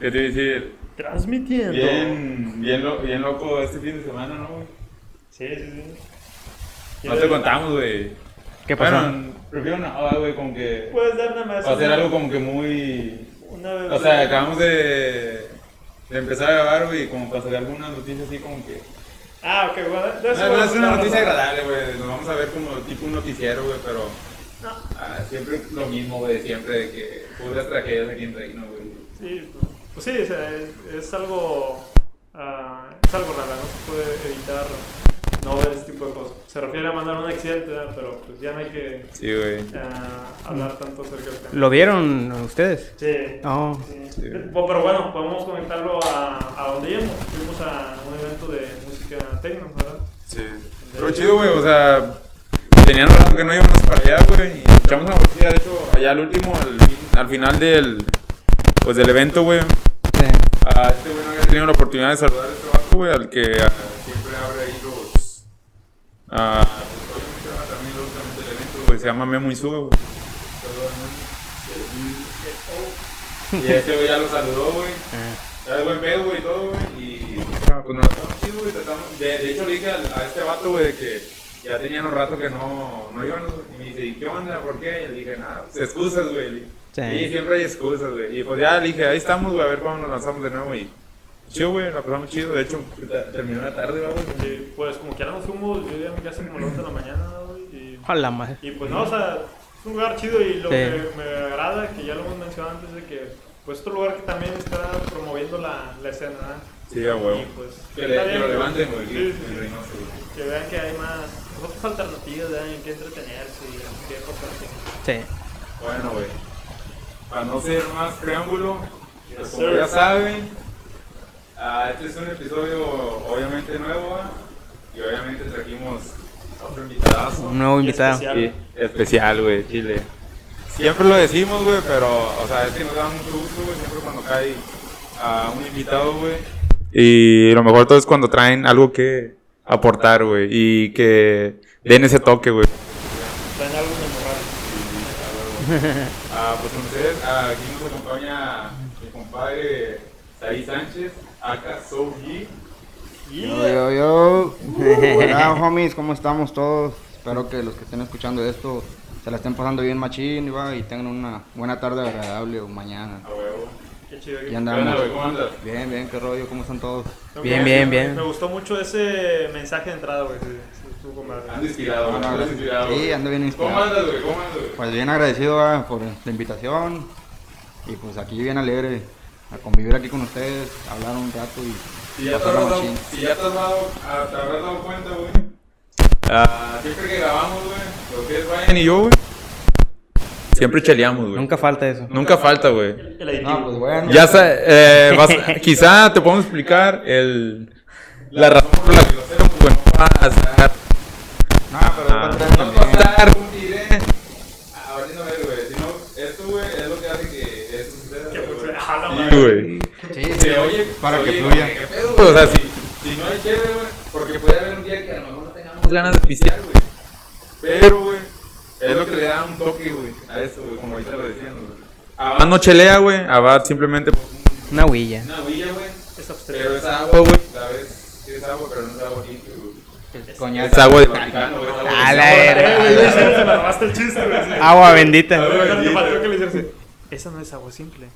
¿Qué te iba a decir? Transmitiendo. Bien, bien, lo- bien loco este fin de semana, ¿no, güey? Sí, sí, sí. No te contamos, güey. ¿Qué pasó? Bueno, prefiero no, güey, como que... Puedes dar nada más. Una- algo como que muy... Una vez. O sea, acabamos de, de empezar a grabar, güey, y como pasaré alguna noticia así como que... Ah, ok, bueno. No, es una noticia agradable, güey. Nos vamos a ver como tipo un noticiero, güey, pero... No. ah, siempre lo mismo, güey, siempre de que puras tragedias aquí en Reino, güey. Sí, pues, pues sí, o sea, es, es algo. ah, es algo raro, no se puede evitar no ver ese tipo de cosas. Se refiere a mandar un accidente, ¿verdad? pero pues ya no hay que Sí, ah, hablar tanto acerca del tema. ¿Lo vieron ustedes? Sí. Oh. Sí. Sí. Pero bueno, podemos conectarlo a, a donde íbamos. Fuimos a un evento de música techno, ¿verdad? Sí. Pero chido, güey, o sea, tenían rato que no íbamos para allá, güey, y echamos una botella, de hecho, allá al último, al, al final del, pues del evento, güey, Sí. a este güey no había tenido la oportunidad de saludar a este vato, güey, al que ah, siempre abre ahí los, obviamente va también los también del evento, güey, se llama Memo Izuga, güey. Y este güey ya lo saludó, güey. Era buen pedo, güey, y todo, güey. Y ah, pues nos la pasamos chido, güey. tratamos- De, de hecho, le dije al- a, este vato, güey, que ya tenían un rato que no, no iban. Y me dice, ¿y qué onda? ¿Por qué? Y le dije, nada, pues excusas, güey. Le Sí. Sí, siempre hay excusas, güey. Y pues ya le dije, ahí estamos, güey, a ver cuándo nos lanzamos de nuevo. Y chido, güey, la pasamos chido. De hecho, terminó la tarde, güey. Y pues como que ahora nos fuimos, yo ya me quedé como a las 11 de la mañana, güey. Y, A la madre. y pues no, o sea, es un lugar chido y lo Sí. que me agrada, que ya lo hemos mencionado antes, de que pues es otro lugar que también está promoviendo la, la escena, ¿verdad? Sí, a huevo. Y pues Que, le, está que lo levanten, güey, Sí, sí, sí. Que vean que hay más otras alternativas, ¿verdad? En qué entretenerse y en qué cosas. Sí. Bueno, güey. Para no ser más preámbulo, pues, como ya saben, ah, este es un episodio obviamente nuevo ¿va? y obviamente trajimos a otro invitadazo. Un nuevo invitado. especial. Güey, Chile. Siempre lo decimos, güey, pero, o sea, es que nos da mucho gusto, güey, siempre cuando cae a un invitado, güey. Y lo mejor todo es cuando traen algo que aportar, güey, y que den ese toque, güey. Ah, pues con ustedes, aquí nos acompaña mi compadre Saí Sánchez, acá Soul G. Yo, yo, yo. Hola, homies, ¿cómo estamos todos? Espero que los que estén escuchando esto se la estén pasando bien machín ¿va? y tengan una buena tarde agradable o mañana. A huevo. Qué chido. ¿Cómo andas? Bien, bien, qué rollo, ¿cómo están todos? Bien, bien, bien. Me gustó mucho ese mensaje de entrada, güey. Ando inspirado, güey, andas inspirado. Sí, ando bien ¿Cómo inspirado. andas, güey? ¿Cómo andas, güey? Pues bien agradecido ¿va? por la invitación y pues aquí bien alegre a convivir aquí con ustedes, hablar un rato y Si ya te habrás dado, si ya te has dado, ah, te habrás dado cuenta, güey. Ah, siempre que grabamos, güey, lo que es Ryan y yo, güey. Siempre cheleamos, güey. Nunca falta eso. Nunca falta, güey. No, pues bueno. Ya sa- eh, vas- quizá te podemos explicar el, la razón por la que lo hacemos, güey. No va a estar. No, pero ah, va a no traer va a estar. Ah, valiendo ver, güey. Sino, esto, güey, es lo que hace que esto suceda. Que, pues, güey. a la Sí, Se oye, para que fluya. O sea, si, si no hay chévere, güey, porque puede haber un día que a lo mejor no tengamos ganas de pistear, güey. Pero, güey, es lo que le da un toque, güey, a eso, güey, como ahorita lo decían, güey. Abad no chelea, güey, Abad simplemente Una huilla. una huilla, güey. Es Pero abstracto. es agua, güey. ¿Sabes? Sí, es agua, pero no es agua limpia, güey. Coñac. Es agua de Vaticano, güey. A la Eh, verga. güey, güey, me robaste el chiste, güey. Agua bendita. Güey. Esa no es agua simple,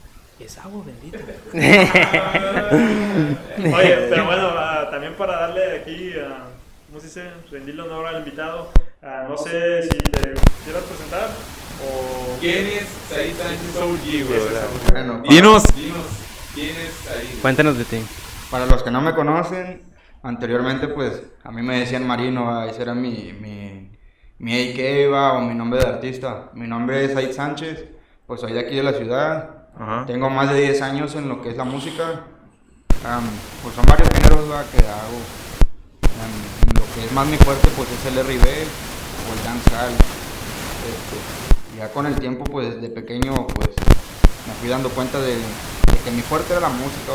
es agua bendita. Oye, pero bueno, ah, también para darle aquí, ah, ¿cómo se dice? Rendirle honor al invitado. ah, no sé si te quieras presentar o. ¿Quién es Said Sánchez Soul G, güey? Ese es O sea, Saúl. Bueno, Dinos, dinos, ¿quién es Said? Cuéntanos de ti. Para los que no me conocen, anteriormente pues a mí me decían Marino, ¿va? ese era mi, mi, mi AK ¿va? o mi nombre de artista. Mi nombre es Said Sánchez, pues soy de aquí de la ciudad. Ajá. Tengo más de 10 años en lo que es la música. Am, pues son varios géneros que hago. En lo que es más mi fuerte pues es el R&B o el dancehall. Este, ya con el tiempo pues desde pequeño pues me fui dando cuenta de, de que mi fuerte era la música.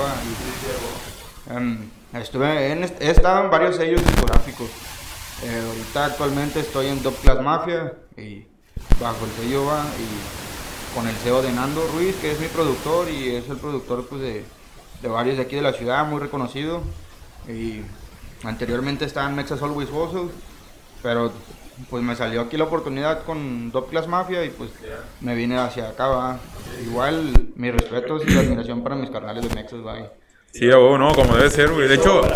Em, estuve he estado en varios sellos discográficos. Eh, ahorita actualmente estoy en Top Class Mafia y bajo el sello va y con el CEO de Nando Ruiz, que es mi productor y es el productor pues, de, de varios de aquí de la ciudad, muy reconocido. Y anteriormente estaba en Mexas Always Hustle, pero pues me salió aquí la oportunidad con Top Class Mafia y pues me vine hacia acá. ¿va? Igual mis respetos y la admiración para mis carnales de Mexas, ¿va? Sí, a huevo, no, como debe ser, güey. De hecho, Sí,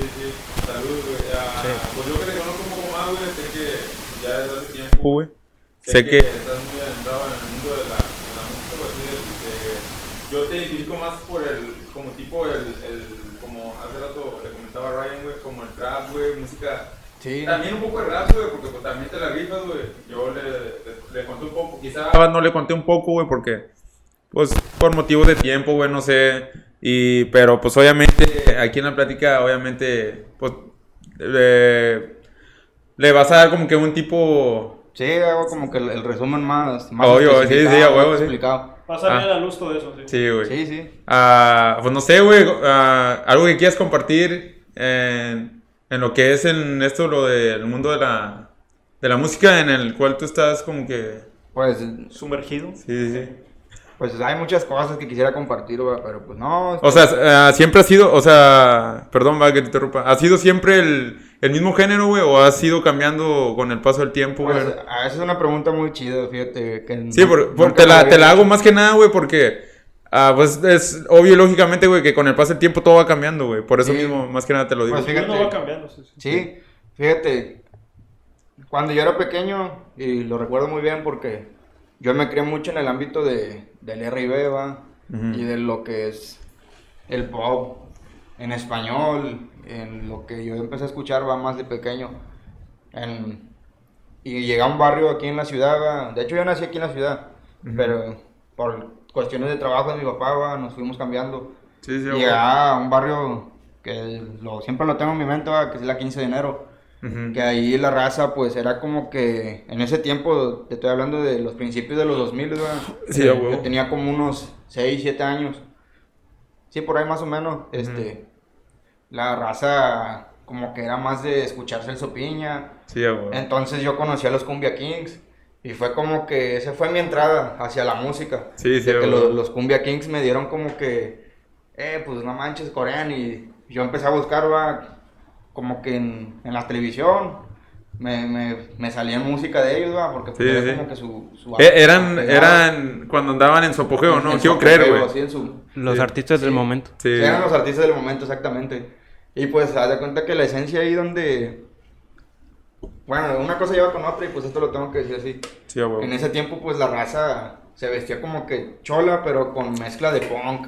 sí, sí, saludos, güey. Ah, Pues yo que te conozco un poco más, güey, sé que ya desde hace tiempo, güey. Sé que estás muy adentrado en el mundo de la, de la música, güey. así de- de- Yo te identifico más por el, como tipo el, el, como hace rato le comentaba a Ryan, güey, como el trap, güey, música. Sí. También un poco de rap, güey, porque pues, también te la rifas, güey. Yo le, le, le conté un poco, quizá no le conté un poco, güey, porque pues por motivos de tiempo, güey, no sé. Y, pero pues obviamente aquí en la plática, obviamente, pues le, le vas a dar como que un tipo... Sí, hago como que el, el resumen más, más Obvio, sí, sí, a huevo, sí. explicado. Va a salir Ah. la luz todo eso, sí. Sí, güey. Sí, sí. Ah, pues no sé, güey, ah, algo que quieras compartir en, en lo que es en esto, lo del mundo de la, de la música en el cual tú estás como que... Pues, Sumergido. Sí, sí, sí. pues hay muchas cosas que quisiera compartir, pero pues no. O sea, ah, siempre ha sido, o sea, perdón, va que te interrumpa, ¿ha sido siempre el, el mismo género, güey, o ha sido cambiando con el paso del tiempo, güey? Pues, a esa es una pregunta muy chida, fíjate. Que Sí, no- por- por- te, la, te la hago más que nada, güey, porque ah, pues es obvio y lógicamente, güey, que con el paso del tiempo todo va cambiando, güey. Por eso Sí. mismo, más que nada te lo digo. Pues fíjate. Uno va cambiando, sí, sí. Sí, fíjate. Cuando yo era pequeño, y lo recuerdo muy bien porque yo me crié mucho en el ámbito de, del R&B, ¿va? Ujú. y de lo que es el pop en español, en lo que yo empecé a escuchar va más de pequeño. En- y llegué a un barrio aquí en la ciudad, ¿va? de hecho yo nací aquí en la ciudad, pero por cuestiones de trabajo de mi papá ¿va? nos fuimos cambiando. Sí, sí, Y a un barrio que lo, siempre lo tengo en mi mente, ¿va? que es la 15 de enero. Ujú. Que ahí la raza, pues era como que en ese tiempo, te estoy hablando de los principios de los 2000, ¿verdad? Sí, huevo. Yo tenía como unos 6, 7 años. Sí, por ahí más o menos. Este, la raza como que era más de escucharse el sopiña. Sí. Entonces yo conocí a los Cumbia Kings. Y fue como que esa fue mi entrada hacia la música. Sí, sí, De que los, los Cumbia Kings me dieron como que, eh, pues no manches, coreano. Y yo empecé a buscar, va, como que en, en la televisión. Me, me, me salía música de ellos, va, porque pues, Sí, era sí. como que su... su Eh, eran, eran cuando andaban en su apogeo, ¿no? En Quiero su creer, apogeo, güey. su- Los Sí. artistas del momento. Sí. Sí, eran los artistas del momento, exactamente. Y pues, haz de cuenta que la esencia ahí donde... Bueno, una cosa lleva con otra y pues esto lo tengo que decir así. Sí, a huevo. En ese tiempo, pues la raza se vestía como que chola, pero con mezcla de punk.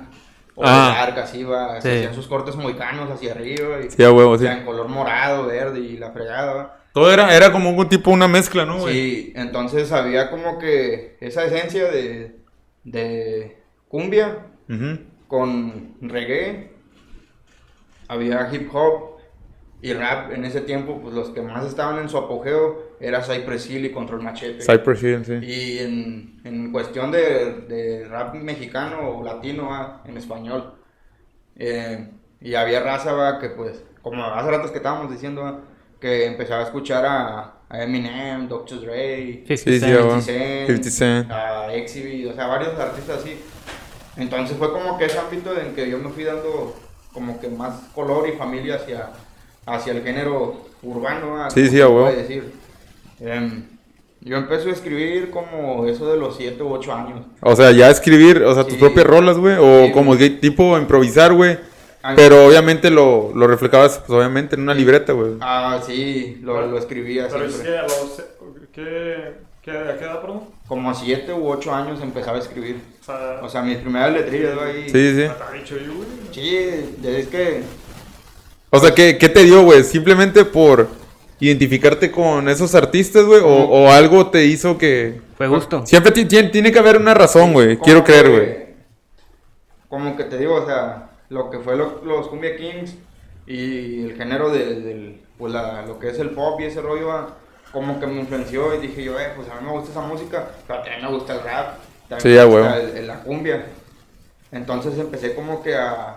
O Ah. de dark, así va. Se Sí. hacían sus cortes muy canos hacia arriba. Y, Sí, a huevo, o sí. sea, en color morado, verde y la fregada. Todo era, era como un tipo, una mezcla, ¿no, güey? Sí, entonces había como que esa esencia de, de cumbia con reggae. Había hip hop y rap. En ese tiempo, pues los que más estaban en su apogeo era Cypress Hill y Control Machete. Cypress Hill, sí. Y en, en cuestión de, de rap mexicano o latino, ¿va? en español. eh, y había raza ¿va? que, pues, como hace ratos que estábamos diciendo, ¿va? que empezaba a escuchar a, a Eminem, Dr. Dre, 50 Sí, sí, Cent. a huevo. 50 Cent, 50 Cent. a Exhibit, o sea, varios artistas así. Entonces fue como que ese ámbito en que yo me fui dando como que más color y familia hacia, hacia el género urbano. Sí, sí, a decir. Em, yo empecé a escribir como eso de los 7 u 8 años. O sea, ya escribir, o sea, tus Sí. propias rolas, güey. O Sí, como güey. tipo improvisar, güey. Pero obviamente lo, lo reflejabas, pues obviamente en una libreta, güey. Ah, sí, lo, lo escribía Pero es que a los... ¿Qué, qué, ¿A qué edad, perdón? Como 7 u 8 años empezaba a escribir. O sea... O sea, mis primeras letrillas, ahí. Sí, sí. Está dicho yo, güey. Sí, es que O sea, ¿qué, qué te dio, güey? Simplemente por identificarte con esos artistas, güey. O, o algo te hizo que... Fue gusto. Siempre ti- ti- tiene que haber una razón, güey. Quiero creer, güey. Como que te digo, o sea, lo que fue lo- los Cumbia Kings y el género de, del, pues la- lo que es el pop y ese rollo, va, como que me influenció y dije yo, eh, pues a mí me gusta esa música, pero también me gusta el rap, también Sí, me gusta huevo. el- el- la cumbia. Entonces empecé como que a,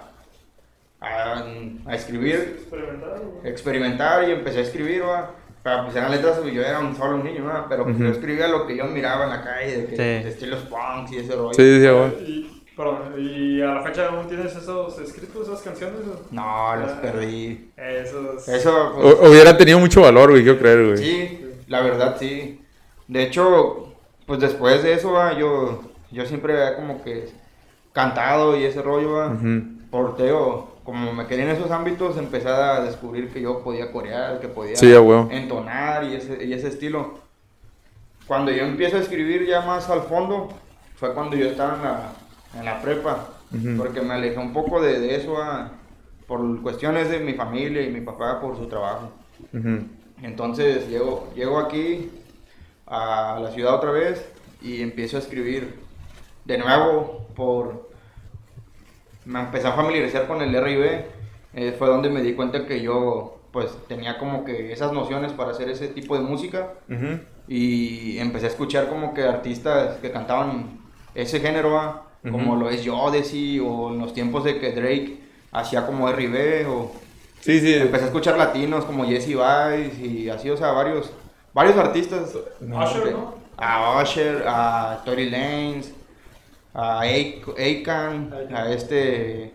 a, a escribir Experimentar, experimentar y empecé a escribir, va. Pero pues eran letras, yo era un solo un niño, ¿no? Pero pues, yo escribía lo que yo miraba en la calle, de que Sí. de estilos punks y ese rollo. Sí, sí, güey. Y, perdón, ¿y a la fecha aún tienes esos escritos, esas canciones? No, los Ah. perdí. Esos. Eso, pues, O- hubiera tenido mucho valor, güey, quiero creer, güey. Sí, la verdad sí. De hecho, pues después de eso, yo, yo siempre había como que cantado y ese rollo, ah, Ujú. por Teo, como me quedé en esos ámbitos, empecé a descubrir que yo podía corear, que podía Sí, a entonar y ese, y ese estilo. Cuando yo empiezo a escribir ya más al fondo, fue cuando yo estaba en la, en la prepa, Ujú. porque me alejé un poco de, de eso ah, por cuestiones de mi familia y mi papá por su trabajo. Ujú. Entonces llego, llego aquí a la ciudad otra vez y empiezo a escribir de nuevo por... Me empecé a familiarizar con el R&B, eh, fue donde me di cuenta que yo pues tenía como que esas nociones para hacer ese tipo de música Ujú. y empecé a escuchar como que artistas que cantaban ese género, ah, como Ujú. lo es Jodeci o en los tiempos de que Drake hacía como R&B o Sí, sí. empecé a escuchar latinos como Jesse Vice y así, o sea, varios, varios artistas. Usher, ¿no? A Usher, a Tory Lanez, a Akon, a este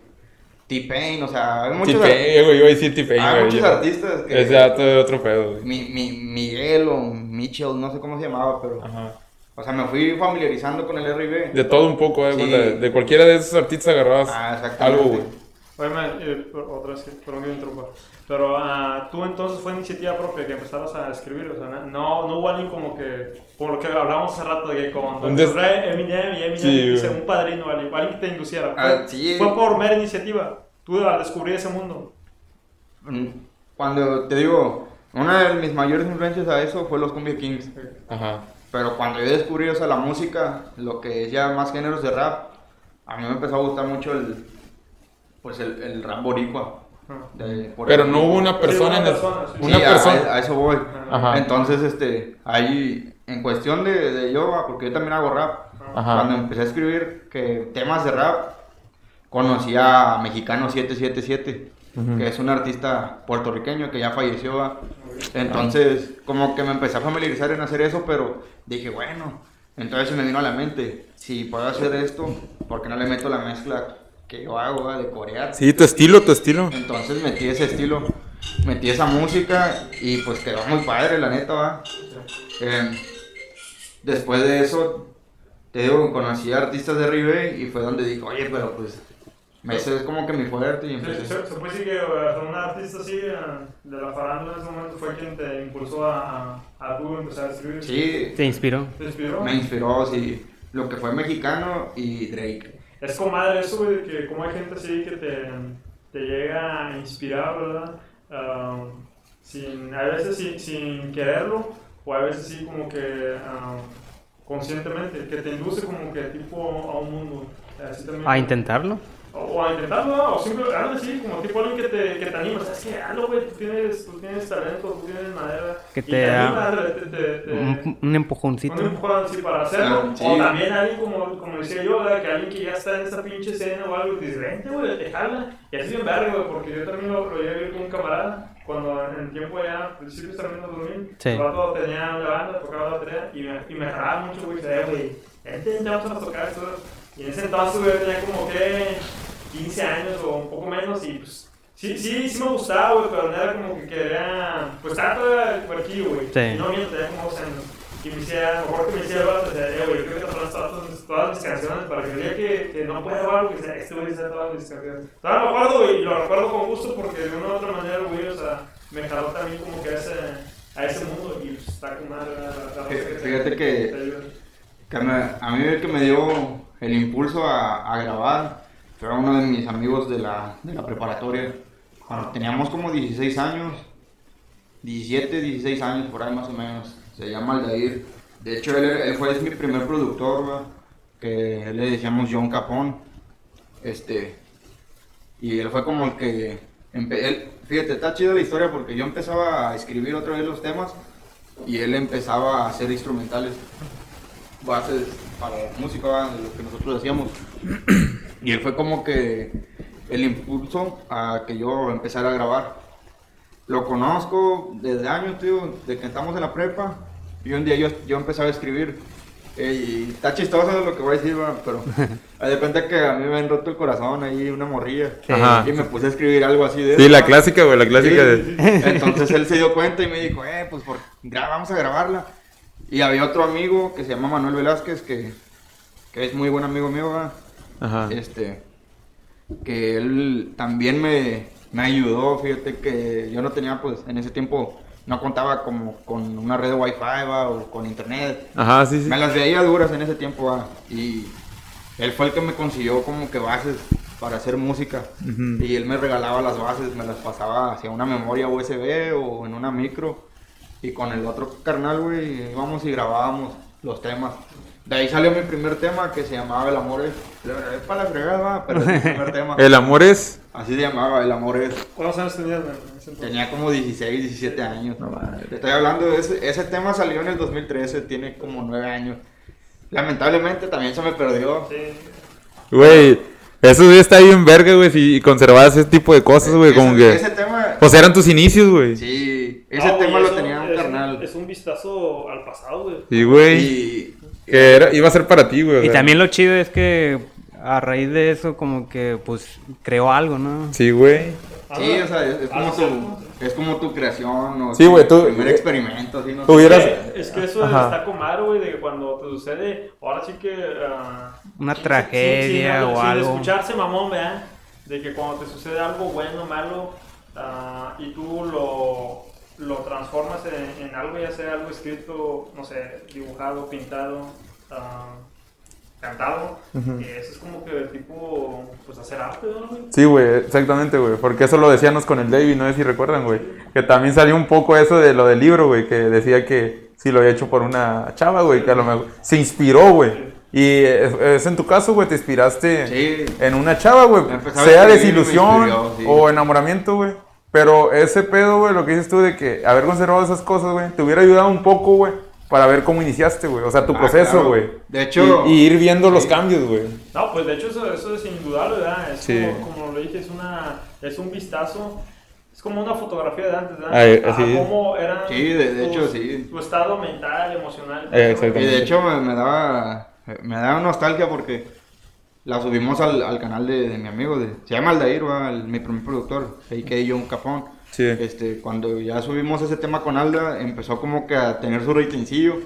T-Pain, o sea, hay muchos, T-Pain, güey, iba a decir T-Pain, hay muchos yo- artistas que... Dato de otro pedo, güey. mi, mi- Miguel o Mitchell, no sé cómo se llamaba, pero... Ajá. O sea, me fui familiarizando con el R&B. De todo un poco, eh, Sí. de, de cualquiera de esos artistas agarrabas Ah, exactamente. algo, güey. Oye, eh, otra vez, perdón que me interrumpa. Pero ah, tú entonces fue iniciativa propia que empezaras a escribir, o sea, no, no hubo alguien como que, por lo que hablamos hace rato, de que Dre, Eminem y Eminem, Sí, un padrino, alguien, alguien que te induciera. Fue, Ah, sí. fue por mera iniciativa, tú al descubrir ese mundo. Mm, Cuando te digo, una de mis mayores influencias a eso fue los Cumbia Kings. Ajá. Pero cuando yo descubrí, o sea, la música, lo que es ya más géneros de rap, a mí me empezó a gustar mucho el, pues el, el rap boricua. De- por Pero el- no hubo una persona una en el- persona, sí. Una Sí, persona. A, a eso voy. Ajá. Entonces, este, ahí, en cuestión de, de yo, ah, porque yo también hago rap, Ajá. cuando empecé a escribir que temas de rap, conocí a Mexicano 777, Ujú. que es un artista puertorriqueño que ya falleció. ah. Entonces, como que me empecé a familiarizar en hacer eso, pero dije, bueno, entonces se me vino a la mente, si puedo hacer esto, ¿por qué no le meto la mezcla que yo hago de corear? Sí, tu estilo, tu estilo. Entonces metí ese estilo, metí esa música y pues quedó muy padre, la neta, va. Eh, después de eso, te digo, conocí a artistas de Ribe y fue donde dije, oye, pero pues, ese es como que mi fuerte y Se, empecé. se- se puede decir que un artista así de la farándula en ese momento fue quien te impulsó a, a, a tú empezar a escribir. Sí, Te inspiró. ¿Te inspiró? me inspiró, sí, lo que fue mexicano y Drake. Es comadre eso, güey, que como hay gente así que te, te llega a inspirar, ¿verdad? Sin, a veces sin, sin quererlo, o a veces sí como que conscientemente, que te induce como que tipo a un mundo. Así. A intentarlo. O, o a intentarlo, o simplemente, algo así, como tipo alguien que te, que te anima, ¿sabes qué? Hazlo, güey, tú tienes, tú tienes talento, tú tienes madera. Que y te da anima, te, te, te- Un, un empujoncito. un empujón así para hacerlo. Ah, sí. O también alguien, como, como decía yo, ¿verdad? que alguien que ya está en esa pinche escena o algo, y dice, vente, güey, te jala. Y así bien verga, güey, porque yo también lo, lo llegué a vivir con un camarada. Cuando en el tiempo ya, principios también los 2000, Sí. el vato tenía una banda, tocaba la batería y me, y me jalaba mucho, güey. Y decía, "Eh, güey, vente, ya vamos a tocar esto. Y en ese entonces, güey, tenía como que 15 años o un poco menos y pues. Sí, sí, sí me gustaba, güey, pero no era como que quería. Pues estaba todavía cuerquillo, güey. Sí. Y no miento, tenía como dos años. Y me decía, mejor que me decía el eh, güey, yo quiero cantar todas, todas mis canciones para que día que, que no pueda grabar, que sea, este güey dice todas mis canciones. Todavía me acuerdo, güey, y lo recuerdo con gusto porque de una u otra manera, güey, o sea, me jaló también como que a ese, a ese mundo y pues, está con madre la, la, la Fí- te- fíjate te- que-. Que me- a mí el que me dio el impulso a, grabar fue uno de mis amigos de la, de la preparatoria. Cuando teníamos como 16 años, 17, 16 años por ahí más o menos. Se llama Aldair. De hecho, él, fue es mi primer productor, ¿va? que le decíamos John Capón. Este, y él fue como el que... él- fíjate, está chida la historia porque yo empezaba a escribir otra vez los temas y él empezaba a hacer instrumentales bases para la música, lo que nosotros hacíamos. Y él fue como que el impulso a que yo empezara a grabar. lo conozco desde años, tío, de que estamos en la prepa. Y un día yo, yo empecé a escribir. eh, y está chistoso lo que voy a decir, va, pero de cuenta que a mí me han roto el corazón ahí una morrilla. Y me puse a escribir algo así de Sí, eso, la clásica, güey, la clásica Sí. de... Entonces él se dio cuenta y me dijo, eh, pues por, vamos a grabarla. Y había otro amigo que se llama Manuel Velázquez, que, que es muy buen amigo mío, este, que él también me, me ayudó, fíjate que yo no tenía, pues, en ese tiempo, no contaba como con una red de wifi, ¿va? o con internet. Ajá, sí, sí. Me las veía duras en ese tiempo, ¿va? y él fue el que me consiguió como que bases para hacer música. Y él me regalaba las bases, me las pasaba hacia una memoria USB o en una micro. Y con el otro carnal, güey, íbamos y grabábamos los temas. De ahí salió mi primer tema que se llamaba El amor es. Es para la fregada, va, pero es mi primer tema. El amor es... Así se llamaba, El amor es. ¿Cuántos años tenías? Tenía como 16, 17 años. Te estoy hablando de ese, ese tema salió en el 2013, tiene como 9 años. Lamentablemente también se me perdió. Sí. Güey, eso sí está bien verga, güey, si conservabas ese tipo de cosas, güey, como que... ese tema. Pues eran tus inicios, güey. Sí, ese No, tema lo eso tenía un es carnal. Es un vistazo al pasado, güey. Sí, güey. Y Que era, iba a ser para ti, güey. o Y sea. también lo chido es que a raíz de eso como que pues creó algo, ¿no? Sí, güey. Sí, o sea, es, es como Ah, tu, es como tu creación o Sí, tu tú- primer experimento, así, no sé. Hubieras- Es que eso Ajá. está con madre, güey, de que cuando te sucede, ahora sí que... ah, Una tragedia sin- sin- o sin algo. escucharse mamón, ¿verdad? De que cuando te sucede algo bueno, malo, ah, y tú lo, lo transformas en, en algo, ya sea algo escrito, no sé, dibujado, pintado, ah, cantado, y eso es como que tipo, pues hacer arte, ¿no? Sí, güey, exactamente, güey. Porque eso lo decíamos con el David, no sé si recuerdan, güey. Que también salió un poco eso de lo del libro, güey. Que decía que sí lo había hecho por una chava, güey. Que a lo mejor se inspiró, güey. Y es, en tu caso, güey, te inspiraste Sí. en una chava, güey. Sea escribir desilusión inspiró, sí. o enamoramiento, güey. Pero ese pedo, güey, lo que dices tú de que haber conservado esas cosas, güey, te hubiera ayudado un poco, güey, para ver cómo iniciaste, güey. O sea, tu Ah, proceso, claro. güey. De hecho- Y, y ir viendo los Sí. cambios, güey. No, pues de hecho eso, eso es indudable, ¿verdad? Es Sí. como, como lo dije, es, una, es un vistazo, es como una fotografía de antes, ¿verdad? Ay, A así es. cómo eran Sí, de- de tus- hecho, sí. tu estado mental, emocional. Eh, Y exactamente. de hecho me, me daba me daba nostalgia porque la subimos al, al canal de, de mi amigo, de, se llama Aldair, ¿va? el- mi primer productor, a.k.a. John Capón. Sí. Este, cuando ya subimos ese tema con Alda, empezó como que a tener su ratingcillo.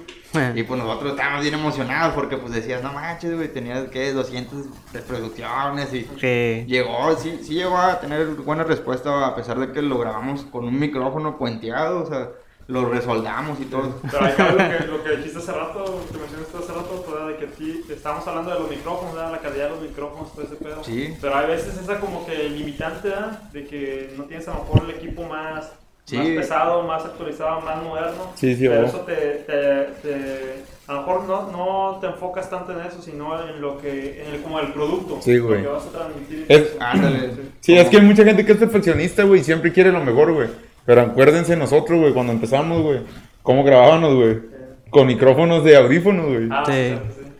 Y pues nosotros estábamos bien emocionados porque pues decías, no manches, güey, tenías, ¿qué? 200 reproducciones y... Que Llegó, sí, sí llegó a tener buena respuesta a pesar de que lo grabamos con un micrófono puenteado, o sea, lo resoldamos y todo. Pero acá lo que, lo que dijiste hace rato, que mencionaste hace rato, fue de que sí, estábamos hablando de los micrófonos, ¿verdad? la calidad de los micrófonos, todo ese pedo. Sí. Pero hay veces esa como que limitante, ¿verdad? De que no tienes a lo mejor el equipo más, Sí. más pesado, más actualizado, más moderno. Sí, sí, Pero eso te, te, te- a lo mejor no, no te enfocas tanto en eso, sino en lo que, en el, como el producto. Sí, güey. Lo que vas a transmitir. Es- Ándale. Sí, es que hay mucha gente que es perfeccionista, güey, y siempre quiere lo mejor, güey. Pero acuérdense nosotros, güey, cuando empezamos, güey, cómo grabábamos, güey. Con micrófonos de audífonos, güey. Ah, Sí.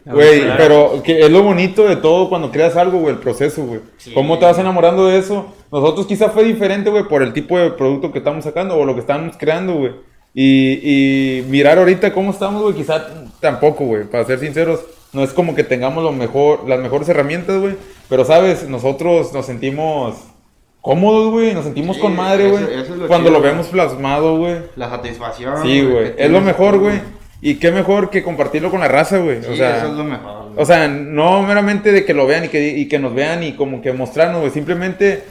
Güey, Claro. pero que es lo bonito de todo cuando creas algo, güey, el proceso, güey. ¿Cómo te vas enamorando de eso? Nosotros quizá fue diferente, güey, por el tipo de producto que estamos sacando o lo que estamos creando, güey. Y, y mirar ahorita cómo estamos, güey, quizá tampoco, güey, para ser sinceros. No es como que tengamos lo mejor, las mejores herramientas, güey. Pero, ¿sabes? Nosotros nos sentimos cómodos, güey. Nos sentimos Sí, con madre, güey. es Cuando chido, lo vemos plasmado, güey. La satisfacción. Sí, güey. Es lo mejor, güey. Y qué mejor que compartirlo con la raza, güey. Sí, o sea, eso es lo mejor. güey. o sea, no meramente de que lo vean y que, y que nos vean y como que mostrarnos, güey. Simplemente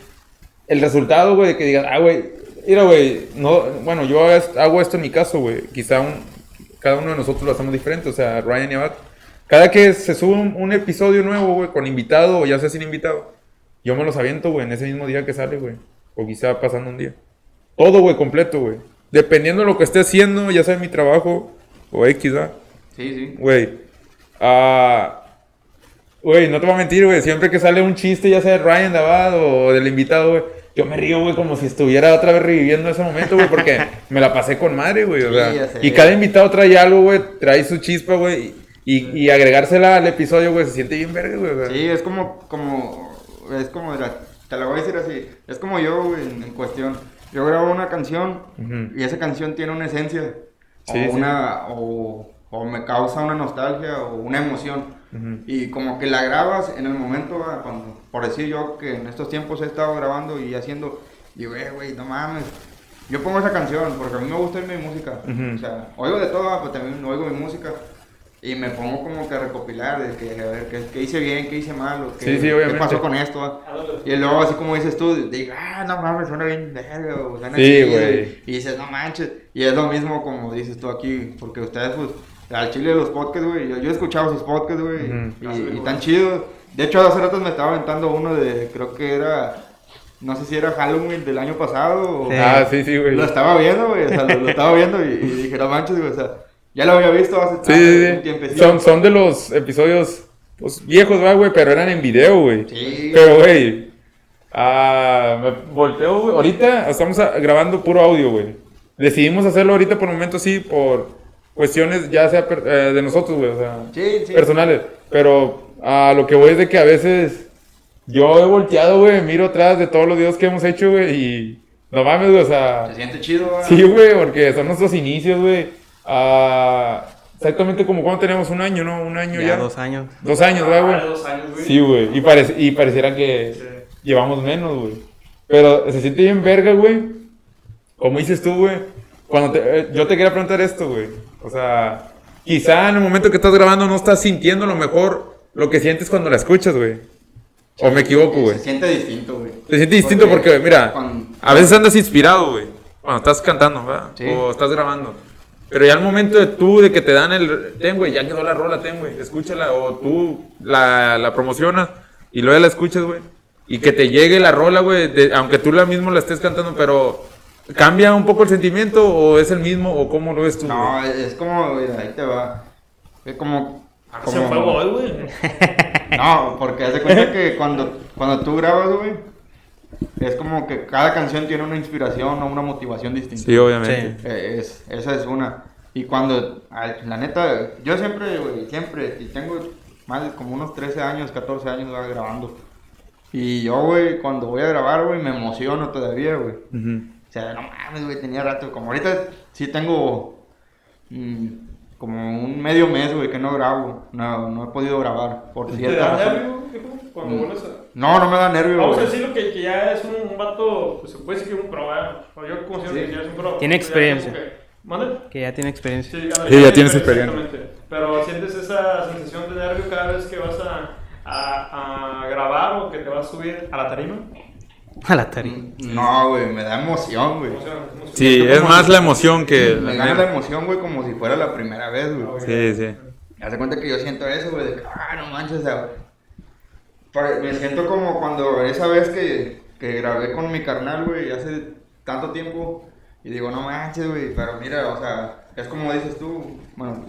el resultado, güey, de que digan, ah, güey, mira, güey, no, bueno, yo hago esto en mi caso, güey. Quizá un, cada uno de nosotros lo hacemos diferente, o sea, Ryan y Abad. Cada que se sube un, un episodio nuevo, güey, con invitado o ya sea sin invitado, yo me los aviento, güey, en ese mismo día que sale, güey. O quizá pasando un día. Todo, güey, completo, güey. Dependiendo de lo que esté haciendo, ya sea en mi trabajo o X. Sí, sí. Güey. Ah. Güey, no te voy a mentir, güey. Siempre que sale un chiste, ya sea de Ryan Davad o del invitado, güey. Yo me río, güey, como si estuviera otra vez reviviendo ese momento, güey, porque me la pasé con madre, güey. o sea, y cada invitado trae algo, güey, trae su chispa, güey. Y, y agregársela al episodio, güey, se siente bien verga, güey. Sí, es como, como, es como, te lo voy a decir así, es como yo, en, en cuestión. yo grabo una canción y esa canción tiene una esencia. Sí, o, sí. una, o, o me causa una nostalgia o una emoción. Y como que la grabas en el momento, ¿va? cuando, por decir yo que en estos tiempos he estado grabando y haciendo, digo, eh, güey, no mames. Yo pongo esa canción porque a mí me gusta mi música. Ujú. O sea, oigo de todo, pero también oigo mi música. Y me pongo como que a recopilar de que, a ver, qué, qué hice bien, qué hice mal, o qué, Sí, sí, qué pasó con esto. ¿va? Y luego, así como dices tú, digo, ah, no mames, suena bien verga, o suena Sí, chido", güey. Y dices, no manches. Y es lo mismo como dices tú aquí, porque ustedes, pues, al chile de los podcasts, güey, yo, yo he escuchado sus podcasts, güey, y, y tan chidos. De hecho, hace ratos me estaba aventando uno de, creo que era, no sé si era Halloween del año pasado, o... Sí. Ah, sí, sí, güey. Lo estaba viendo, güey, o sea, lo, lo estaba viendo y, y dije, no manches, güey, o sea, ya lo había visto hace, Sí, hace sí, sí. Son, son de los episodios pues, viejos, güey, pero eran en video, güey. Sí, Pero, güey, ah, me volteo, güey. Ahorita estamos grabando puro audio, güey. Decidimos hacerlo ahorita por el momento, sí, por cuestiones ya sea eh, de nosotros, güey, o sea, Sí, sí. personales. Pero a lo que voy es de que a veces yo he volteado, güey, miro atrás de todos los videos que hemos hecho, güey, y no mames, güey, o sea, Se siente chido, güey. Sí, güey, porque son nuestros inicios, güey. Ah, exactamente como cuando tenemos un año, ¿no? Un año ya. Ya dos años. Dos años, ¿verdad, Ah, güey? dos años, güey. Sí, güey. Y, parece, y pareciera que Sí. llevamos menos, güey. Pero se siente bien verga, güey. Como dices tú, güey. Cuando te- eh, yo te quería preguntar esto, güey. O sea, quizá en el momento que estás grabando no estás sintiendo lo mejor lo que sientes cuando la escuchas, güey. O me equivoco, güey. Se siente distinto, güey. Se siente distinto porque, mira, cuando- a veces andas inspirado, güey. Cuando estás cantando, ¿verdad? Sí. O estás grabando. Pero ya al momento de tú, de que te dan el... Ten, güey, ya quedó la rola, ten, güey. Escúchala. O tú la, la promocionas y luego ya la escuchas, güey. Y que te llegue la rola, güey. Aunque tú la mismo la estés cantando, pero... ¿Cambia un poco el sentimiento o es el mismo o cómo lo ves tú? No, güey? es, como, mira, ahí te va. Es como. Se fue hoy, güey. No, porque haz de cuenta que cuando, cuando tú grabas, güey, es como que cada canción tiene una inspiración o una motivación distinta. Sí, obviamente. Eh, Es, esa es una. Y cuando, la neta, yo siempre, güey, siempre, y tengo más de como unos 13 años, 14 años grabando. Y yo, güey, cuando voy a grabar, güey, me emociono todavía, güey. Ujú. O sea, no mames, güey, tenía rato. Como ahorita sí tengo mm, como un medio mes, güey, que no grabo. No, no he podido grabar por ¿Te cierta razón. Cuando vuelves a... No, no me da nervio, Vamos a decirlo que, que ya es un, un vato, pues se puede decir que es un pro. O yo considero Sí. que ya es un pro. Tiene Ya experiencia. ¿Mande? Que ya tiene experiencia. Sí, ya tiene tienes experiencia. exactamente. Pero sientes esa sensación de nervio cada vez que vas a, a, a grabar o que te vas a subir a la tarima. A la tarima. No, güey, me da emoción, güey. Emoción, emoción. Sí, es más si- la emoción que... Me gana la emoción, güey, como si fuera la primera vez, güey. Sí, sí. Haz de cuenta que yo siento eso, güey, de que, ah, no manches, o sea, me siento como cuando esa vez que, que grabé con mi carnal, güey, hace tanto tiempo, y digo, no manches, güey, pero mira, o sea, es como dices tú, bueno,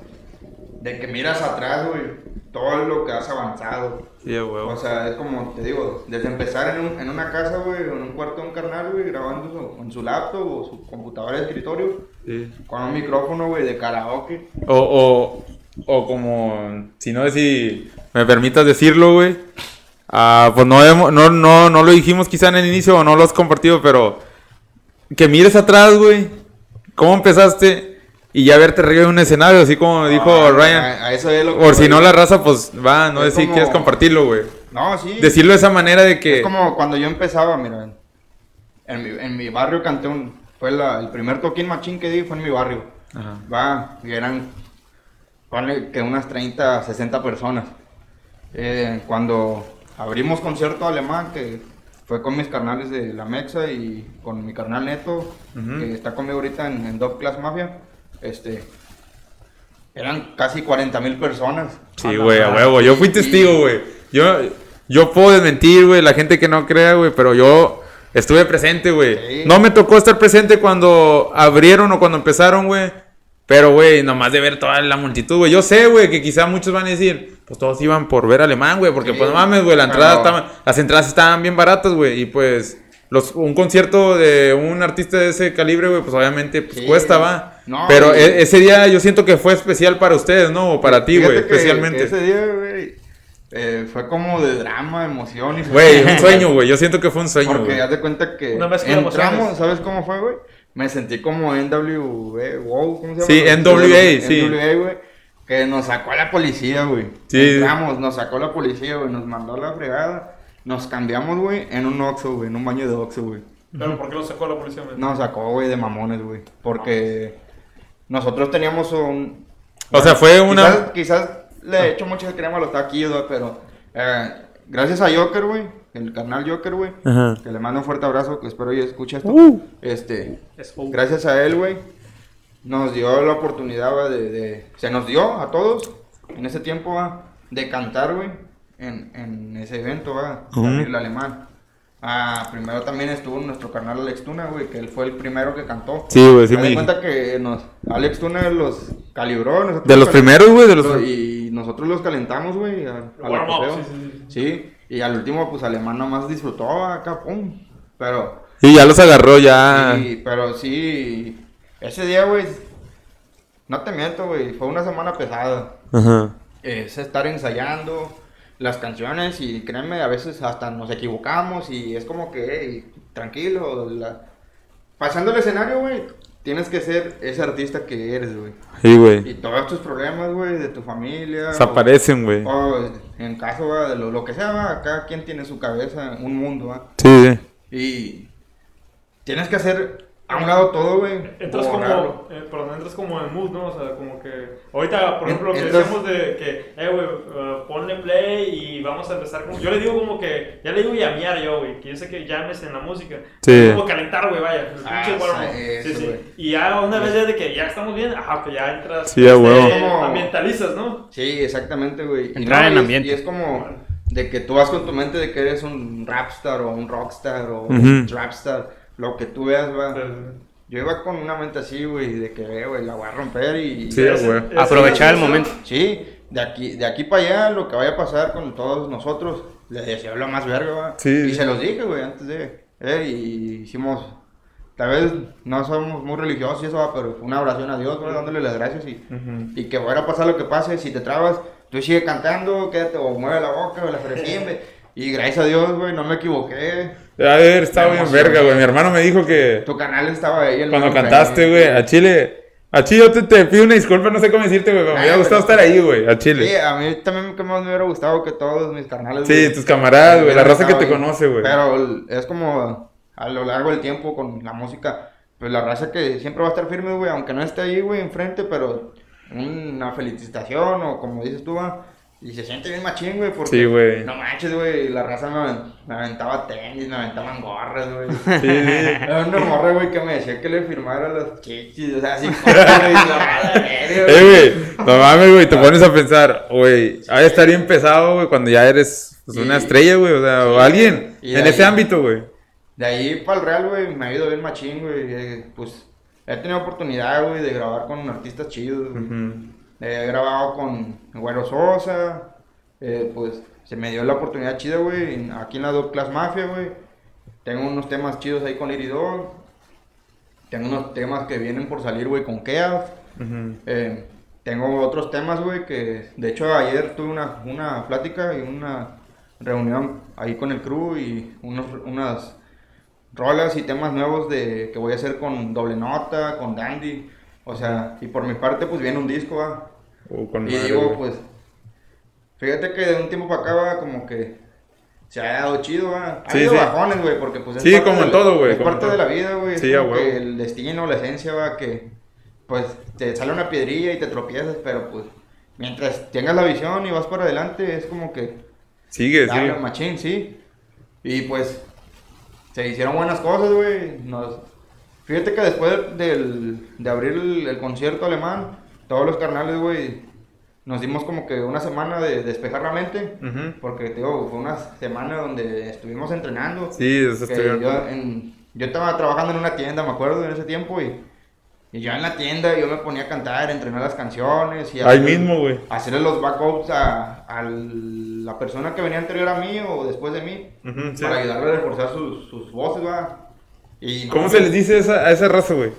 de que miras atrás, güey, todo lo que has avanzado. Sí, huevo. O sea, es como te digo, desde empezar en, un- en una casa, güey, en un cuarto de un carnal, güey, grabando su- en su laptop o su computadora de escritorio, Sí. con un micrófono, güey, de karaoke. O, o, o como, si no si me permitas decirlo, güey. Ah, pues no, hemos- no, no, no lo dijimos quizá en el inicio o no lo has compartido, pero que mires atrás, güey. ¿Cómo empezaste? Y ya verte arriba en un escenario, así como dijo Ah, Ryan. A, a eso es lo que Por si no la raza, pues va, no si como- quieres compartirlo, güey. No, sí. Decirlo de esa manera de que... Es como cuando yo empezaba, mira. En mi, en mi barrio canté un. Fue la- el primer toquín machín que di fue en mi barrio. Ajá. Va, y eran. Ponle que unas 30, 60 personas. Eh, cuando abrimos concierto alemán, que fue con mis carnales de la Mexa y con mi carnal Neto, que está conmigo ahorita en, en Dog Class Mafia. Este. Eran casi 40 mil personas. Sí, güey, a huevo. Yo fui testigo, güey. Yo, yo puedo desmentir, güey, la gente que no crea, güey, pero yo estuve presente, güey. Sí. No me tocó estar presente cuando abrieron o cuando empezaron, güey. Pero, güey, nomás de ver toda la multitud, güey. Yo sé, güey, que quizá muchos van a decir, pues todos iban por ver alemán, güey, porque Sí, pues no mames, güey, la entrada estaba- las entradas estaban bien baratas, güey, y pues los, un concierto de un artista de ese calibre, güey, pues obviamente pues, Sí. cuesta, va. No, Pero e- ese día yo siento que fue especial para ustedes, ¿no? O para ti, güey, especialmente. que ese día, güey, eh, fue como de drama, emoción y... Güey, un sueño, güey. Yo siento que fue un sueño, Porque güey. haz de cuenta que Una entramos. ¿sabes cómo fue, güey? Me sentí como NWA, wow, ¿cómo se llama? Sí, NWA, sí. NWA, güey. Que nos sacó la policía, güey. Sí. Entramos, nos sacó la policía, güey. Nos mandó a la fregada. Nos cambiamos, güey, en un Oxxo, güey. En un baño de Oxxo, güey. Pero ¿por qué lo sacó la policía? güey? Nos sacó, güey, de mamones, güey. Porque nosotros teníamos un... O sea, fue una- Quizás, quizás le he hecho mucha crema a los taquillos, güey, pero... eh, gracias a Joker, güey. El carnal Joker, güey. Que le mando un fuerte abrazo, que espero y escuche esto. Uh. Este... Es. Gracias a él, güey. Nos dio la oportunidad, güey, de, de... Se nos dio a todos, en ese tiempo, va, de cantar, güey. En, en ese evento, va. Ujú. El alemán. Ah, primero también estuvo nuestro carnal Alex Tuna, güey, que él fue el primero que cantó. Sí, güey, sí me dije. cuenta que nos, Alex Tuna los calibró. nosotros De los primeros, güey, de los... Y nosotros los calentamos, güey, a, a la sí, sí, sí. Sí, y al último, pues, Alemán nomás disfrutó acá, pum. Pero, Y ya los agarró, ya... sí, pero sí, ese día, güey, no te miento, güey, fue una semana pesada. Ajá. Es estar ensayando las canciones y créeme, a veces hasta nos equivocamos y es como que, hey, tranquilo, la- pasando el escenario, güey, tienes que ser ese artista que eres, güey. Sí, güey. Y todos tus problemas, güey, de tu familia. Desaparecen, güey. O, o en caso va, de lo, lo que sea, va, cada quien tiene su cabeza, un mundo, ¿va? Sí, sí. Y tienes que hacer a un lado todo, güey. Entras como, eh, perdón, entras como en mood, ¿no? O sea, como que... Ahorita, por ejemplo, lo que decíamos de que, eh, güey, uh, ponle play y vamos a empezar como... Yo le digo como que, ya le digo llamear yo, güey, que yo sé que llames en la música. Sí. Es como calentar, güey, vaya. Ah, pinche sí, sí, eso, sí. güey. Y ya una vez ya de que ya estamos bien, ajá, que ya entras... Sí, huevo. este, Como- ambientalizas, ¿no? Sí, exactamente, güey. Entrar no, en y ambiente. Y es como de que tú vas con tu mente de que eres un rapstar o un rockstar o Ujú. un trapstar, lo que tú veas, va. Yo iba con una mente así, güey, de que, eh, güey, la voy a romper y... Sí, güey. Aprovechar el momento. Sí, de aquí, de aquí para allá, lo que vaya a pasar con todos nosotros, les deseo lo más verga, va. Sí. Y se los dije, güey, antes de... Eh, y hicimos... Tal vez no somos muy religiosos y eso, va, pero fue una oración a Dios, güey, dándole las gracias y... Y que vaya a pasar lo que pase, si te trabas, tú sigue cantando, quédate o mueve la boca o la frecimbe. Y gracias a Dios, güey, no me equivoqué. A ver, estaba bien verga, güey. Mi hermano me dijo que Tu canal estaba ahí. el cuando cantaste, güey, a Chile... A Chile yo te, te pido una disculpa, no sé cómo decirte, güey, me hubiera gustado estar ahí, güey, a Sí, Chile. a mí también que más me hubiera gustado que todos mis carnales. Sí, tus camaradas, güey, la raza que te ahí. conoce, güey. Pero es como a lo largo del tiempo con la música, pues la raza que siempre va a estar firme, güey, aunque no esté ahí, güey, enfrente, pero una felicitación o como dices tú, va, y se siente bien machín, güey, porque Sí, güey. no manches, güey, la raza me, me aventaba tenis, me aventaban gorras, güey. Sí, sí. Era una morra, güey, que me decía que le firmara los chichis, o sea, así como, güey, la madre, verga, Eh, güey, no mames, güey, te pones a pensar, güey, ha de estar bien pesado, güey, cuando ya eres pues, una estrella, güey, o sea, o alguien en ese ámbito, güey. De ahí para el Real, güey, me ha ido bien machín, güey. eh, Pues he tenido oportunidad, güey, de grabar con artistas chidos, güey. He grabado con Güero Sosa. eh, pues se me dio la oportunidad chida, güey, aquí en la Dog Class Mafia, güey. Tengo unos temas chidos ahí con Iridog. Tengo unos temas que vienen por salir, güey, con Keaf. Eh, tengo otros temas, güey, que de hecho ayer tuve una, una plática y una reunión ahí con el crew y unos, unas rolas y temas nuevos de que voy a hacer con doble nota, con Dandy. O sea, y por mi parte, pues viene un disco, ¿va? Con Y madre, digo, güey. pues, fíjate que de un tiempo para acá, va, como que se ha dado chido, va. Ha Sí, habido sí. bajones, güey, porque pues es Sí, parte como en todo, güey, Es parte todo. de la vida, güey. Sí, huevo. el destino, la esencia, va, que pues te sale una piedrilla y te tropiezas, pero pues mientras tengas la visión y vas para adelante, es como que Sigue, sigue. machín, sí. Y pues se hicieron buenas cosas, güey. Nos... Fíjate que después del, de abrir el, el concierto alemán, todos los carnales, güey, nos dimos como que una semana de despejar la mente. Ujú. Porque, tío, fue una semana donde estuvimos entrenando. Sí, eso yo, en- yo estaba trabajando en una tienda, me acuerdo, en ese tiempo, y, y yo en la tienda yo me ponía a cantar, a entrenar las canciones. Y Ahí hacer- mismo, güey. Hacerle los backups a, a la persona que venía anterior a mí o después de mí, Ujú, sí. para ayudarle a reforzar sus, sus voces, va. Y ¿Cómo no, se les dice esa- a esa raza, güey?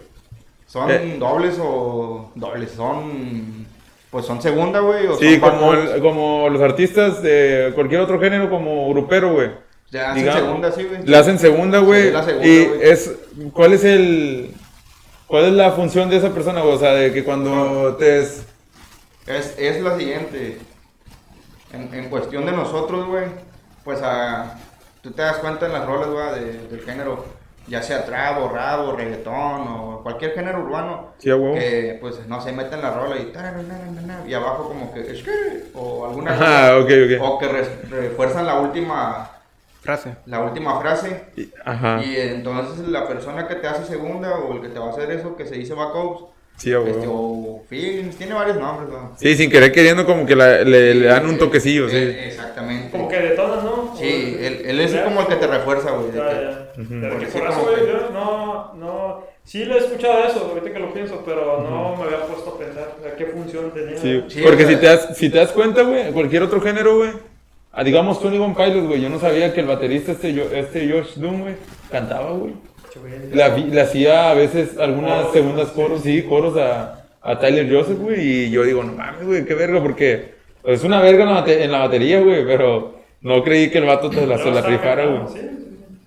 Son Eh. dobles o dobles, son pues son segunda, güey. o Sí, son como, el- como los artistas de cualquier otro género, como grupero, güey. Ya hacen digamos, segunda, sí, güey. La hacen segunda, güey. Sí, la segunda, y es, ¿cuál es el, cuál es la función de esa persona, güey? O sea, de que cuando te... es- Es, es la siguiente. En, en cuestión de nosotros, güey, pues a, tú te das cuenta en las rolas, güey, de- del género, ya sea trap o rap o reggaetón o cualquier género urbano, Sí, que pues no se meten la rola y y abajo como que "Es que", o alguna Ajá, ok, ok. o que re- refuerzan la última Frase. la última frase Y- Ajá. y entonces la persona que te hace segunda o el que te va a hacer eso que se dice backups Sí, este, o feelings tiene varios nombres ¿no? Sí, sin querer queriendo como que la- le, le dan un toquecillo, sí. Exactamente Como que de todas, ¿no? Sí, él, él es como el que te refuerza, güey. Ujú. Pero Porque sí, yo no, no... Sí le he escuchado eso, ahorita que lo pienso, pero no me había puesto a pensar a qué función tenía. Sí, Sí, porque o sea- si, te das, si te das cuenta, güey, cualquier otro género, güey, digamos Tony One Pilot, güey, yo no sabía que el baterista este, Yo- este Josh Doom, güey, cantaba, güey. Le, vi- le hacía a veces algunas Coros, segundas coros, sí, coros a, a Tyler Joseph, güey, y yo digo, no mames, güey, qué verga, porque es una verga en la, bate- en la batería, güey, pero no creí que el vato te la, se la rifara, güey.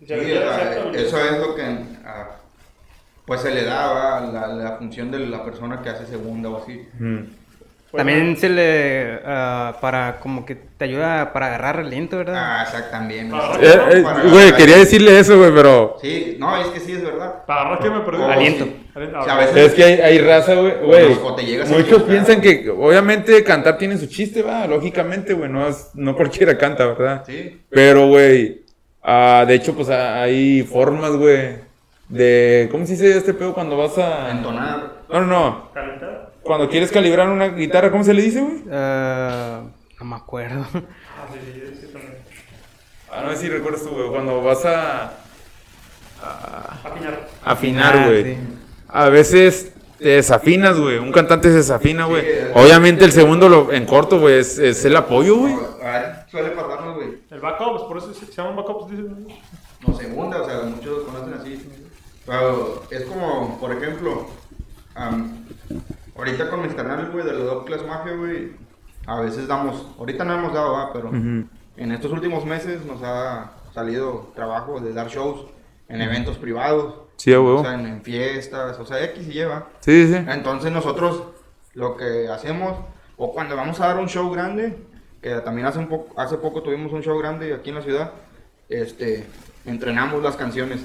Sí, sí, sí. Sí, Ya- güey. eso es lo que ah, pues se le daba la, la función de la persona que hace segunda o así. Mm. Pues, También se le. ah, para. Como que te ayuda para agarrar aliento, ¿verdad? Ah, exacto, también. Ah, Eh, eh, Güey, quería decirle eso, güey, pero... Sí, no, es que sí es verdad. Para agarrar que me perdí. Aliento. sí. Aliento. O sea, a veces- Es que hay, hay raza, güey, güey. O te llegas a Muchos piensan que, obviamente, cantar tiene su chiste, va, lógicamente, güey, no, es- no cualquiera canta, ¿verdad? Sí. Pero, güey, ah, de hecho, pues hay formas, güey, de, ¿cómo se dice este pedo cuando vas a... Entonar. No, no, no, ¿Calentar? cuando quieres calibrar una guitarra, ¿cómo se le dice, güey? Ah, no me acuerdo. Ah, sí, sí, sí, sí, también. Ah, no sé si recuerdas tú, güey, cuando vas a Afinar. afinar, Ah, güey. sí. A veces te desafinas, güey, un cantante se desafina, güey. Obviamente el segundo lo, en corto, güey, es, es el apoyo, güey. Suele pasarnos, güey. El backup, por eso se se llaman backups, dicen. No segunda, o sea, muchos lo conocen así. Pero es como, por ejemplo, am, ahorita con mis canales, güey, de la Dog Class Mafia, güey, a veces damos, ahorita no hemos dado, ¿va? pero Ujú. en estos últimos meses nos ha salido trabajo de dar shows en eventos privados, Sí, o sea, en, en fiestas, o sea, X y lleva. Sí, sí. Entonces nosotros lo que hacemos, o cuando vamos a dar un show grande, que también hace, un poco, hace poco tuvimos un show grande aquí en la ciudad, este, entrenamos las canciones.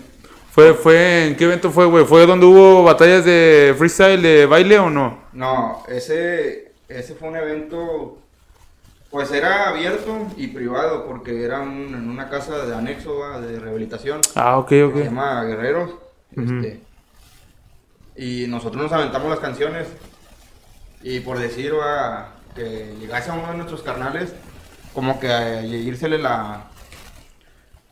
¿Fue, fue, ¿En qué evento fue, güey? ¿Fue donde hubo batallas de freestyle, de baile o no? No, ese, ese fue un evento, pues era abierto y privado, porque era un- en una casa de anexo ¿va? de rehabilitación, Ah, ok, que ok. se llama Guerreros. Este, y nosotros nos aventamos las canciones, y por decir ¿va? Que llegase a uno de nuestros carnales, como que a irsele la,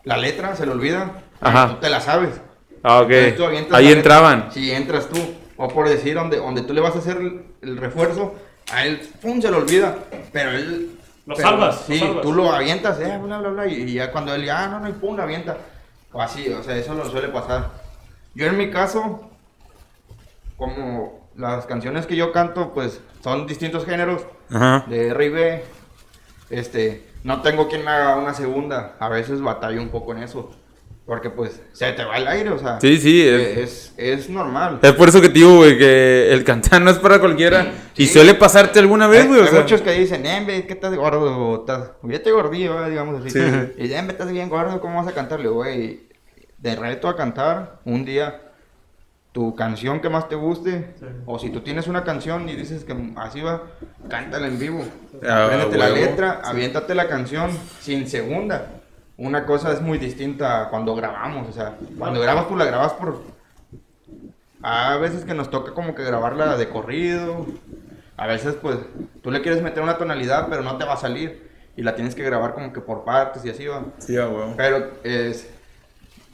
la letra, se le olvida, Ajá. tú te la sabes. Ah, ok. Ahí letra. entraban. Sí, entras tú. O por decir, donde, donde tú le vas a hacer el, el refuerzo, a él, pum, se le olvida. Pero él. Lo pero, salvas, lo Sí, salvas. tú lo avientas, eh, bla, bla, bla. Y, ya cuando él, ya, no, no, y pum, lo avienta. O así, o sea, eso lo suele pasar. Yo en mi caso, como las canciones que yo canto, pues son distintos géneros Ajá. de R&B. Este, no tengo quien me haga una segunda. A veces batallo un poco en eso. Porque pues se te va el aire, o sea. Sí, sí, es- eh, es, es normal. Es por eso que te digo, güey, que el cantar no es para cualquiera. Sí, y sí. suele pasarte alguna vez, Hay, güey. o hay sea. muchos que dicen, Embe, ¿qué estás gordo? Estás, yo estoy gordillo, ¿verdad? digamos así. Sí. Y dicen, Embe, estás bien gordo, ¿cómo vas a cantarle? Güey, de reto a cantar un día tu canción que más te guste. Sí. O si tú tienes una canción y dices que así va, cántala en vivo. Ah, Apréndete la letra, aviéntate la canción sin segunda. Una cosa es muy distinta a cuando grabamos. O sea, cuando grabas, tú la grabas por. A veces que nos toca como que grabarla de corrido. A veces, pues, tú le quieres meter una tonalidad, pero no te va a salir. Y la tienes que grabar como que por partes y así va. Sí, a huevo. Pero es.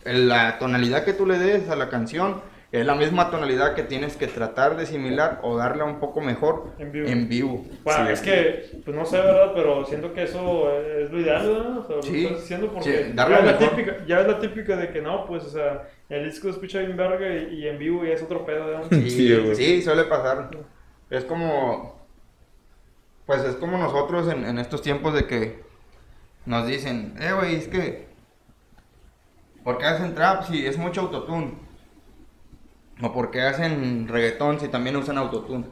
La tonalidad que tú le des a la canción es la misma tonalidad que tienes que tratar de asimilar o darle un poco mejor En vivo. En vivo. Bueno, Sí. es que, pues no sé, ¿verdad? Pero siento que eso es lo ideal, ¿verdad? O sea, lo Sí, estás diciendo porque sí, darle ya, es la mejor. típica, ya es la típica de que no, pues, o sea, el disco escucha bien verga y, y en vivo ya es otro pedo, ¿verdad? Sí, Sí, suele pasar. Es como. pues es como nosotros en, en estos tiempos de que nos dicen, eh, güey, es que, ¿por qué hacen trap si es mucho autotune? O ¿por qué hacen reggaetón si también usan autotune?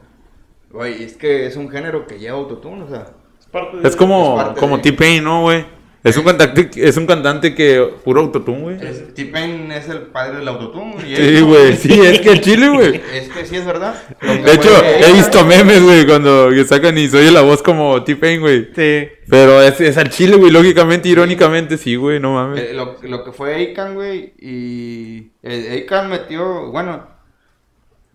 Güey, es que es un género que lleva autotune, o sea, Es parte de... Es como, Es parte como de- T-Pain, ¿no, güey? Es un cantante, es un cantante que puro autotune, güey. es- T-Pain es el padre del autotune. Sí, es- güey, sí, es que el chile, güey. Es que sí es verdad. De hecho, he visto memes, güey, cuando sacan y soy la voz como T-Pain, güey. Sí. Pero es, es al chile, güey, lógicamente, irónicamente, sí, güey, no mames. Eh, lo, lo que fue Akon, güey, y eh, Akon metió, bueno,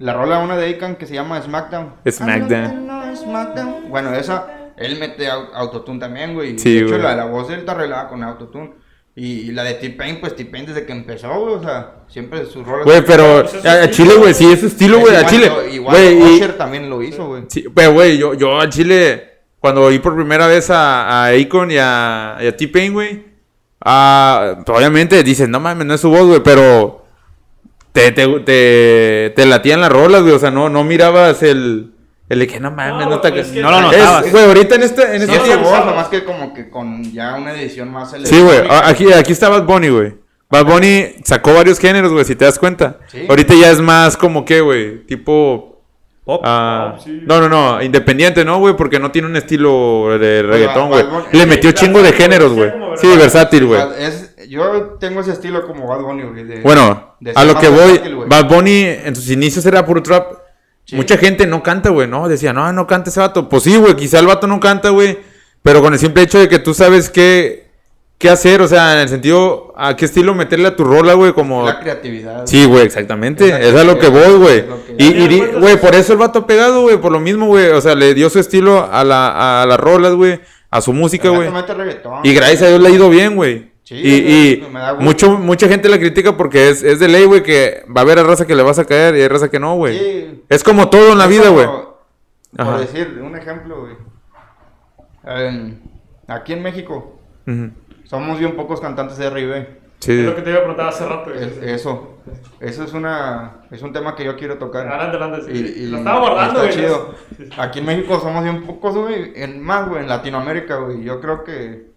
la rola una de Akon que se llama Smackdown. Smackdown. Ah, no, Smackdown. Bueno, esa, él mete au- autotune también, güey. Sí, de hecho, güey. la, la voz de él está arreglada con autotune. Y, y la de T-Pain, pues T-Pain desde que empezó, güey, o sea, siempre sus rolas... Güey, pero es a, a su Chile, güey, sí, es su estilo, güey, a Igual- Chile. Igual Güey, y- también lo hizo, güey. Sí, pero güey, yo, yo a Chile, cuando oí por primera vez a, a Akon y a, T-Pain, güey, ah, obviamente dices, no mames, no es su voz, güey, pero te, te, te, te latían las rolas, güey, o sea, no, no mirabas el, el de que no mames, no, No, te... es que- No lo Es- notabas. Güey, ahorita en este... En Sí, este tiempo- voz, nomás que como que con ya una edición más Sí, güey. Aquí, aquí está Bad Bunny, güey. Bad Bunny sacó varios géneros, güey, si te das cuenta. Sí. Ahorita ya es más como que, güey, tipo... Pop. ah, Pop, sí. No, no, no, independiente, ¿no, güey? Porque no tiene un estilo de reggaetón, güey. Le sí, metió chingo de géneros, güey. Sí, versátil. güey. Yo tengo ese estilo como Bad Bunny, güey. de- Bueno, a lo que voy. Bad Bunny en sus inicios era puro trap. Sí. Mucha gente no canta, güey, ¿no? Decía, no, no canta ese vato. Pues sí, güey, quizá el vato no canta, güey. Pero con el simple hecho de que tú sabes qué, qué hacer, o sea, en el sentido, a qué estilo meterle a tu rola, güey, como... La creatividad. Sí, güey, exactamente. Exacto. Es a lo que voy, güey. Es que- Y, güey, por eso el vato ha pegado, güey, por lo mismo, güey. O sea, le dio su estilo a, la, a las rolas, güey, a su música, güey. Y gracias a Dios le ha ido bien, güey. Sí, y y me da gusto. mucho, mucha gente la critica porque es, es de ley, güey, que va a haber raza que le vas a caer y hay raza que no, güey. Sí. Es como todo en la Es vida, como, güey. Por Ajá. decir, un ejemplo, güey. En- aquí en México somos bien pocos cantantes de R&B. Sí. Es lo que te iba a preguntar hace rato. güey. Es- eso. Eso es una es un tema que yo quiero tocar. Adelante, adelante. sí. Y- y lo estaba guardando, está güey. chido. Aquí en México somos bien pocos, güey. En más, güey, en Latinoamérica, güey. Yo creo que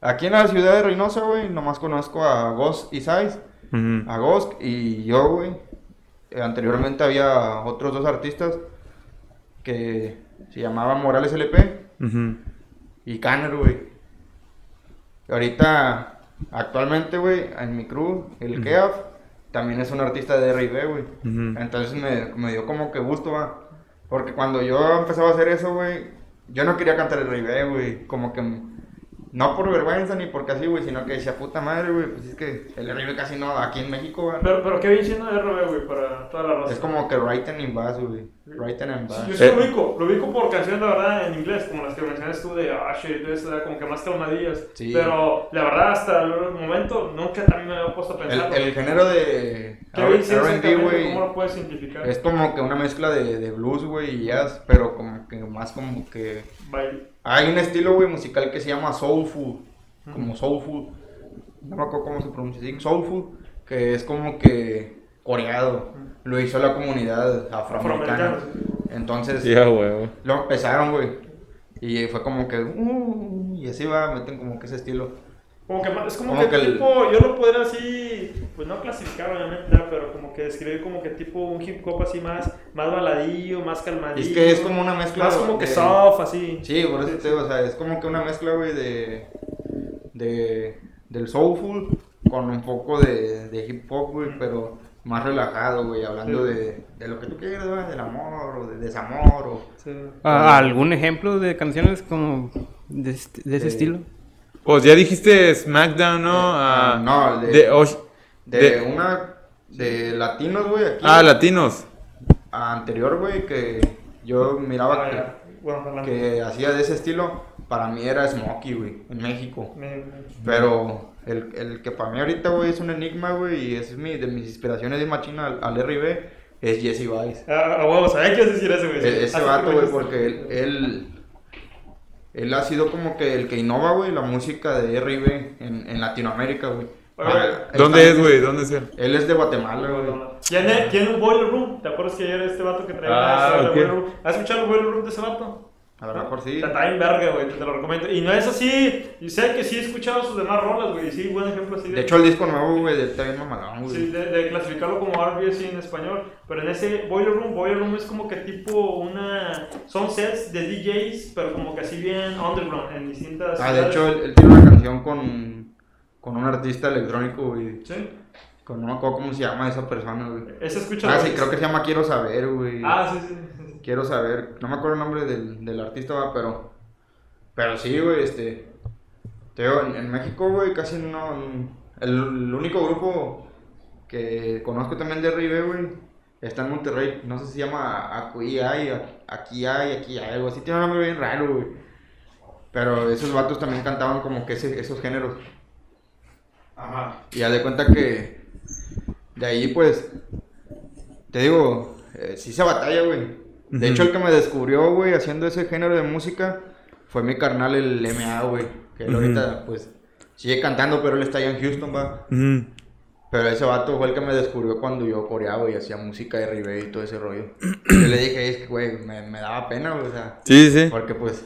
aquí en la ciudad de Reynosa, güey, nomás conozco a Ghost y Size. A Ghost y yo, güey. Anteriormente había otros dos artistas que se llamaban Morales LP Ujú. y Canner, güey. Ahorita, actualmente, güey, en mi crew, el Keaf, también es un artista de R&B, güey. Entonces me, me dio como que gusto, va. Porque cuando yo empezaba a hacer eso, güey, yo no quería cantar R&B, güey. Como que... No por vergüenza ni porque así, güey, sino que decía, puta madre, güey, pues es que el R&B casi no, aquí en México, güey. Pero, pero qué bien siendo de RB, güey, para toda la raza. Es como que writing in bass, güey. Writing in bass. Yo sí Eh. lo ubico, lo ubico por canciones, la verdad, en inglés, como las que mencionas tú de todo eso, era como que más calmadillas. Sí. Pero la verdad, hasta el momento, nunca también me había puesto a El, pensar. el género de ¿Qué bien siendo R&B, güey, ¿Cómo lo puedes simplificar? es como que una mezcla de, de blues, güey, y jazz, pero como que más como que... Baile. Hay un estilo, güey, musical que se llama soulful, como soulful, no me acuerdo cómo se pronuncia, sí, soulful, que es como que coreado, lo hizo la comunidad afroamericana. Afroamericana, Entonces, lo empezaron, güey, y fue como que... uh, y así va, meten como que ese estilo. Como que más- es como, Como que, que el- tipo, yo lo podría así, pues no clasificar obviamente, pero como que describir como que tipo un hip hop así más, más baladillo, más calmadillo. Es que es como una mezcla Más como que soft, así. Sí, por eso te digo, o sea, es como que una mezcla, güey, de, de, del soulful con un poco de, de hip hop, güey, pero más relajado, güey, hablando Sí. de, de lo que tú quieras, güey, del amor o de desamor o... Sí. Ah, ¿Algún ejemplo de canciones como de, este- de ese estilo? Pues ya dijiste SmackDown, ¿no? Ah, Ah, no, de- de Osh- De, de- una... De latinos, güey, aquí. Ah, latinos. Anterior, güey, que yo miraba Ah, que. Bueno, que hacía de ese estilo, para mí era Smokey, güey, en México. Pero el, el que para mí ahorita, güey, es un enigma, güey, y es mi, de mis inspiraciones de machina al, al R&B, es Jesse Vice. Ah, a huevo, ¿sabes qué decir eso, güey? E- ese vato, güey, porque él, él, él ha sido como que el que innova, güey, la música de R&B en, en Latinoamérica, güey. Ah, ¿Dónde es, güey? ¿Dónde es él? Él es de Guatemala, güey. ¿Quién es, ¿Quién es Boiler Room? ¿Te acuerdas que ayer este vato que traía Ah. Boiler Room? ¿Has escuchado el Boiler Room de ese vato? A lo mejor sí. Está bien verga, güey, te lo recomiendo. Y no es así, y sé que sí he escuchado sus demás rolas, güey, sí, buen ejemplo así De hecho, el disco nuevo, güey, de- está bien mamalón, güey. Sí, de, de clasificarlo como R&B así en español. Pero en ese Boiler Room, Boiler Room es como que tipo una... Son sets de DJs, pero como que así bien underground en distintas Ah, de ciudades. hecho, él, él tiene una canción con, con un artista electrónico, güey. Sí, Con, no me acuerdo cómo se llama esa persona, güey. ese escucha... Ah, sí, creo que se llama Quiero Saber, güey. Ah, sí, sí. Quiero saber, no me acuerdo el nombre del, del artista, va, pero. Pero sí, güey, este. Te digo, en, en México, güey, casi no. El, el único grupo que conozco también de R&B, güey, está en Monterrey. No sé si se llama Aquí hay, Aquí hay, Aquí hay, algo así. Tiene un nombre bien raro, güey. Pero esos vatos también cantaban como que ese- esos géneros. Ajá. Y haz de cuenta que de ahí, pues, te digo, eh, sí se batalla, güey. De hecho, el que me descubrió, güey, haciendo ese género de música fue mi carnal, el MA, güey. Que él ahorita, pues, sigue cantando, pero él está allá en Houston, va. Ujú. Pero ese vato fue el que me descubrió cuando yo coreaba y hacía música de Ribe y todo ese rollo. yo le dije, es que, güey, me, me daba pena, güey, o sea, Sí, sí. porque, pues,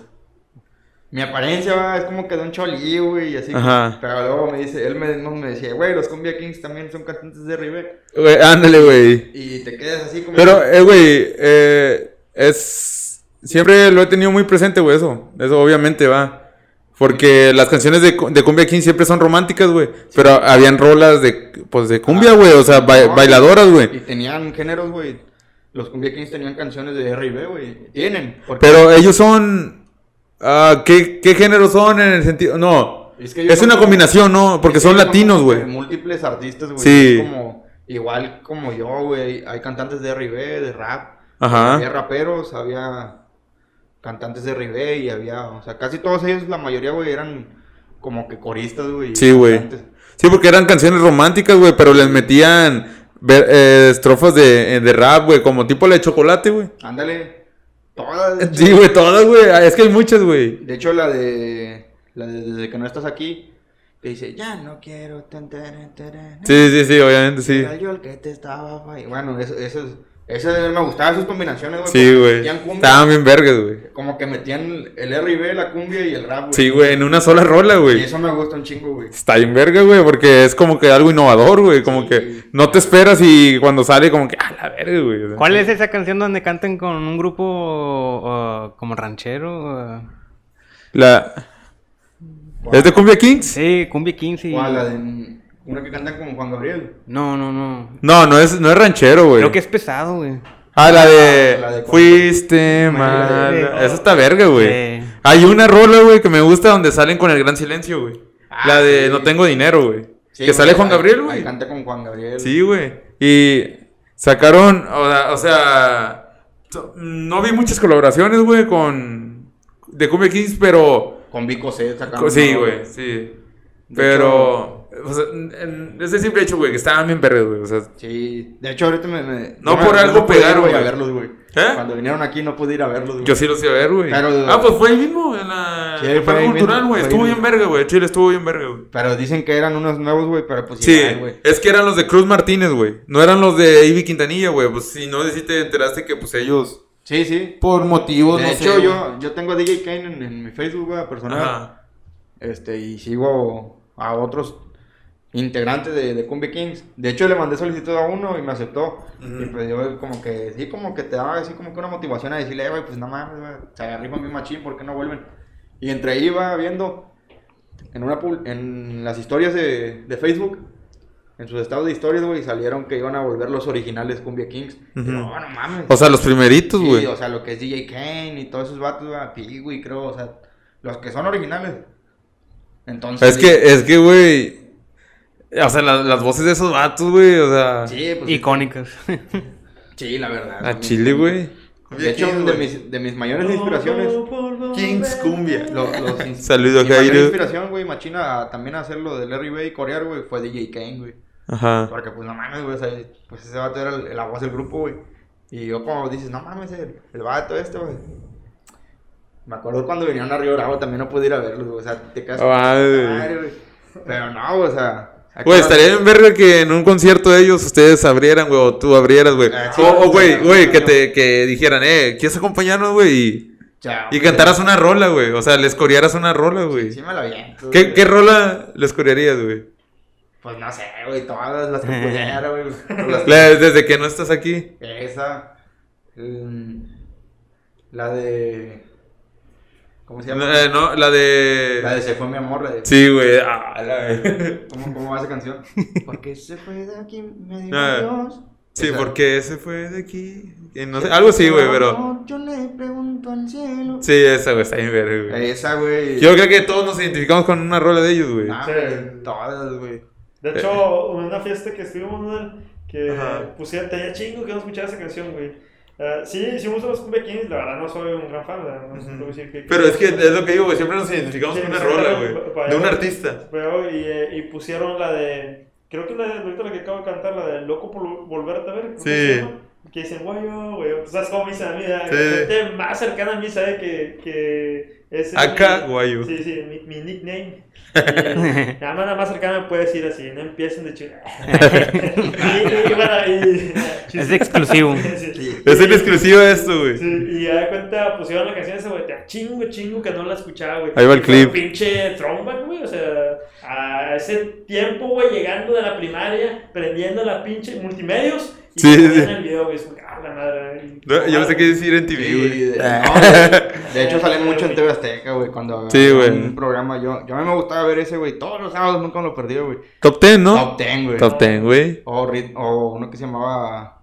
mi apariencia, va, es como que de un cholillo, güey, y así. Ajá. Pero luego me dice, él me, me decía, güey, los Cumbia Kings también son cantantes de Ribe. Güey, ándale, güey. Y te quedas así como... Pero, eh, güey, eh, es... Siempre lo he tenido muy presente, güey, eso. Eso obviamente va. Porque las canciones de, de Cumbia King siempre son románticas, güey. Pero habían rolas de, pues, de cumbia, güey. O sea, ba- No, bailadoras, Y güey. tenían géneros, güey. Los Cumbia Kings tenían canciones de R&B, güey. Tienen. porque- Pero ellos son... ah, ¿qué, ¿Qué género son en el sentido...? No. Es que una como- combinación, ¿no? Porque es son que latinos, güey. Múltiples artistas, güey. Sí. Es como... Igual como yo, güey. Hay cantantes de R&B, de rap. Ajá. Había raperos, había cantantes de R&B y había... O sea, casi todos ellos, la mayoría, güey, eran como que coristas, güey. Sí, güey. Sí, porque eran canciones románticas, güey, pero les metían eh, estrofas de, de rap, güey, como tipo la de chocolate, güey. Ándale. Todas. Sí, güey, todas, güey. Ah, Es que hay muchas, güey. De hecho, la de. La de Desde que no estás aquí. Que dice, ya no quiero. tan, taran, Sí, sí, sí, obviamente, sí. Era yo el que te estaba. Bueno, eso, eso, es- eso me gustaba, esas combinaciones, güey. Sí, güey. Estaban bien vergas, güey. Como que metían el R&B, la cumbia y el rap, güey. Sí, güey, en una sola rola, Y güey. eso me gusta un chingo, güey. Está bien verga, güey, porque es como que algo innovador, güey. Como Sí. que no te esperas y cuando sale, como que, ah, la verga, güey. ¿Cuál es esa canción donde cantan con un grupo uh, como ranchero? uh? La... ¿Es de Cumbia Kings? Sí, Cumbia 15. O a la de. Una que cantan con Juan Gabriel. No, no, no. No, no es, no es ranchero, güey. Creo que es pesado, güey. Ah, la de... La de- Fuiste mal. Esa está verga, güey. Sí. Hay una rola, güey, que me gusta donde salen con el gran silencio, güey. Ah, la de sí. No tengo dinero, güey. Sí, que sale Juan ahí- Gabriel, güey. canta con Juan Gabriel. Sí, güey. Y sacaron, o sea, o sea, to- no vi muchas colaboraciones, güey, con de Cumbia Kings, pero Con Vico C sacaron sí, güey, sí. De Pero o sea, en- ese simple hecho, güey, que estaban bien verdes, güey, o sea, Sí, de hecho ahorita me... me- No me- por algo no pegaron, güey, a güey. verlos, güey. ¿Eh? Cuando vinieron aquí no pude ir a verlos, güey. yo sí los iba a ver, güey. Ah, pues fue ahí mismo en la Sí, el fue cultural, güey, estuvo bien verga, güey. Chile estuvo bien verga, güey. Pero dicen que eran unos nuevos, güey, pero pues Sí, güey. es que eran los de Cruz Martínez, güey. No eran los de Ivy Quintanilla, güey. Pues si no, si te enteraste que pues ellos Sí, sí. por motivos De no hecho, sé, yo, yo tengo a DJ Kane en, en mi Facebook, güey, personal. Ajá. Este, y sigo a otros integrantes de, de Cumbia Kings. De hecho, le mandé solicitud a uno y me aceptó. Ujú. Y pues yo como que, sí, como que te daba así como que una motivación a decirle, "Eh, güey, pues no mames, güey, se arriba mi machín, ¿por qué no vuelven? Y entre ahí iba viendo en, una, en las historias de, de Facebook, en sus estados de historias, güey, salieron que iban a volver los originales Cumbia Kings. No, no mames. O sea, los primeritos, Sí, güey. o sea, lo que es DJ Kane y todos esos vatos, güey, güey, creo, o sea, los que son originales. Entonces. es que, es que, güey. O sea, la- las voces de esos vatos, güey. O sea. Sí, pues. Icónicas. Sí, la verdad. A Chile, güey. De hecho, de mis, de mis mayores inspiraciones. Kings Cumbia. Lo, los ins- Saludo, mi mayor inspiración, güey, machina, a- también a hacer lo del R&B y corear, güey, fue DJ Kane, güey. Ajá. Porque, pues, no mames, güey, o sea, pues ese vato era el- la voz del grupo, güey. Y yo, como dices, no mames, el, el vato este, güey. Me acuerdo cuando vinieron a Río Bravo, también no pude ir a verlos, güey. O sea, te quedas. Güey. Madre, güey. Pero no, o sea. Güey, estaría bien verga que en un concierto de ellos ustedes abrieran, güey, o tú abrieras, güey. Ah, sí, O, güey, güey, que te que dijeran, eh, ¿quieres acompañarnos, güey? Y Y cantaras una rola, güey. O sea, les corearas una rola, güey. Sí me la aviento, ¿Qué. ¿Qué rola les corearías, güey? Pues no sé, güey, todas las que pudiera, güey. Desde que no estás aquí. Esa. mm, la de. ¿Cómo se llama? Eh, no, la de... La de Se fue mi amor, la de. Sí, güey. Ah, la- ¿Cómo, ¿Cómo va esa canción? Porque se fue de aquí, me dijo Ah, adiós. Sí, porque ese fue de aquí. No sé, algo así, güey, pero... Yo le pregunto al cielo. Sí, esa, güey, está bien verga, güey. Esa, güey. Yo creo que todos nos identificamos con una rola de ellos, güey. Ah, Sí. todas, güey. De hecho, en una fiesta que estuvimos, que Ajá. pusieron, tenía chingo que no escuchaba esa canción, güey. Ah, sí, los Cumbia Kings, la verdad no soy un gran fan, ¿verdad? No sé cómo decir que... Pero es que es lo que digo, güey. Siempre nos identificamos Sí, con una rola, güey. De un artista. Pero, y, eh, y pusieron la de... Creo que la de, ahorita la que acabo de cantar, la de Loco por Volverte a ver. ¿cómo Sí. Que dicen, guayo, güey. ¿Tú sabes cómo me dicen a mí? ¿verdad? Sí. La gente más cercana a mí sabe que, que ese es Acá, mi- guayo. Sí, sí, mi, mi nickname. Y nada más, nada más cercana me puede decir así, no empiecen de chingar. y, y, bueno, y- Es exclusivo. Sí. Es el exclusivo de esto, güey. Sí, y ya de cuenta pusieron la canción esa, güey, te chingo, chingo que no la escuchaba, güey. Ahí va el clip. pinche throwback, güey, o sea, a ese tiempo, güey, llegando de la primaria, prendiendo la pinche multimedios y Sí, ponían sí. el video, güey, es como, ah, la madre. No, yo pensé que decir en TV, Sí, güey. de, no, de- de hecho salen mucho en TV Azteca, güey, cuando Sí, había güey. un programa, yo, yo a mí me gustaba ver ese, güey, todos los sábados nunca lo perdía, güey. Top 10, ¿no? Top Ten, güey. Top 10, güey. O, rit- o uno que se llamaba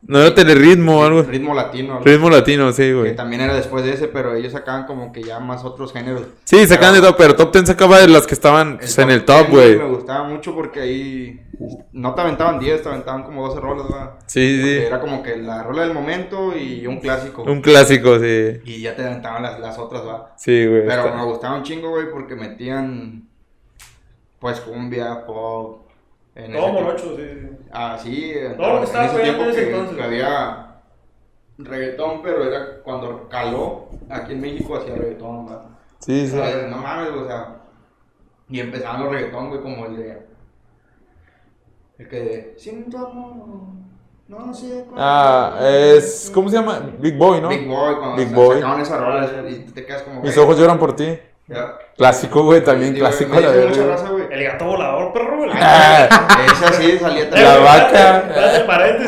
No era teleritmo o algo. Ritmo Latino, algo Ritmo latino, sí, que güey. también era después de ese, pero ellos sacaban como que ya más otros géneros. Sí, sacaban de top, pero top 10 sacaba de las que estaban pues, en el top, 10, güey. Me gustaba mucho porque ahí no te aventaban 10, te aventaban como 12 rolas, ¿verdad? Sí, Porque sí. Era como que la rola del momento y un clásico. Un clásico, sí. Y ya te aventaban las, las otras, ¿va? Sí, güey. Pero está- me gustaba un chingo, güey, porque metían pues cumbia, pop. En Todo ese morocho, sí. sí. Ah, sí, en, Todo lo que estaba ese pegando tiempo en ese que, entonces. que había reggaetón, pero era cuando caló aquí en México hacía reggaetón, ¿va? Sí, O sí. sea, no mames, o sea. Y empezaban los reggaetón, güey, como el de. El que de. Sin tu amor. No sé cuál Ah, es. ¿Cómo se llama? Big Boy, ¿no? Big Boy, cuando Big Boy. sacaban esa rola y te quedas como. Mis güey, ojos lloran por ti. Ya. Clásico, güey, también Digo, clásico me la dice mucha verga. raza, güey. El gato volador, perro. Ah, Esa sí salía Eh, La vaca.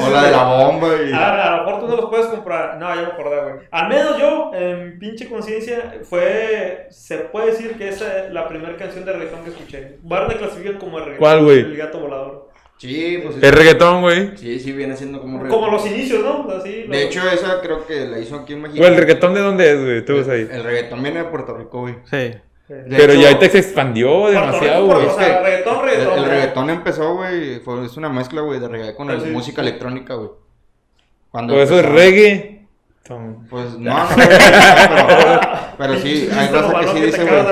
O la de la bomba y. Ah, a lo mejor tú no los puedes comprar. No, ya me acordé, güey. Al menos yo, en pinche conciencia, fue. Se puede decir que esa es la primera canción de reggaetón que escuché. Barney clasifica como el reggaetón. ¿Cuál, güey? El gato volador. Sí, pues. es reggaetón, güey. Sí, sí, viene siendo como un Como reggaetón. los inicios, ¿no? Así, De hecho, esa creo que la hizo aquí en México. Güey, el reggaetón de dónde es, güey. Tú ves ahí. El reggaetón viene de Puerto Rico, güey. Sí. De Pero hecho, ya ahorita se expandió demasiado, güey. O sea, que reggaetón, El, reggaetón. el ¿no? reggaetón empezó, güey, es una mezcla, güey, de reggaetón con el- sí. música electrónica, güey. Cuando Por eso es reggae. Pues no, no, pero, pero sí, hay raza que sí dice, güey.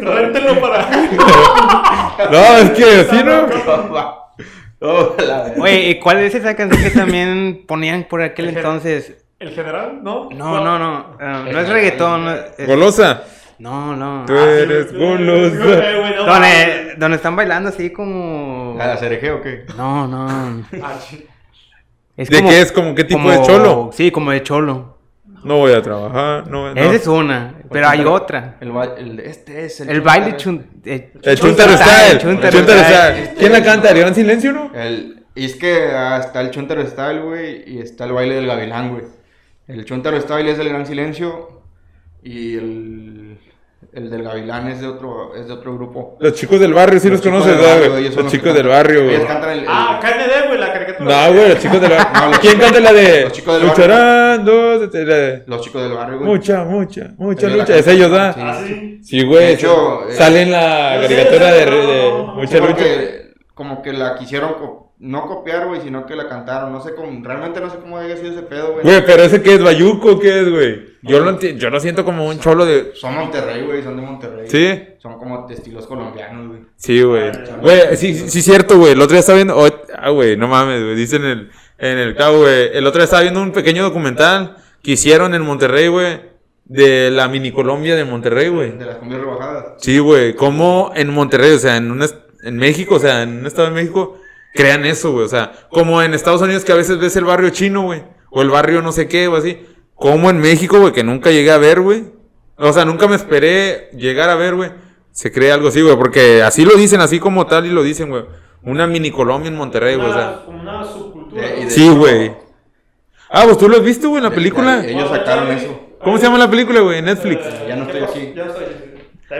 Réntenlo para. No, es que así no. Oh, la. Oye, ¿y cuál es esa canción que también ponían por aquel El- entonces? ¿El general? ¿No? No, no, no. ah, no es reggaetón. no, es- Golosa. No, no. Tú eres golosa. Eh, no Donde, están bailando así como. ¿La de Cereje o qué? No, no. Ah. Es ¿De qué es? ¿Como qué tipo de cholo? Sí, como de cholo. No voy a trabajar. No, no. Esa es una, pero hay otra. El, el, este es el... El baile chun, eh, El Chuntar Style. el. Style. ¿Quién la canta? ¿Ariana Silencio, no? El, y es que ah, está el Chuntaro Style, güey, y está el baile del gavilán, güey. El Chuntaro Style es del Gran Silencio y el, el del gavilán es de otro, es de otro grupo. Los chicos del barrio, sí los, conoces, del barrio, ¿verdad, güey? Los chicos del barrio, güey. Ellos cantan el... el- Ah, KND, güey, la caricatura. No, güey, los chicos del barrio. ¿Quién canta la de los chicos del barrio. De- Los chicos del barrio, güey. Mucha, mucha, mucha lucha. Es ellos, ¿verdad? Sí. Ah, sí. Sí, güey. De hecho, eh, sale en la sé, caricatura de, mucha Sí, lucha. como que la quisieron no copiar, güey, sino que la cantaron. No sé cómo, realmente no sé cómo haya sido ese pedo, güey. Güey, pero ese qué es Bayuco, ¿qué es, güey? Yo lo enti- yo lo siento como un cholo de. Son Monterrey, güey, son de Monterrey. ¿Sí? Son como de estilos colombianos, güey. Sí, güey. Güey, sí, sí, sí, cierto, güey. El otro día estaba viendo. oh, ah, güey, no mames, güey. Dice en el, en el cabo, güey. El otro día estaba viendo un pequeño documental que hicieron en Monterrey, güey. De la mini Colombia de Monterrey, güey. De las cumbias rebajadas. Sí, güey. Como en Monterrey, o sea, en, un est- en México, o sea, en un estado de México, crean eso, güey. O sea, como en Estados Unidos que a veces ves el barrio chino, güey. O el barrio no sé qué, o así. cómo en México, güey, que nunca llegué a ver, güey. O sea, nunca me esperé llegar a ver, güey. Se cree algo así, güey, porque así lo dicen, así como tal y lo dicen, güey. Una mini Colombia en Monterrey, güey, o sea. como una subcultura. De- Sí, güey. Ah, pues tú lo has visto, güey, en la película. Ellos sacaron eso. ¿Cómo se llama la película, güey? En Netflix. Eh, Ya no estoy ¿qué aquí. cosa? Ya no estoy aquí.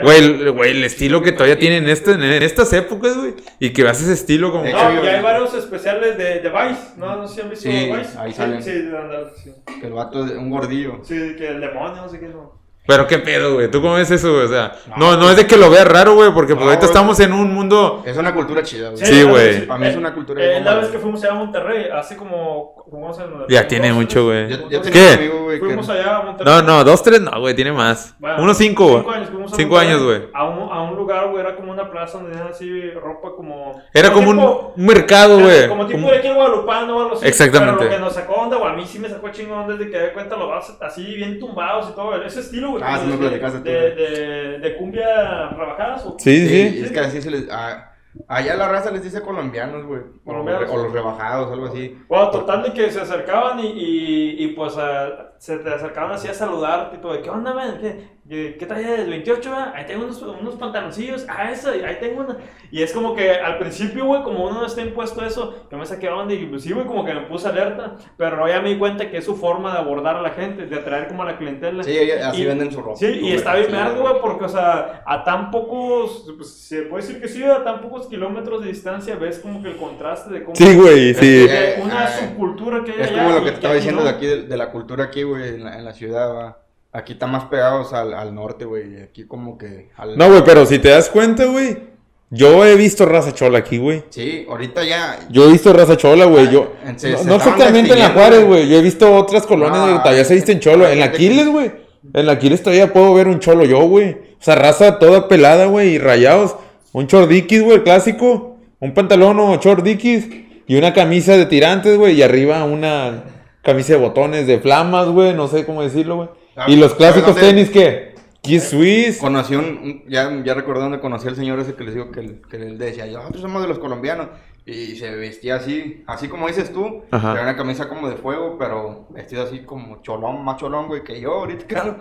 Güey, el, güey, el estilo que todavía tienen en, este, en estas épocas, güey. Y que veas ese estilo como... No, y hay varios especiales de, de Vice. No, no sé si han visto Sí, Vice. ahí sí, salen. Sí, de andar, sí. Que el vato es un gordillo. Sí, que el demonio, no sé qué, no. Pero qué pedo, güey. ¿Tú cómo ves eso, güey? O sea, no, no es de que lo veas raro, güey, porque pues No, ahorita güey. estamos en un mundo... Es una cultura chida, güey. Sí, la güey. Para mí es una cultura Eh, la vez que fuimos allá a Monterrey, hace como. a ver, Ya como tiene dos, mucho, güey. Dos- ¿Qué? amigo, güey, que... Fuimos allá a Monterrey. No, no, dos, tres, no, güey, tiene más. Bueno, Unos cinco, cinco güey. años, fuimos a Cinco Monterrey, años, güey. A un, a un lugar, güey, era como una plaza donde tenían así ropa como. Era como tipo- un, mercado, güey. Como tipo Como- de aquí en Guadalupano o algo así. Exactamente. Pero lo que nos sacó onda, o a mí sí me sacó chingón desde que de cuenta los vas así bien tumbados y todo. Ese estilo, Ah, sí me de- platicaste tú, de, de, de cumbia rebajadas o. Sí, Sí, sí. es que así se les... a- allá la raza les dice colombianos, güey. O, Colombianos. o los rebajados, algo así. Bueno, total de que se acercaban y, y, y pues a- se te acercaban así a saludar, tipo de, ¿qué onda, man? ¿Qué, qué, qué talla es? ¿28, va? Ahí tengo unos, unos pantaloncillos, ah, eso, ahí tengo una. Y es como que al principio, güey, como uno no está impuesto a eso, yo me saqué onda y pues sí, güey, como que me puse alerta, pero luego ya me di cuenta que es su forma de abordar a la gente, de atraer como a la clientela. Sí, así Y- venden su ropa. Sí, y está bien verga, güey, porque, o sea, a tan pocos, pues, se puede decir que sí, a tan pocos kilómetros de distancia ves como que el contraste de cómo... Sí, güey, sí. Eh, una ah, subcultura que hay Es allá como lo que te estaba diciendo no. de aquí, de, de la cultura aquí, güey, en la, en la ciudad, va. Aquí están más pegados al, al norte, güey. y Aquí como que... Al... No, güey, pero si te das cuenta, güey. Yo he visto raza chola aquí, güey. Sí, ahorita ya... Yo he visto raza chola, güey. Yo. Ah, se- No, se no estaban exactamente en la Juárez, güey. Yo he visto otras colonias No, donde todavía se visten cholo. En la Aquiles, güey. En la Aquiles todavía puedo ver un cholo yo, güey. O sea, raza toda pelada, güey, y rayados. Un chordiquis, güey, clásico. Un pantalón o chordiquis. Y una camisa de tirantes, güey. Y arriba una camisa de botones de flamas, güey. No sé cómo decirlo, güey. Ah, Y los clásicos tenis, ¿qué? Kiss Swiss. Conocí un, ya, ya recordé donde conocí al señor ese que les digo que, que decía, nosotros somos de los colombianos. Y se vestía así, así como dices tú, Ajá. traía una camisa como de fuego, pero vestido así como cholón, más cholón, güey, que yo ahorita, claro.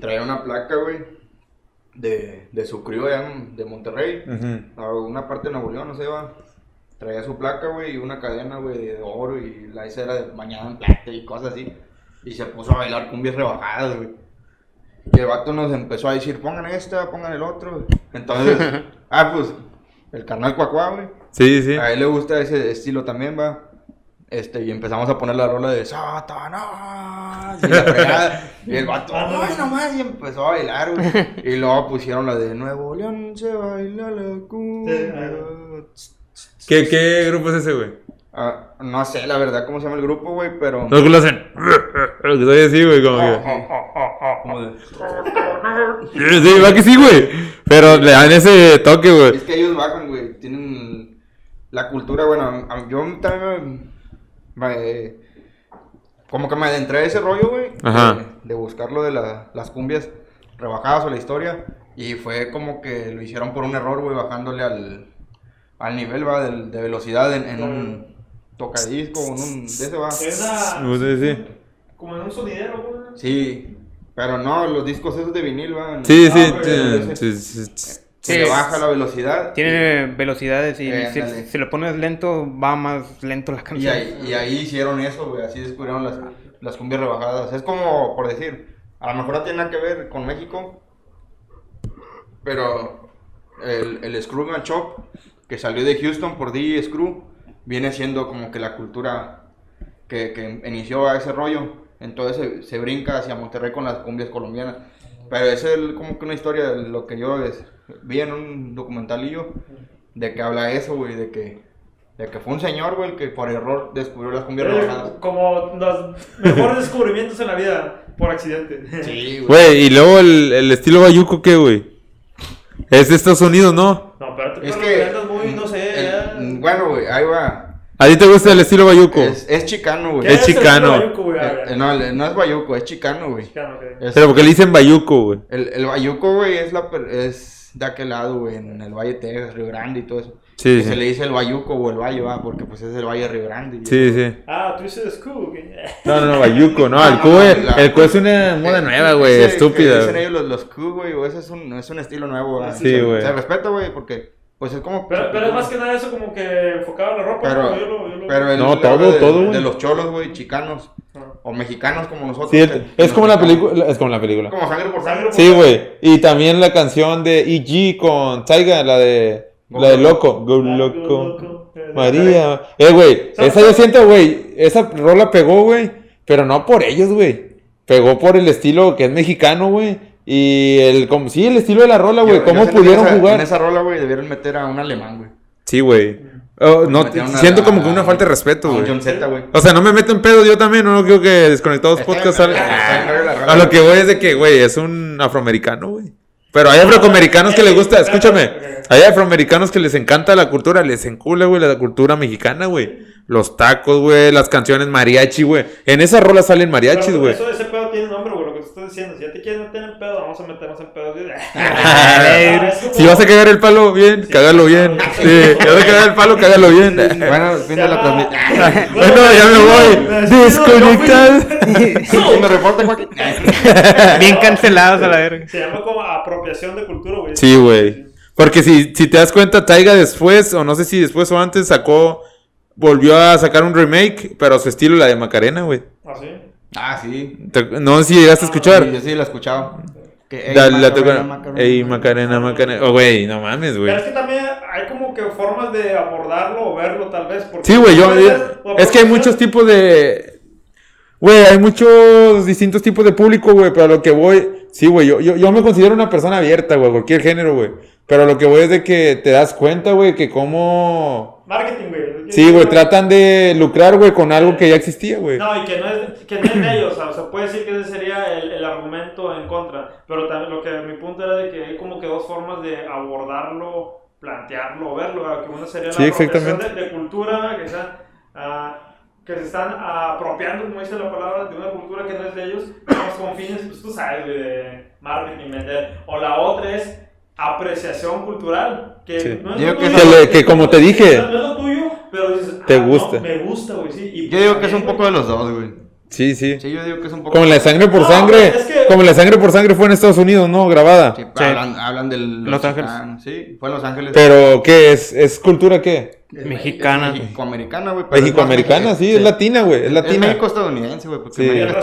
Traía una placa, güey, de, de su crío allá de Monterrey, Ujú. a una parte de Nuevo León, no sé, va. Traía su placa, güey, y una cadena, güey, de oro, y la esa era de bañada en plata y cosas así. Y se puso a bailar cumbias rebajadas, güey. Y el vato nos empezó a decir, pongan esta, pongan el otro. Entonces, ah, pues, el carnal Cuacuá, güey. Sí, sí. A él le gusta ese estilo también, va. Este, y empezamos a poner la rola de Satanás. Y, la fregada. Y el vato, ay, nomás, y empezó a bailar, güey. Y luego pusieron la de Nuevo León se baila la cumbia. ¿Qué, ¿Qué grupo es ese, güey? Ah, no sé, la verdad, cómo se llama el grupo, güey, pero. Los que lo hacen. Lo que soy así, güey, como que. como de- Sí, va que sí, güey. Pero le dan ese toque, güey. Es que ellos bajan, güey. Tienen la cultura, bueno, yo también me, como que me adentré a ese rollo, güey. Ajá. De, de buscar lo de la- las cumbias rebajadas o la historia. Y fue como que lo hicieron por un error, güey, bajándole al, al nivel, va, del- de, velocidad en, en un tocadisco, en un... De ese, va. No sé, sí. como en un sonidero, güey. Sí, pero no, los discos esos de vinil, va. Sí, Ah, sí, güey, sí, sí, sí, sí. Se le baja la velocidad. Tiene velocidades y Eh, si, si lo pones lento, va más lento la Y canción. ahí, y ahí hicieron eso, güey. Así descubrieron las, las cumbias rebajadas. Es como, por decir, a lo mejor no tiene nada que ver con México, pero el, el Screwman Shop, que salió de Houston por DJ Screw, viene siendo como que la cultura que, que inició a ese rollo. Entonces se, se brinca hacia Monterrey con las cumbias colombianas. Pero es el- como que una historia, de lo que yo es- vi en un documentalillo, de que habla eso, güey, de que, de que fue un señor, güey, el que por error descubrió las cumbias rebajadas. como los mejores descubrimientos en la vida por accidente. Sí, güey. Güey, y luego el, el estilo bayuco, ¿qué, güey? Es de Estados Unidos, ¿no? No, pero tú Es que. Bueno, güey, ahí va. ¿A ti te gusta el estilo bayuco? Es, es chicano, güey. ¿Qué es el chicano. bayuco, güey? Eh, eh, no, el- no es bayuco, es chicano, güey. Chicano, ok. Es- Pero porque le dicen bayuco, güey. El, el bayuco, güey, es, la, per- es de aquel lado, güey, en el Valle de Texas, Río Grande y todo eso. Sí, que sí. se le dice el Bayuco o el Valle, va, porque pues es el Valle de Río Grande. Sí, sí. Ah, tú dices que- No, no, no, Bayuco, no, el No, no, güey, la- el Q es una moda nueva, güey, estúpida. Dicen güey. ellos los, los Q, güey, o ese es un, es un estilo nuevo, ¿va? Sí, Se- güey. Se respeta, güey, porque pues es como... Pero, pero es más que nada eso como que enfocado en la ropa. Pero, ¿no? Yo lo- yo lo- pero No, todo, de, todo, de los cholos, güey, chicanos, Ah. o mexicanos como nosotros. Sí, que- que es como la película, es como la película. Como sangre por sangre. Sí, güey, y también la canción de E.G. con Taiga, la de, la de Loco, Go Ah, Loco. María. Eh, güey, esa yo siento, güey, esa rola pegó, güey, pero no por ellos, güey. Pegó por el estilo que es mexicano, güey. Y el, como, sí, el estilo de la rola, güey, cómo pudieron en esa- jugar. En esa rola, güey, debieron meter a un alemán, güey. Sí, güey. Oh, no, siento como que una falta de respeto, güey. O sea, no me meten pedo yo también, no creo que desconectados Está podcast bien, salga- está bien, está bien, la rola. A lo que voy es de que, güey, es un afroamericano, güey. Pero hay afroamericanos que les gusta, escúchame, hay afroamericanos que les encanta la cultura, les encula, güey, la cultura mexicana, güey. Los tacos, güey, las canciones mariachi, güey. En esa rola salen mariachis, güey. Eso, ese pedo tiene nombre, te estoy diciendo. Si ya te quieres meter en pedo, vamos a meternos en pedo. Si vas a cagar el palo bien, cágalo bien. Sí, si vas a cagar el palo, cágalo bien. Bueno, fin de la transmisión. Bueno, ya me voy. Desconectado. ¿Quién me reporta, Joaquín? Bien cancelados a la verga. Se llama como apropiación de cultura, güey. Sí, güey. Porque si, si te das cuenta, Taiga después, o no sé si después o antes, sacó. Volvió a sacar un remake, pero a su estilo, la de Macarena, güey. ¿Así? Ah, sí. No si llegaste a escuchar. Sí, yo sí la he escuchado. Que, ey, La, Macarena, Ey, Macarena, Macarena. Oh, güey, no mames, güey. Pero es que también hay como que formas de abordarlo o verlo, tal vez. Porque Sí, güey, yo. Es que hay muchos tipos de. Güey, hay muchos distintos tipos de público, güey. Pero a lo que voy. Sí, güey, yo, yo, yo me considero una persona abierta, güey, cualquier género, güey. Pero lo que voy es de que te das cuenta, güey, que cómo. Marketing, güey. Sí, güey, tratan de lucrar, güey, con algo que ya existía, güey. No, y que no es, que no es de ellos, o sea, puede decir que ese sería el, el argumento en contra, pero también lo que mi punto era de que hay como que dos formas de abordarlo, plantearlo, verlo, ¿verdad? que una sería la Sí, exactamente. de, de cultura, que, sea, ah, que se están apropiando, como dice la palabra, de una cultura que no es de ellos, con fines, pues tú sabes, güey, de marketing, vender, o la otra es apreciación cultural, que Sí. no es Digo lo que tuyo, Que le- que como te dije, no, no es lo tuyo, pero dices, te ah, no, gusta. me gusta, güey, sí. y Yo digo que es un poco de los dos, güey. Sí, sí. Sí, yo digo que es un poco. Como la de sangre por No, sangre. es que- Como la sangre por sangre fue en Estados Unidos, ¿no? Grabada. Sí, Sí. Hablan, hablan del. Los Ángeles. Sí, fue en Los Ángeles. Pero, ¿qué es? ¿Es cultura qué? Es Mexicana. Es Mexicoamericana, güey. es más- sí, es latina, güey. Es Es latina. México-estadounidense, güey. Porque Sí. En es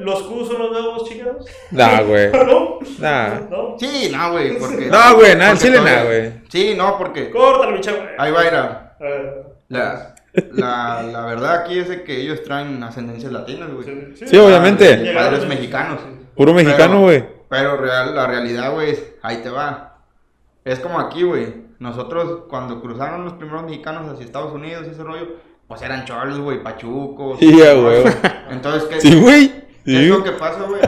los Q son los nuevos chicanos. Nah, güey. ¿No? Nah. ¿No? Sí, no, güey. porque- No, güey, nada, porque Chile nada, güey. Sí, no, porque. Córtalo, bicha, güey. Ahí va a ir a. La, la, la verdad aquí es de que ellos traen ascendencias latinas, güey. Sí, obviamente. De padres mexicanos. Puro mexicano, Pero- güey. Pero real, la realidad, güey, es- ahí te va. Es como aquí, güey. Nosotros, cuando cruzaron los primeros mexicanos hacia Estados Unidos y ese rollo, pues eran cholos, güey, pachucos. Sí, huevo. Entonces, ¿qué, Sí, güey. ¿qué es Sí. lo que pasa, güey?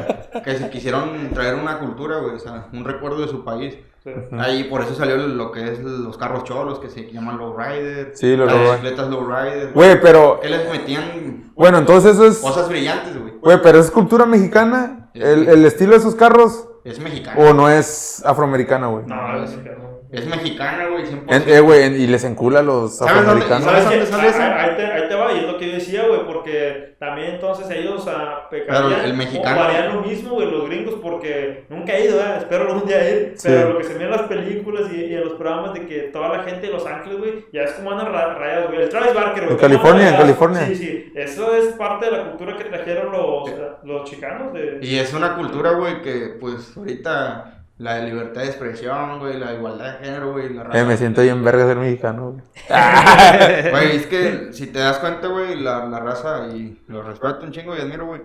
Que se quisieron traer una cultura, güey, o sea, un recuerdo de su país. Sí. Ahí por eso salió lo que es los carros cholos, que se llaman lowrider. Sí, los Las bicicletas lowrider. Güey, pero. Que les metían Bueno, entonces eso es. cosas brillantes, güey. Güey, pero es cultura mexicana. El, el estilo de esos carros. Es mexicana. ¿O no es afroamericana, güey? No, es que no. Es mexicana, güey, 100%. En- Eh, güey, y les encula a los ¿Sabes dónde- afroamericanos. sabes ¿Sabes dónde sale eso? Ahí, te, ahí te va, y es lo que yo decía, güey, porque también entonces ellos a pecarían Pero el mexicano- o harían lo mismo, güey, los gringos, porque nunca he ido, ¿verdad? espero algún día ir, pero Sí. lo que se ve en las películas y, y en los programas de que toda la gente de Los Ángeles, güey, ya es como andan ra- rayados, güey, el Travis Barker, güey. En California, en. California. Sí, sí, eso es parte de la cultura que trajeron los, los chicanos de... Y es una cultura, güey, que pues ahorita la de libertad de expresión, güey, la igualdad de género, güey, la Eh, me siento bien verga ser mexicano, güey. Güey, es que si te das cuenta, güey, la, la raza, y lo respeto un chingo y admiro, güey,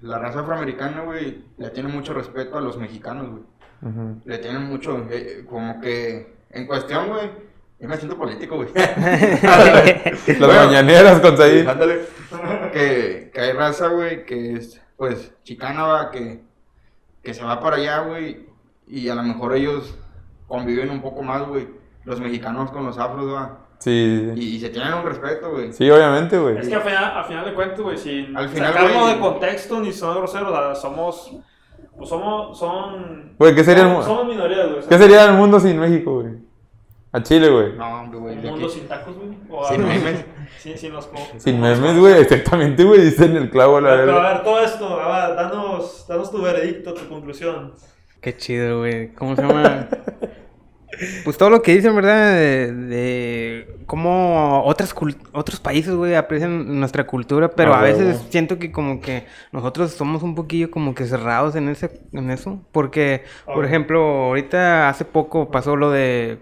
la raza afroamericana, güey, le tiene mucho respeto a los mexicanos, güey. Le tienen mucho, eh, como que, en cuestión, güey, yo me siento político, güey. Las Bueno, mañaneras con Said. Ándale. que, que hay raza, güey, que es, pues, chicana, va, que, que se va para allá, güey, y a lo mejor ellos conviven un poco más, güey, los mexicanos con los afros, va, Sí, sí. y, y se tienen un respeto, güey. Sí, obviamente, güey. Es que al final, al final de cuentas, güey, sin Al final, sacarlo güey- de contexto ni son groseros, o sea, somos, pues somos, son... Güey, ¿qué sería el somos, mu- somos minorías, güey. ¿Qué sería el mundo sin México, güey? A Chile, güey. No, hombre, güey. Un de mundo sin tacos, güey. O Sin algo así. memes. Sin, sin los Sin memes, güey. Exactamente, güey. Dicen el clavo a la Pero a ver, todo esto, a ver, danos, danos tu veredicto, tu conclusión. Qué chido, güey. ¿Cómo se llama? Pues todo lo que dicen, ¿verdad? De, de cómo otras otros países, güey, aprecian nuestra cultura, pero Ah, a veces siento que como que nosotros somos un poquillo como que cerrados en ese en eso, porque por ejemplo, ahorita hace poco pasó lo de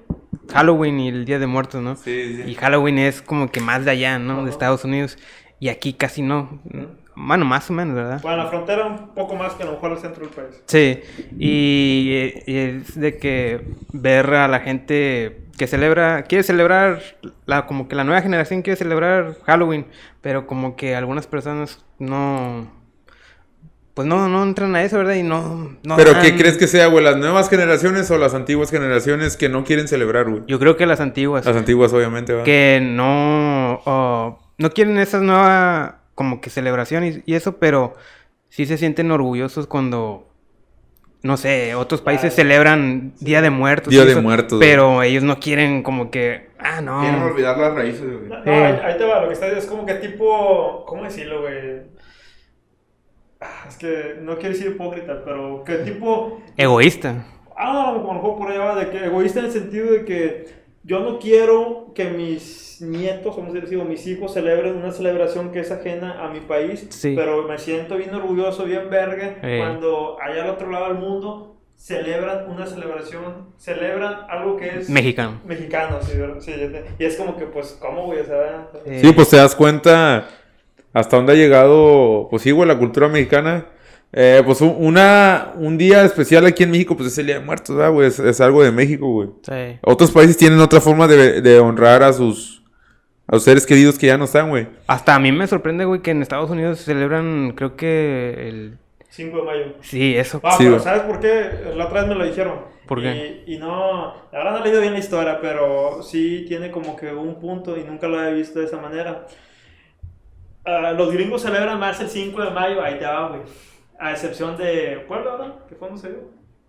Halloween y el Día de Muertos, ¿no? Sí, sí. Y Halloween es como que más de allá, ¿no? De Estados Unidos y aquí casi no. Bueno, más o menos, ¿verdad? Bueno, la frontera un poco más que a lo mejor el centro del país. Sí, y, y es de que ver a la gente que celebra, quiere celebrar, la, como que la nueva generación quiere celebrar Halloween, pero como que algunas personas no, pues no, no entran a eso, ¿verdad? Y no, no ¿Pero dan- qué crees que sea, güey? ¿Las nuevas generaciones o las antiguas generaciones que no quieren celebrar, güey? Yo creo que las antiguas, Las antiguas, obviamente, va. que no, oh, no quieren esas nuevas, como que celebraciones y eso, pero sí se sienten orgullosos cuando... No sé, otros países Ah, celebran Día de Muertos. Día y de eso, Muertos, güey. Pero ellos no quieren como que... Ah, no. Quieren olvidar las raíces, güey. No, ahí, ahí te va, lo que está es como que tipo, ¿cómo decirlo, güey? Ah, Es que no quiero decir hipócrita, pero que tipo, Egoísta. ah, a lo mejor por allá va, de que egoísta en el sentido de que yo no quiero que mis nietos, vamos a decir, o mis hijos celebren una celebración que es ajena a mi país, Sí. pero me siento bien orgulloso, bien verga, Eh. cuando allá al otro lado del mundo celebran una celebración, celebran algo que es Mexicano. mexicano, sí, ¿verdad? Sí, y es como que, pues, ¿cómo, güey? O sea, Eh, Sí, pues te das cuenta hasta dónde ha llegado, pues sí, güey, la cultura mexicana. Eh, pues un, una, un día especial aquí en México, pues es el Día de Muertos, ¿verdad, güey? Es, es algo de México, güey. sí. Otros países tienen otra forma de, de honrar a sus, a sus seres queridos que ya no están, güey. Hasta a mí me sorprende, güey, que en Estados Unidos celebran, creo que el... 5 de mayo. Sí, eso. Ah, Sí, pero güey. ¿sabes por qué? La otra vez me lo dijeron. ¿Por qué? Y no, la verdad no he leído bien la historia, pero sí tiene como que un punto y nunca lo había visto de esa manera. Ah, los gringos celebran más el 5 de mayo, ahí te va, güey. A excepción de Puebla, ¿verdad? ¿Qué fue donde se dio?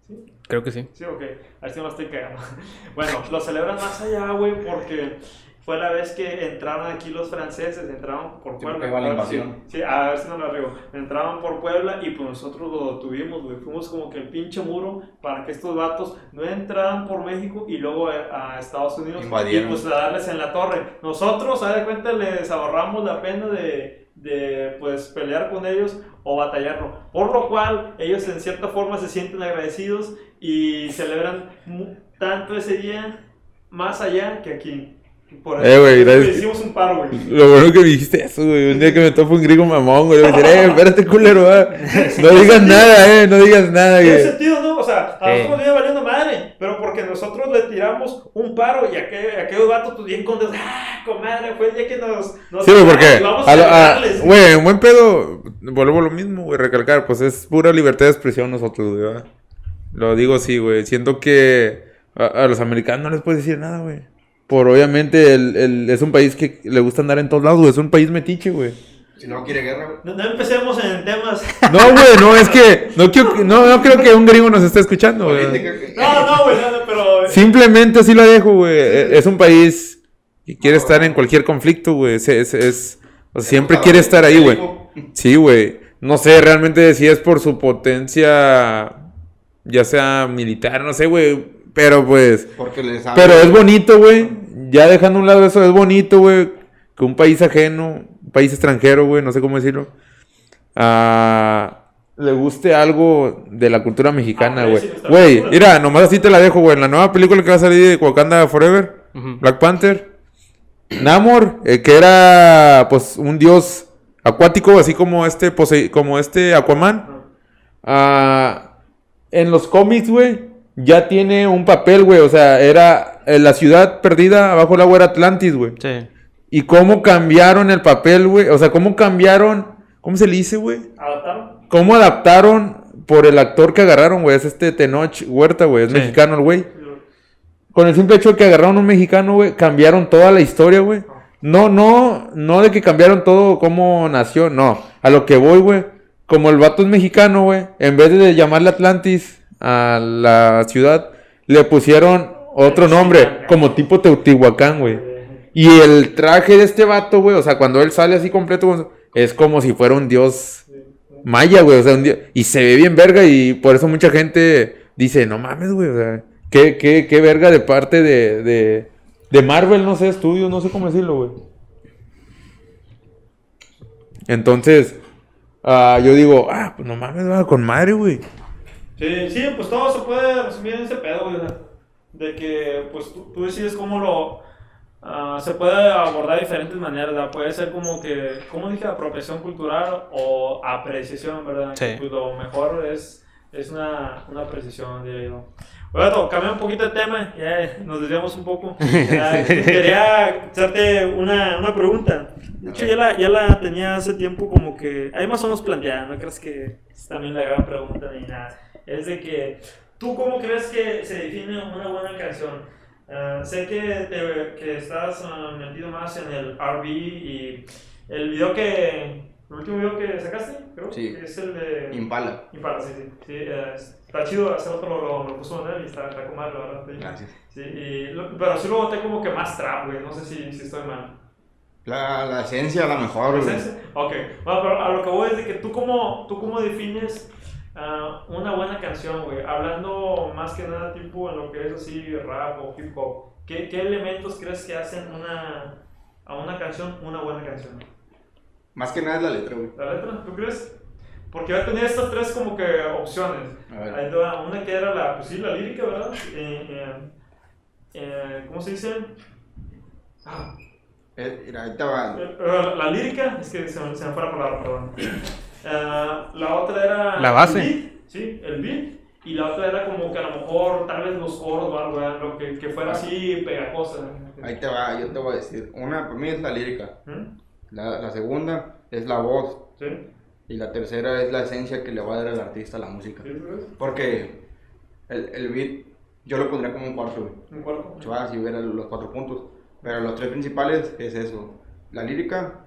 ¿Sí? Creo que sí. Sí, ok. A ver si no lo estoy cagando. Bueno, lo celebran más allá, güey, porque fue la vez que entraron aquí los franceses, entraron por Sí, Puebla. iba la invasión. si- Sí, a ver si no la riego. Entraron por Puebla y pues nosotros lo tuvimos, güey. Fuimos como que el pinche muro para que estos vatos no entraran por México y luego a, a Estados Unidos Invadieron. y pues a darles en la torre. Nosotros, a de cuenta, les ahorramos la pena de, de pues pelear con ellos o batallarlo. Por lo cual, ellos en cierta forma se sienten agradecidos y celebran tanto ese día más allá que aquí. Por Eh, güey, gracias. hicimos un paro, güey. Lo bueno que me dijiste eso, güey. Un día que me topo un gringo mamón, güey. Le voy a decir, eh, espérate, culero, va. No digas nada, eh, no digas nada, Tiene güey. sentido, ¿no? O sea, a nosotros nos viene valiendo madre, pero porque nosotros le tiramos un paro y aquel, aquellos vatos pues bien contentos, ¡ah, comadre! Fue el día que nos... nos Sí, güey, porque. vamos a a- celebrarles". Güey, en buen pedo, vuelvo a lo mismo, güey, recalcar. Pues es pura libertad de expresión nosotros, güey, ¿verdad? Lo digo así, güey. Siento que a, a los americanos no les puedes decir nada, güey. Por obviamente, el, el- es un país que le gusta andar en todos lados, güey. Es un país metiche, güey. Si no quiere guerra, güey. No, no empecemos en temas... No, güey, no, es que. No, quiero que- no, no creo que un gringo nos esté escuchando, güey. No, no, güey, no, no, pero... Simplemente así la dejo, güey. Es un país que quiere estar en cualquier conflicto, güey. Es, es, es- o sea, siempre quiere estar ahí, güey. Sí, güey. No sé realmente si es por su potencia, ya sea militar, no sé, güey. Pero pues, Porque les pero es bonito, güey. Ya dejando a un lado eso, es bonito, güey. Que un país ajeno, un país extranjero, güey, no sé cómo decirlo. ah, le guste algo de la cultura mexicana, Ah, güey. sí, nuestra Güey, mira, nomás así te la dejo, güey. En la nueva película que va a salir de Wakanda Forever. Black Panther, Namor, eh, que era pues un dios acuático, así como este, como este Aquaman. Ah, en los cómics, güey, ya tiene un papel, güey. O sea, era eh, la ciudad perdida abajo del agua era Atlantis, güey. Sí. Y cómo cambiaron el papel, güey. O sea, cómo cambiaron. ¿Cómo se le dice, güey? ¿Adaptaron? ¿Cómo adaptaron por el actor que agarraron, güey? Es este Tenoch Huerta, güey. Es Sí. mexicano el güey. Con el simple hecho de que agarraron un mexicano, güey, cambiaron toda la historia, güey. No, no, no de que cambiaron todo cómo nació, no. A lo que voy, güey. Como el vato es mexicano, güey, en vez de llamarle Atlantis a la ciudad, le pusieron otro nombre, como tipo Teotihuacán, güey. Y el traje de este vato, güey, o sea, cuando él sale así completo, es como si fuera un dios maya, güey, o sea, un dios, y se ve bien verga y por eso mucha gente dice, no mames, güey, o sea, qué, qué, qué verga de parte de, de, de Marvel, no sé, estudios, no sé cómo decirlo, güey. Entonces, ah, yo digo, ah, pues no mames, va, con madre, güey. Sí, sí, pues todo se puede resumir en ese pedo, güey. De que, pues tú, tú decides cómo lo. ah, se puede abordar de diferentes maneras, ¿verdad? Puede ser como que, como dije, apropiación cultural o apreciación, ¿verdad? Sí. Pues, lo mejor es, es una, una apreciación, diría yo. Bueno, cambiar un poquito de tema, ya nos desviamos un poco. Ah, quería hacerte una, una pregunta. De hecho, ya la, ya la tenía hace tiempo como que... Ahí más o menos planteada, no crees que es también la gran pregunta ni nada. Es de que, ¿tú cómo crees que se define una buena canción? Ah, sé que, te- que estás ah, metido más en el RB y el video que... El último video que sacaste, creo, Sí. es el de... Impala. Impala, sí, sí. sí eh, está chido, hace otro lo, lo, lo puso en él y está, está con madre, la verdad. sí. Gracias. Sí, y lo- pero sí lo boté como que más trap, güey. No sé si, si estoy mal. La, la esencia, la mejor, ¿Es güey. ese? Ok. Bueno, pero a lo que voy es de que tú cómo, tú cómo defines ah, una buena canción, güey. Hablando más que nada tipo en lo que es así rap o hip hop. ¿Qué, qué elementos crees que hacen una, a una canción una buena canción? Más que nada es la letra, güey. ¿La letra? ¿Tú crees? Porque yo tenía estas tres como que opciones. Ahí una que era la, pues sí, la lírica, ¿verdad? Eh, eh, eh, ¿Cómo se dice? Ah, ahí te va. eh, eh, la lírica, es que se se me fue la palabra, perdón. Ah, la otra era... La base. El beat, sí, el beat. Y la otra era como que a lo mejor, tal vez los coros o algo, ¿verdad? Lo que, que fuera así pegajosa. Ahí te va, yo te voy a decir. Una, para mí es la lírica. ¿Mm? La, la segunda es la voz. ¿Sí? Y la tercera es la esencia que le va a dar el artista a la música. ¿Sí? Porque el, el beat yo lo pondría como un cuarto. Un cuarto. Si hubiera los cuatro puntos. Pero los tres principales es eso. La lírica,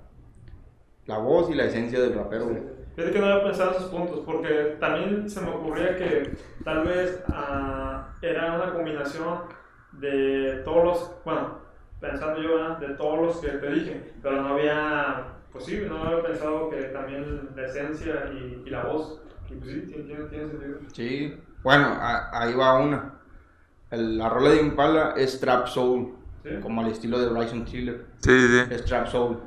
la voz y la esencia del rapero, güey. Fíjate que no había pensado en esos puntos, porque también se me ocurría que tal vez ah, era una combinación de todos los, bueno, pensando yo, de todos los que te dije, pero no había, pues sí, no había pensado que también la esencia y, y la voz, y pues sí, tiene, tiene sentido. Sí. Bueno, a- ahí va una. El- la rola de Impala es Trap Soul. ¿Sí? Como al estilo de Bryson Tiller. Sí, sí, sí. Es Trap Soul.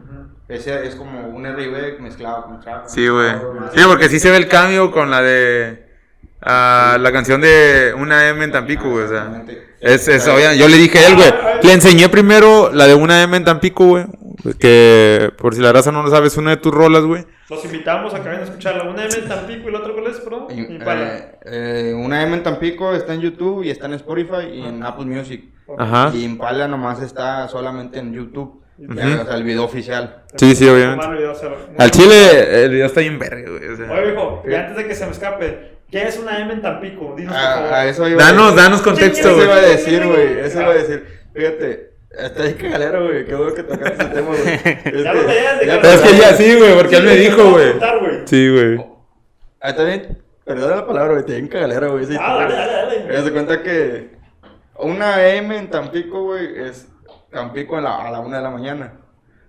Ese es como un R&B mezclado con trap. Sí, güey. Más- Sí, porque sí se ve el cambio con la de. ah, la canción de Una M en Tampico, güey. O sea, es, es Yo le dije a él, güey. Le enseñé primero la de Una M en Tampico, güey. Que por si la raza no lo sabe, es una de tus rolas, güey. Los invitamos a que vayan a escucharla. Una M en Tampico y la otra, ¿cuál es, perdón? Y- Impala. eh, eh, una M en Tampico está en YouTube y está en Spotify y en Apple Music. Ajá. Y Impala nomás está solamente en YouTube. Ya, o sea, el video oficial. Sí, sí, obviamente. Tomar video, o sea, muy Al chile, el video está bien verga, güey. o sea. Oye, viejo, y antes de que se me escape, ¿qué es una M en Tampico? Dinos, por A, favor. a eso iba Danos, a danos contexto, Eso güey. iba a decir, güey. Eso iba a decir. Fíjate. Está ahí cagalero, güey. Qué bueno que tocaste ese tema, güey. Este, Ya de que- te- Es que ya sí, güey, porque él me dijo, güey. Sí, güey. Ah, también. Perdona la palabra, güey. Te bien cagalero, güey. Sí, Ah, dale, dale, dale. Me das cuenta que una M en Tampico, güey, es Tampico a la, a la una de la mañana.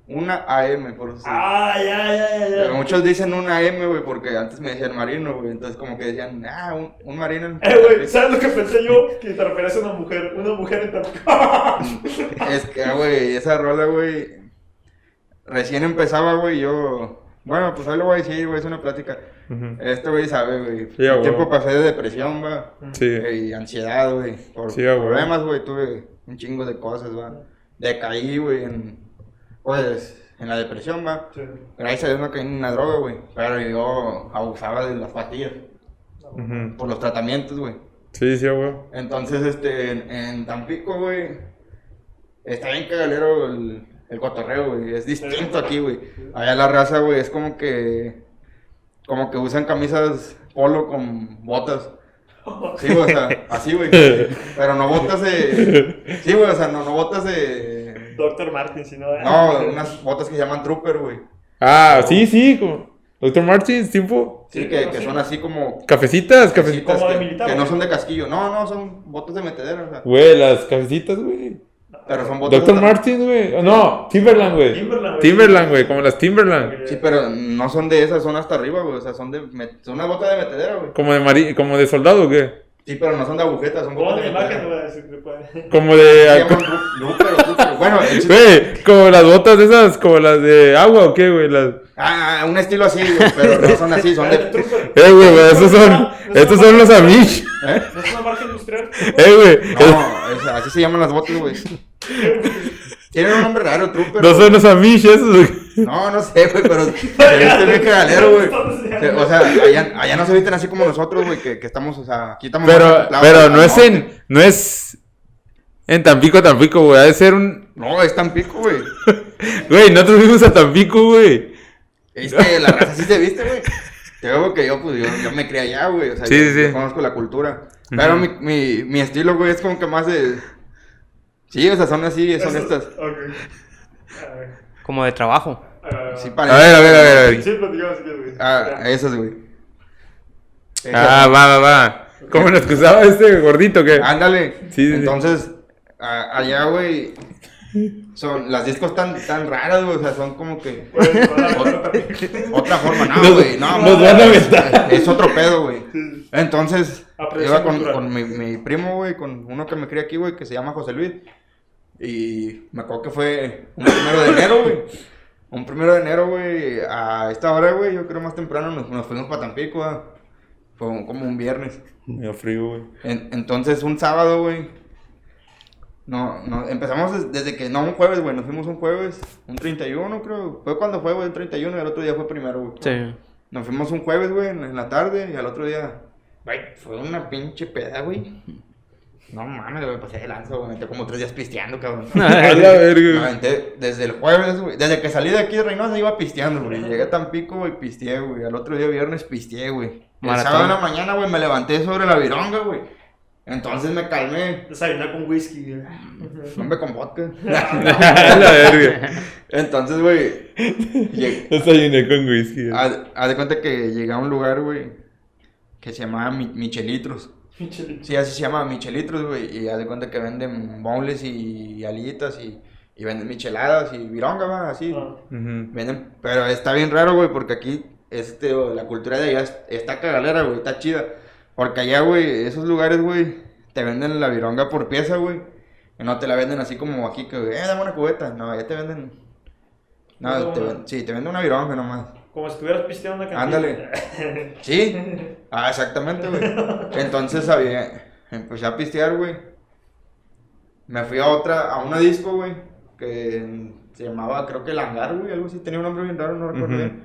Una AM, por eso. Ah, ya, ya, ya, Pero muchos dicen una M, güey, porque antes me decían marino, güey. Entonces, como que decían, ah, un, un marino. en Eh, güey. ¿sabes lo que pensé yo? Que te refieres a una mujer, una mujer en Tampico. Es que, güey, esa rola, güey, recién empezaba, güey, yo... Bueno, pues ahí lo voy a decir, güey, es una plática. Ujú. Este güey sabe, güey. Sí, Un tiempo pasé de depresión, va. Sí. eh, Y ansiedad, güey. Por Sí, problemas, güey, tuve un chingo de cosas, va. Decaí, güey, en... Pues, en la depresión, va. Sí. Gracias a Dios no caí en una droga, güey. Pero yo abusaba de las pastillas. Por los tratamientos, güey. Sí, sí, güey. Entonces, este, en, en Tampico, güey, está bien cagalero el, el cotorreo, güey. Es distinto aquí, güey. Allá la raza, güey, es como que, como que usan camisas polo con botas. Sí, güey, o sea, así, güey. Pero no botas de, sí, güey, o sea, no, no botas de, Doctor Martin, si no. no, unas botas que se llaman trooper, güey. Ah, sí, sí. como- Dr. Martins, tipo. Sí, que, que son así como. Cafecitas, cafecitas. Como de que, militar, que no güey. son de casquillo. No, no, son botas de metedera. O sea, Güey, las cafecitas, güey. pero son botas. Dr. Martins, güey. No, Timberland, güey. Timberland, güey. Timberland, güey, como las Timberland. Sí, pero no son de esas, son hasta arriba, güey. O sea, son de. Son una bota de metedera, güey. Como de mari como de soldado, ¿qué? Sí, pero no son de agujetas, son Pon de imagen, güey. Como de. Bueno, Güey, como las botas esas, como las de agua o qué, güey. Las... Ah, un estilo así, güey, pero no son así, son de. Eh, güey, güey, esos son. Estos son los Amish. ¿Eh? ¿No es una marca industrial? Eh, güey. No, así se llaman las botas, güey. Tienen un nombre raro, trooper. No son los Amish esos, güey. No, no sé, güey, pero se visten bien cagalero, güey. O sea, allá, allá no se visten así como nosotros, güey, que, que estamos, o sea, aquí estamos Pero, pero no es en. No es. En Tampico, Tampico, güey. Ha de ser un. No, es tan pico, güey. Güey, nosotros fuimos a Tampico, güey. Es que la raza sí se viste, güey. Te digo que yo, pues, yo, yo me crié allá, güey. O sea, Sí, yo, sí, sí. yo conozco la cultura. Pero mi, mi, mi estilo, güey, es como que más de... Sí, o sea, son así, son estas. Ok. Como de trabajo. Ah, Sí, A ver, a ver, a ver, a ver. Sí, platicamos si quieres, güey. Ah, esas, güey. Ah, va, va, va. ¿Cómo nos cruzaba este gordito que? Ándale. Sí, sí, sí. Entonces, a- allá, güey, son, las discos tan, tan raras, güey, o sea, son como que... Parar. Otra forma, no, güey, no. nos no, van a es- aventar. Es otro pedo, güey. Entonces, iba con mi, mi primo, güey, con uno que me cría aquí, güey, que se llama José Luis. Y me acuerdo que fue un primero de enero, güey. Un primero de enero, güey, a esta hora, güey, yo creo más temprano nos, nos fuimos para Tampico, güey. Fue un- como un viernes. Me dio frío, güey. En- entonces, un sábado, güey. No, no, empezamos des- desde que, no, un jueves, güey, nos fuimos un jueves, un 31, creo. Fue cuando fue, güey, el 31 y el otro día fue primero, güey. Sí. Nos fuimos un jueves, güey, en, en la tarde y al otro día, güey, fue una pinche peda, güey. No mames, güey, pasé de lanza, güey, me metí como tres días pisteando, cabrón. A la Me verga. aventé desde el jueves, güey. Desde que salí de aquí de Reynosa iba pisteando, güey. Llegué a Tampico, güey, pisteé, güey. Al otro día viernes pisteé, güey. El sábado en la mañana, güey, me levanté sobre la vironga, güey. Entonces me calmé. Desayunar con whisky, güey. Hombre con vodka. A la verga. Entonces, güey. llegué- Desayuné con whisky. Haz de cuenta que llegué a un lugar, güey. Que se llamaba Mi- Michelitros. Pinche Sí, así se llama Michelitros, güey. Y haz de cuenta que venden boneless y alitas y, y venden micheladas y vironga, va, así. Ah. Venden, pero está bien raro, güey, porque aquí este, o la cultura de allá es- está cagalera, güey, está chida. Porque allá, güey, esos lugares, güey, te venden la vironga por pieza, güey. Y no te la venden así como aquí, que, eh, dame una cubeta. No, allá te venden. No, No, te no. ven- sí, te venden una vironga nomás. Como si estuvieras pisteando una cantina. Ándale. Sí, ah, exactamente, güey. Entonces había, empecé a pistear, güey. Me fui a otra, a una disco, güey, que se llamaba, creo que el hangar, güey, algo así. Tenía un nombre bien raro, no recuerdo bien.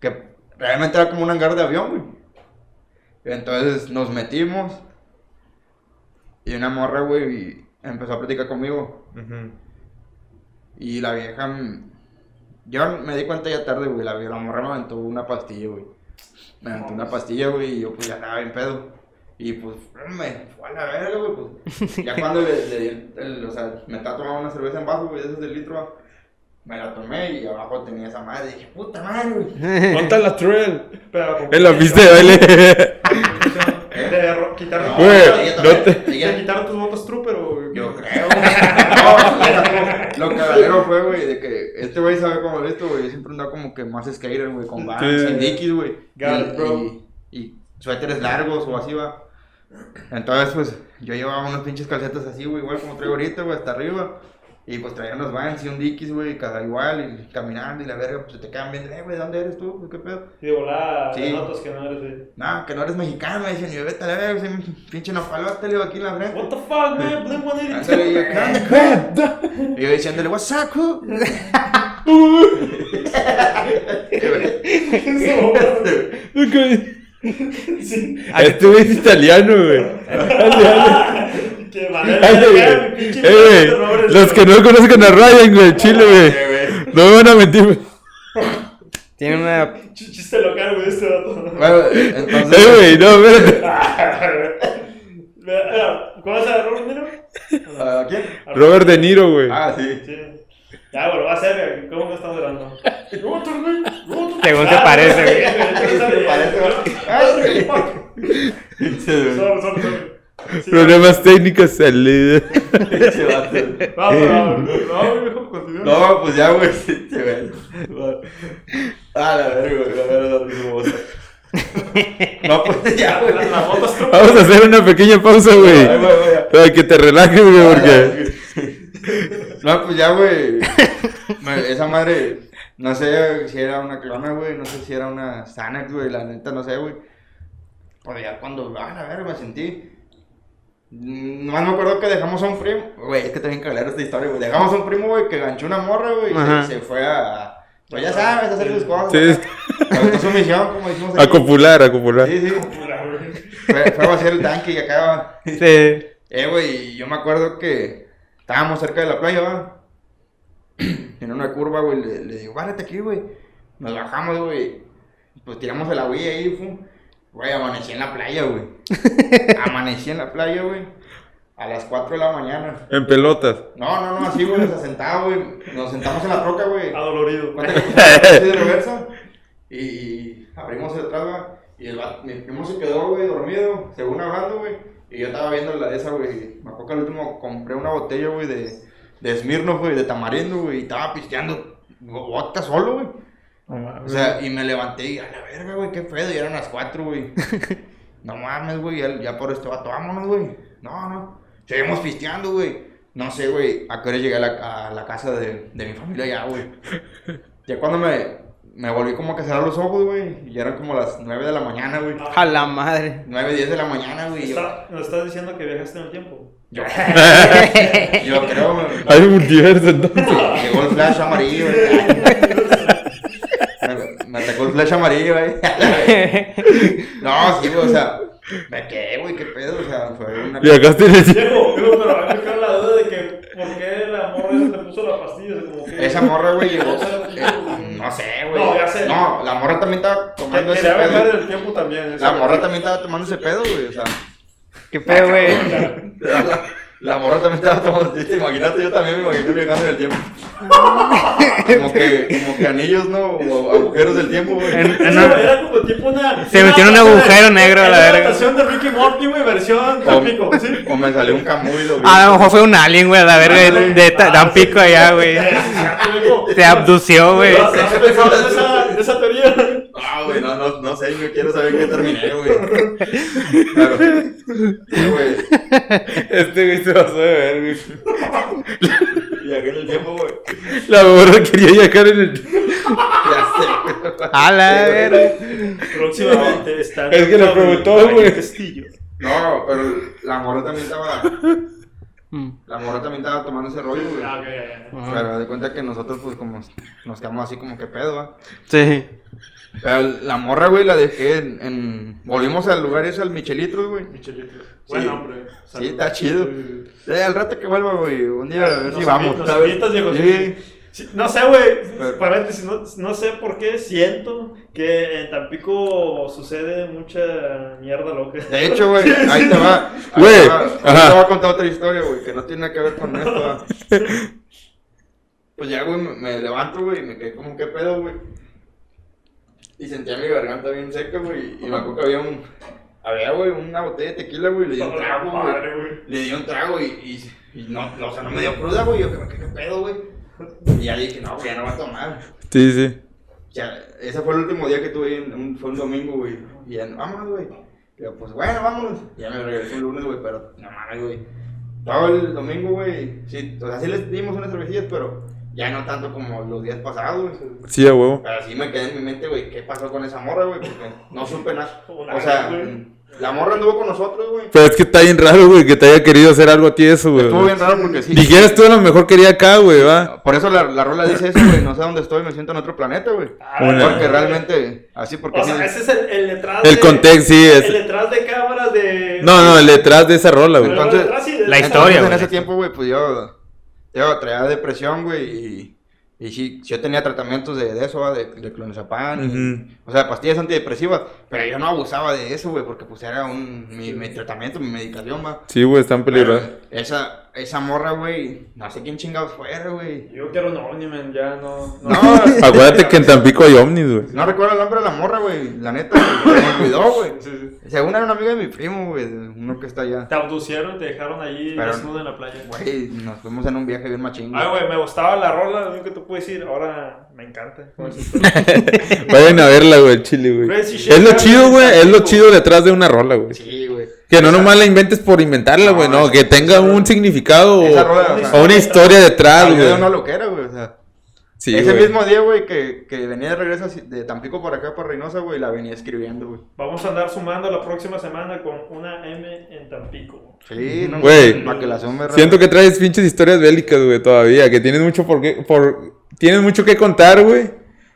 Que realmente era como un hangar de avión, güey. Entonces nos metimos. Y una morra, güey, empezó a platicar conmigo. Ujú. Y la vieja. Yo me di cuenta ya tarde, güey. La, la morra me aventó una pastilla, güey. Me aventó una pastilla, güey. Y yo, pues ya estaba bien pedo. Y pues, me fue a la verga, güey. Pues ya cuando le, le di el, el- O sea, me estaba tomando una cerveza en vaso, güey, de esas del litro. va, Me la tomé y abajo tenía esa madre. Y dije, puta madre, güey. ¿Dónde la trail? Pero con- En la pista de baile. De ro- quitar No, Güey, no también- te- ella- de quitar tus botas trooper o. Yo creo, güey. No, lo cagalero fue, güey, de que este güey sabe cómo es esto, güey. Yo siempre andaba como que más skater, güey, con Vans Sí. y Dickies, güey. Y, y, y suéteres largos o así, va. Entonces, pues, yo llevaba unos pinches calcetas así, güey, igual como traigo ahorita, güey, hasta arriba. Y pues traía unos Vans y un Dickies, güey, cada igual, y caminando y la verga, pues se te quedan viendo, eh, güey, ¿dónde eres tú? ¿Qué pedo? Y de volada, Sí. notas que no eres de. No, que no eres mexicano, me dicen, yo vete a la verga, pinche nopalote, le digo aquí en la frente. What the fuck, man? Blink 182. Ándale, y yo, ¿qué onda, cool? Y yo diciéndole, what's up, cool? Eso, sí. Este güey es italiano, güey. Eh, güey, Los que no conozcan a Ryan, güey, Chile, güey. No me van a mentir, güey. Tiene una. Ch- Chiste local, güey, este dato. Bueno, entonces. Eh, güey, no, espérate. Mira, ¿Cómo se llama Robert Niro? ¿A quién? Robert De Niro, güey. Ah, sí. Sí. Ya, bueno, va a ser, ¿cómo que estamos hablando? Robert, güey, Robert. Según se parece, güey. Ay, güey. Sorry, sorry, sorry. Sí, Problemas técnicos, vamos. No, pues ya, güey. Ah, la verga, güey. La verga, la. No, pues ya, güey. La, la. Vamos a hacer una pequeña pausa, güey. Para que te relajes, güey, porque. No, pues ya, güey. Esa madre, no sé si era una clona, güey. No sé si era una Xanax, güey. La neta, no sé, güey. Pues ya cuando, ah, a ver, me sentí. Nomás me acuerdo que dejamos a un primo. Güey, es que también cagar esta historia, güey. Dejamos a un primo, güey, que ganchó una morra, güey. Y se, se fue a. Pues ya sabes, a hacer sus cosas. Sí. Fue su misión, como decimos A copular, a copular. Sí, sí. Güey. Fue, fue a vaciar el tanque y acá. Sí. Eh, güey, yo me acuerdo que estábamos cerca de la playa, ¿va? En una curva, güey, le, le digo, bárate aquí, güey. Nos bajamos, güey. Pues tiramos el agüilla ahí, fum. Güey, amanecí en la playa, güey. amanecí en la playa, güey. A las 4 de la mañana. En pelotas. No, no, no, así, güey, nos sentado, güey. Nos sentamos en la troca, güey. Adolorido. Cuenta que así de reversa y abrimos el atrás, va, y el mi primo se quedó, güey, dormido, según hablando, güey, y yo estaba viendo la de esa, güey, me acuerdo que al último compré una botella, güey, de, de Smirnoff, güey, de tamarindo, güey, y estaba pisteando vodka solo, güey, o sea, y me levanté y a la verga, güey, qué pedo, y eran las cuatro, güey, no mames, güey, ya, ya por este vato, vámonos, güey, no, no, seguimos pisteando, güey, no sé, güey, a qué hora llegué a la, a la casa de, de mi familia ya, güey. Ya cuando me, me volví como que a cerrar los ojos, güey, y ya eran como las 9 de la mañana, güey. A la madre. 9, 10 de la mañana, güey. Está- Nos estás diciendo que viajaste en el tiempo. yo, yo creo, güey. Hay un multiverso entonces. Llegó el flash amarillo, güey. Me, me atacó el flash amarillo, güey. No, sí, güey, o sea, me quedé, güey, qué pedo, o sea, fue una... En el. Viejo, viejo, pero a mí me queda la duda de que por qué la morra esa te puso la pastilla. o sea, como que- Esa morra, güey, llegó... Eh, no sé, güey. No, ya sé. No, la morra también estaba tomando ese pedo. el tiempo también. La morra también estaba tomando ese pedo, güey, o sea... Qué pedo, güey. La, morra también estaba tomando. ¿viste? Imagínate, yo también me imaginé viajando en el tiempo. Como que, como que anillos, ¿no? O agujeros del tiempo, güey. En- en una- Era como tipo una. Se metió en un agujero de- negro a la verga. adaptación de Ricky Morty, güey, versión Tampico, ¿sí? O me salió un camuy, lo vi. A lo mejor fue un alien, güey, a la verga de, de Ta- Tampico allá, güey. Te abdució, güey. ¿No has pensado en esa, en esa teoría? Ah, güey, no, no, no sé, yo quiero saber qué terminé, güey. Claro. Sí, güey. Este güey se pasó de ver, güey. Viajé en el tiempo, güey. La morra quería viajar en el. Ya sé. A la verga. Próximamente está. Es que le preguntó, güey. Castillo. No, pero la morra también estaba. Mm. La morra también estaba tomando ese rollo, güey. Ah, ok, ya, ya. Pero de cuenta que nosotros, pues, como nos quedamos así como que pedo, ¿va? Sí. Pero la morra, güey, la dejé en. en- Volvimos al lugar ese, al Michelitros, güey. Michelito. Buen nombre. Sí, está chido. Eh, al rato que vuelva, güey. Un día a ver si vamos. invitas, ¿sabes? invitas, Diego, Sí. Sí, no sé, güey. Pero- Paréntesis, no, no sé por qué siento que en Tampico sucede mucha mierda loca. De hecho, güey, ahí te va. Ahí Güey, te te voy a contar otra historia, güey, que no tiene nada que ver con esto. Pues ya, güey, me, me levanto, güey, y me quedé como, ¿qué pedo, güey? Y sentía mi garganta bien seca, güey, y me acuerdo que había un... Había, güey, una botella de tequila, güey, le di un trago, güey. Le di un trago y, y, y no, no, o sea, no me dio cruda, güey, yo, ¿qué, qué, qué pedo, güey? Y ya dije, no, güey, ya no va a tomar. Sí, sí. Ya, ese fue el último día que tuve, en, un, fue un domingo, güey. Y ya, vámonos, güey. Yo, pues bueno, vámonos. Y ya me regresé el lunes, güey, pero no mames, güey. Todo el domingo, güey. Sí, o sea, sí les dimos unas cervecillas, pero ya no tanto como los días pasados, güey. Sí, a huevo. Pero sí me quedé en mi mente, güey, ¿qué pasó con esa morra, güey? Porque no supe nada. O sea, mm, la morra anduvo con nosotros, güey. Pero es que está bien raro, güey, que te haya querido hacer algo a ti eso, güey. Estuvo bien raro porque sí. Dijeras tú a lo mejor quería acá, güey, va. Por eso la, la rola dice eso, güey. No sé dónde estoy, me siento en otro planeta, güey. Una. Porque realmente, así porque O sí. sea, ese es el, el detrás El de- contexto, sí, es- El detrás de cámaras de... No, no, el detrás de esa rola, güey. Entonces, la historia, Entonces, en ese tiempo, güey, pues yo, yo traía depresión, güey, y, y sí, yo tenía tratamientos de, de eso, de, de clonazepam, o sea, pastillas antidepresivas, pero yo no abusaba de eso, güey, porque pues era un, mi, mi tratamiento, mi medicación, va. Sí, güey, están peligrosos. Pero Esa, esa morra, güey, no sé quién chingados fuera, güey. Yo quiero un ovni, man, ya no. no. No, Acuérdate que en Tampico hay ovnis, güey. no recuerdo el nombre de la morra, güey. La neta, me olvidó, güey. Sí, sí. Según era una amiga de mi primo, güey, uno que está allá. Te abducieron y te dejaron allí Pero- desnudo en la playa. Güey, nos fuimos en un viaje bien machín. Ay, güey, me gustaba la rola, lo único que te puedo decir. Ahora me encanta. Vayan a verla, güey, el chile, güey. Es lo chido, güey. Es lo chido detrás de una rola, güey. Sí, güey. Que no nomás la inventes por inventarla, güey, no. Que tenga un significado Esa o, una historia detrás, güey. una loquera, güey, o sea. Sí, Ese güey. mismo día, güey, que, que venía de regreso de Tampico por acá, por Reynosa, güey, la venía escribiendo, güey. Vamos a andar sumando la próxima semana con una M en Tampico. Sí, no Güey, Para que la sume Siento que traes pinches historias bélicas, güey, todavía. Que tienes mucho por qué, por... Tienes mucho que contar, güey.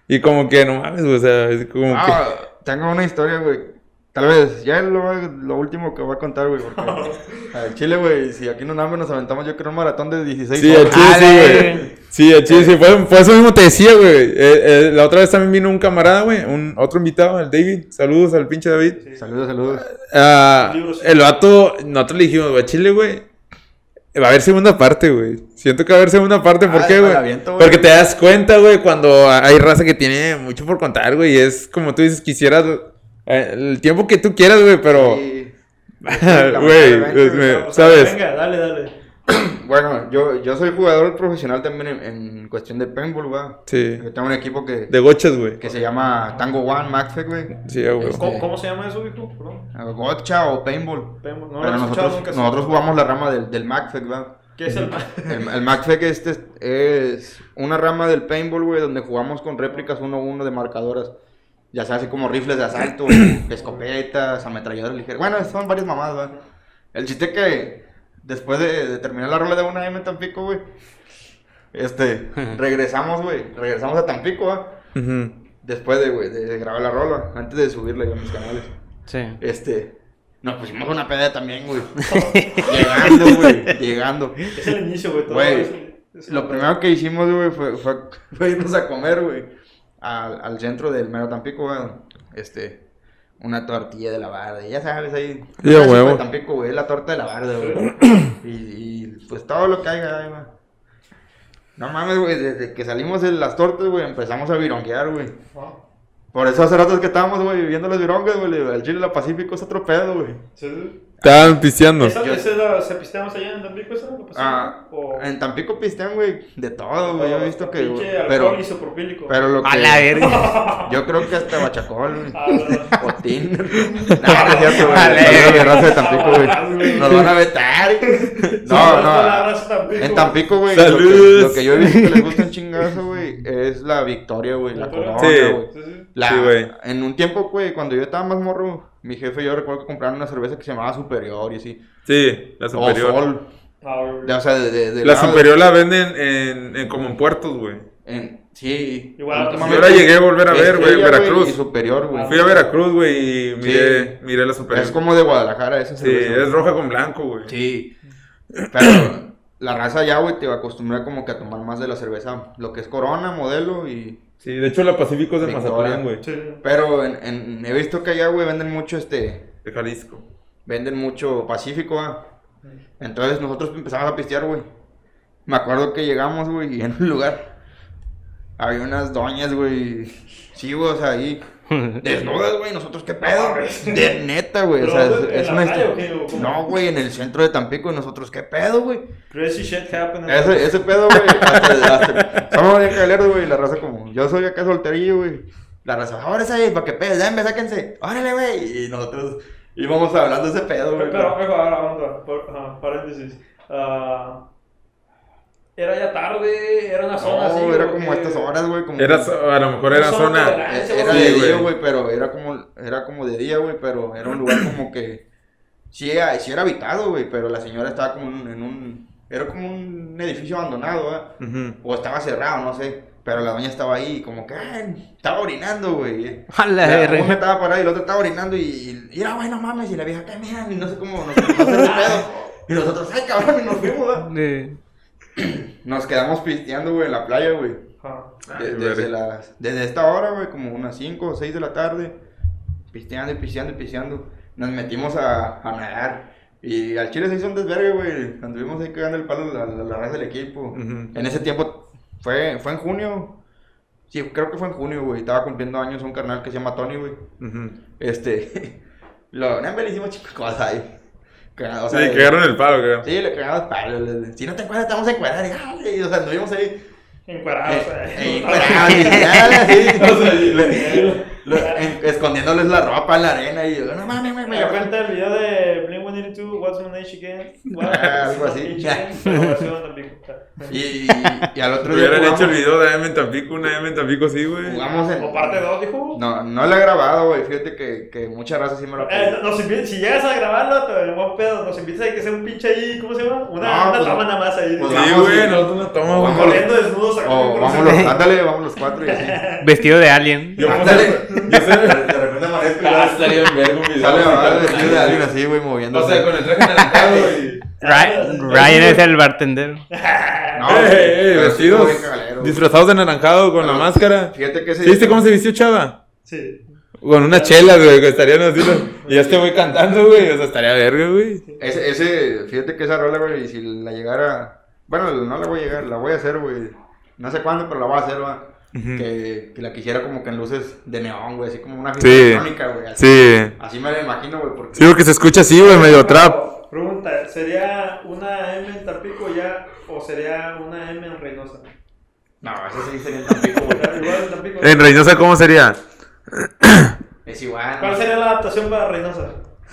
Y como que, no mames, güey, o sea, es como que... Ah, tengo una historia, güey. Tal vez, ya es lo, lo último que voy a contar, güey, porque al Chile, güey, si aquí no nada nos aventamos, yo creo un maratón de 16 Sí, al horas. chile sí, güey. Sí, al chile sí. Fue, fue eso mismo te decía, güey. Eh, eh, la otra vez también vino un camarada, güey. Un otro invitado, el David. Saludos al pinche David. Saludos, saludos. Ah, Libros. el vato, nosotros le dijimos, güey, Chile, güey. Va a haber segunda parte, güey. Siento que va a haber segunda parte. ¿Por Ah, qué, güey? Porque te das cuenta, güey, cuando hay raza que tiene mucho por contar, güey. Y es como tú dices, quisieras el tiempo que tú quieras, güey, pero. Sí. Güey, O sea, ¿sabes? Venga, dale, dale. Bueno, yo, yo soy jugador profesional también en, en cuestión de paintball, güey. Sí. Yo tengo un equipo que, De gochas, güey. que se llama Tango One Maxfec, güey. Sí, güey. Este- ¿Cómo, cómo se llama eso, viejo? Perdón. Gotcha o paintball. Vemos, No lo Pero he escuchado nosotros, nunca. nosotros jugamos la rama del, del MacFec, güey. ¿Qué es el El, el MacFec este es, una rama del paintball, güey, donde jugamos con réplicas uno a uno de marcadoras. Ya sea así como rifles de asalto, escopetas, ametralladoras ligeras. Bueno, son varias mamadas, güey. El chiste que después de, de terminar la rola de una M en Tampico, güey, este, regresamos, güey, regresamos a Tampico, güey. Ujú. Después de, güey, de grabar la rola, antes de subirla a mis canales. Sí. Este, nos pusimos una peda también, güey. llegando, güey, llegando. Es el inicio, güey. todo Güey, Lo primero que hicimos, güey, fue, fue, fue irnos a comer, güey, al, al centro del Mero Tampico, güey. Este, una tortilla de la barda, ya sabes, ahí. Sí, a clásico huevo. de Tampico, güey, la torta de la barda, güey. Y, y, pues todo lo que haya ahí, güey. No mames, güey, desde que salimos de las tortas, güey, empezamos a vironguear, güey. Por eso hace rato que estábamos, güey, viendo los virongas, güey, el Chile la Pacífico es otro pedo, güey. sí. Estaban pisteando. ¿Esa, Yo- esa ¿Se pisteamos allá en Tampico? ¿Esa pasamos? Ah, ¿O- en Tampico pistean, güey, de todo, güey, yo he visto que, Pinche güey, alcohol pero, isopropílico. pero lo que... A la verga. Yo creo que hasta bachacol, güey. Ah, no. Botín. No, no es cierto, güey. La raza de Tampico, Ah, güey. güey. Nos van a vetar. No, no. En Tampico, güey, lo que, yo he visto que les gusta un chingazo, güey, es la victoria, güey, la corona, Sí. güey. Sí, sí. La- Sí, güey. En un tiempo, güey, cuando yo estaba más morro, mi jefe y yo recuerdo que compraron una cerveza que se llamaba Superior y así. Sí, la O superior. Sol. Ah, o sea, de, de- de La superior la venden en, en como en puertos, güey. en- sí. Igual, Yo la llegué a volver a ver, güey, en Veracruz. Y Superior, güey. Fui a Veracruz, güey, y miré, Sí. miré la superior. Es como de Guadalajara esa Sí, cerveza. es roja con blanco, güey. Sí. Pero la raza ya, güey, te va a acostumbrar como que a tomar más de la cerveza. Lo que es Corona, modelo y... Sí, de hecho la Pacífico es de Victoria. Mazatlán, güey. Sí. Pero en, en- he visto que allá, güey, venden mucho este... De Jalisco. Venden mucho Pacífico, ¿va? Entonces nosotros empezamos a pistear, güey. Me acuerdo que llegamos, güey, y en un lugar había unas doñas, güey. Sí, güey, o sea, ahí desnudas, güey. Nosotros, ¿qué pedo? De neta, güey. O sea, ¿Pero es, es ¿En una la playa histo- o qué? ¿O cómo? No, güey, en el centro de Tampico. Y nosotros, ¿qué pedo, güey? Crazy shit happened. Ese, ese pedo, güey. Hasta, hasta, somos bien caleros, güey. La raza, como yo soy acá solterillo, güey. La raza, ahora ahí, para que pedes, denme, sáquense. Órale, güey. Y nosotros íbamos hablando de ese pedo, güey. Pero, pero, ahora, ahora, ajá, paréntesis. Ah, era ya tarde, era una zona así. No, era ¿o como qué? a estas horas, güey. Como Era, a lo mejor era Una zona. zona Eh, Sí, Era güey. de día, güey, pero era como, era como de día, güey, pero era un lugar como que sí, era- sí era habitado, güey, pero la señora estaba como en un, era como un edificio abandonado, ¿verdad? Ujú. O estaba cerrado, no sé, pero la doña estaba ahí como que ay, estaba orinando, güey. A la La- verga. Uno estaba por ahí, el otro estaba orinando y, y, y era, güey, no mames, y la vieja, ¿qué mira? Y no sé cómo, nos hacer el pedo. Y nosotros, ay, cabrón, y nos fuimos, ¿verdad? Nos quedamos pisteando, güey, en la playa, güey. De- Ay, desde, las, desde esta hora, güey, como unas 5 o 6 de la tarde, pisteando y pisteando y pisteando. Nos metimos a, a nadar. Y al Chile se hizo un desvergue, güey. Anduvimos ahí cagando el palo a la, la raza del equipo. En ese tiempo, fue, fue en junio. Sí, creo que fue en junio, güey. Estaba cumpliendo años un carnal que se llama Tony, güey. Este. Lo, no, le hicimos chicas cosas ahí. O Sí, sea, cagaron el palo, creo. Sí, le cagamos palos. le- Si no te encuentras, a encuadrar. Y, dale, y, o sea, anduvimos ahí. Encuadrados, eh, eh. encuadrados, escondiéndoles la ropa en la arena. Y yo, no mames, me, Me cuenta el video de 182, What's My Name Again. What? Ah, algo así. Y, y, y al otro día. Hubieran hecho el video de AM en Tampico, una AM en Tampico, sí, güey. Jugamos en. O parte 2, dijo. No, no lo he grabado, güey. Fíjate que, que mucha raza sí me lo Eh, nos si llegas a grabarlo, te veremos pedo. Nos invitas a que sea un pinche ahí, ¿cómo se llama? Una, No, una pues, toma nada más ahí. pues, Sí, güey, nosotros no tomamos, Vamos, güey. corriendo desnudos acá. O por vamos los- los, ándale, vamos los cuatro y así. Vestido de alien. Yo Ándale. yo sé. De ya estaría en verga un video. Sale a vestido de alguien así, güey, moviéndose. O sea, con el traje anaranjado y. Ry- Ryan es el bartender. No, Eh, eh, vestidos disfrazados de naranjado con la máscara. Fíjate que ese ¿Sí ¿Viste cómo se vistió Chava? Sí. Con unas chelas, güey, que estarían así. Y ya este güey cantando, güey. O sea, estaría verga, güey. Ese, ese, fíjate que esa rola, güey, si la llegara. Bueno, no la voy a llegar, la voy a hacer, güey. No sé cuándo, pero la voy a hacer, va. Que, que la quisiera como que en luces de neón, güey, así como una fiesta Sí. electrónica, güey. Así, Sí. así me la imagino, güey, porque. Sí, porque se escucha así, güey, medio trap. Pregunta, ¿sería una M en Tampico ya o sería una M en Reynosa? No, ese sí sería en Tampico, güey. Igual en Tampico. En Reynosa, ¿cómo sería? Es igual. ¿Cuál sería la adaptación para Reynosa?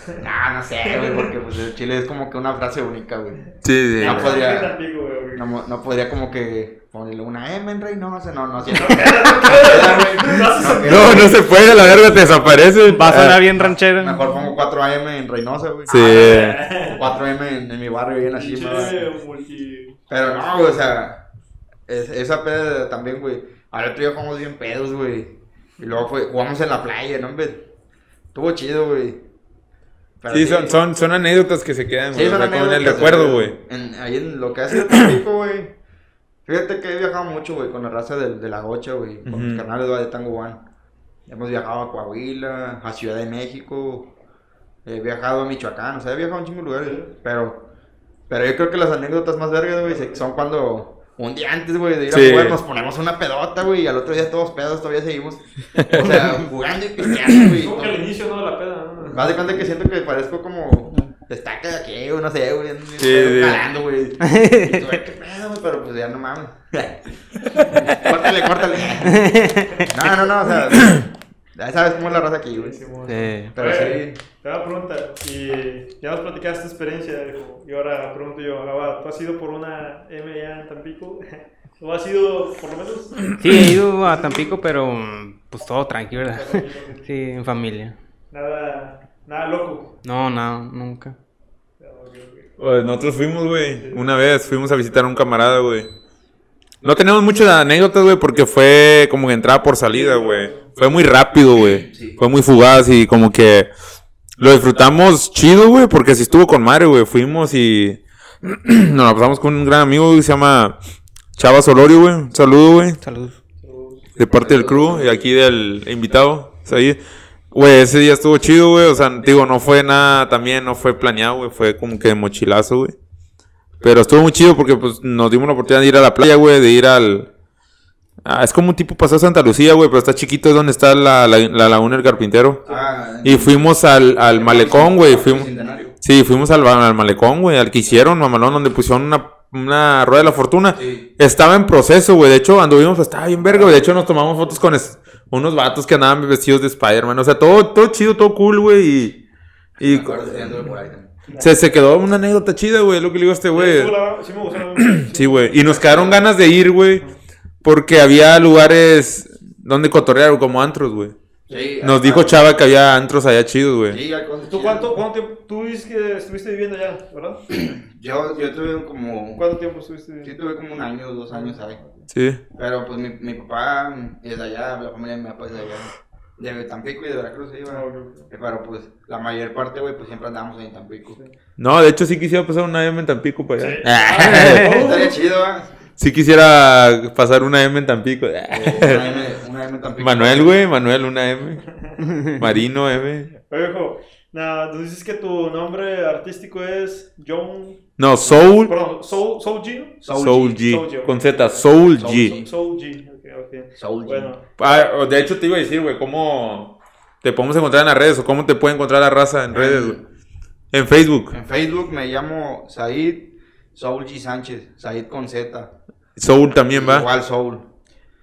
No, no sé, güey, porque pues el chile es como que una frase única, güey. Sí, sí. No podría-. No, no podría como que ponerle una M en Reynosa, no, no, siento. No, no se puede, la verga te desaparece. Va a sonar Ah, bien ranchero. Mejor pongo 4 AM en Reynosa, güey. Sí. 4 AM en, en mi barrio, bien así, güey. Pero no, güey, o sea, es- esa peda también, güey. Al otro día jugamos bien pedos, güey. Y luego fue, jugamos en la playa, ¿no, hombre? Estuvo chido, güey. Pero Sí, son, son, son anécdotas que se quedan, Sí, güey. o son sea, con el anécdotas, recuerdo, güey. En, ahí en lo que ha sido Tampico, güey. Fíjate que he viajado mucho, güey, con la raza de, de la Gocha, güey. Con mis Ujú. canales de Tango One. Hemos viajado a Coahuila, a Ciudad de México. He viajado a Michoacán, o sea, he viajado a un chingo de lugares. Pero, pero yo creo que las anécdotas más vergas, güey, son cuando un día antes, güey, de ir Sí. a jugar nos ponemos una pedota, güey, y al otro día todos pedos todavía seguimos. O sea, jugando y pisteando, güey. Como que al inicio, ¿no? La peda, ¿no? Más de cuenta que siento que parezco como destaca de aquí, güey, no sé, güey. Sí, Sí. Calando, güey. Y tú, "Ay, qué pedo, güey, pero pues ya no mames. córtale, córtale. No, no, no, o sea, ya sabes cómo es la raza aquí, güey. Sí. Pero Oye, sí. Te voy a preguntar, y ya nos platicaste tu experiencia, dijo, y ahora pregunto yo, Gabá, ¿tú has ido por una M ya en Tampico? ¿O has ido, por lo menos? Sí, he ido a Tampico, pero pues todo tranquilo, ¿verdad? Sí, en familia. Nada, nada loco. No, no, nunca. Pues nosotros fuimos, güey. Una vez fuimos a visitar a un camarada, güey. No tenemos muchas anécdotas, güey, porque fue como que entrada por salida, güey. Fue muy rápido, güey. Fue muy fugaz y como que lo disfrutamos chido, güey, porque sí estuvo con madre, güey. Fuimos y nos la pasamos con un gran amigo, güey, se llama Chava Solorio, güey. Un saludo, güey. Saludos. De parte del crew y aquí del invitado. ahí. Güey, ese día estuvo chido, güey. O sea, digo, no fue nada también, no fue planeado, güey. Fue como que mochilazo, güey. Pero estuvo muy chido porque pues nos dimos la oportunidad de ir a la playa, güey, de ir al... Ah, es como un tipo paseo Santa Lucía, güey, pero está chiquito, es donde está la, la, la laguna del carpintero. Ah, Y fuimos al, al malecón, güey. Fuimos, sí, fuimos al, al malecón, güey, al que hicieron, mamalón, donde pusieron una, una rueda de la fortuna. Sí. Estaba en proceso, güey. De hecho, anduvimos, estaba bien verga, güey. De hecho, nos tomamos fotos con es- unos vatos que andaban vestidos de Spider-Man. O sea, todo, todo chido, todo cool, güey. Y, por ahí se, se quedó una anécdota chida, güey. Lo que le digo a este güey. Sí, güey. Y nos quedaron ganas de ir, güey. Porque había lugares donde cotorrear, como antros, güey. Sí, Nos ah, dijo Chava que había antros allá chidos, güey. Sí, hay cosas ¿Tú cuánto, cuánto tiempo, tú que estuviste viviendo allá, verdad? Yo, yo tuve como. ¿Cuánto tiempo estuviste Sí, tuve como un año o dos años ahí. Sí. Pero pues mi, mi papá es de allá, la familia de mi papá es de allá. De Tampico y de Veracruz, sí, Ah, güey. ok, ok. Pero pues la mayor parte, güey, pues siempre andamos ahí en Tampico. No, de hecho sí quisiera pasar una M en Tampico para allá. Sí. Estaría chido, ¿eh? Sí quisiera pasar una M en Tampico. Una M, una M Tampico. Manuel, güey, Manuel, una M. Marino, M. Hijo, nada, tú dices que tu nombre artístico es John. No, Soul, Perdón, Soul, Soul G. ¿no? Soul Soul G. G. Soul G. Con Z, Soul Soul G. Soul G. Ok, ok. Soul G. Bueno, Ah, de hecho te iba a decir, güey, cómo te podemos encontrar en las redes o cómo te puede encontrar la raza en redes, güey. En Facebook, En Facebook me llamo Said Soul G Sánchez. Said con Z. Soul también va. Igual Soul.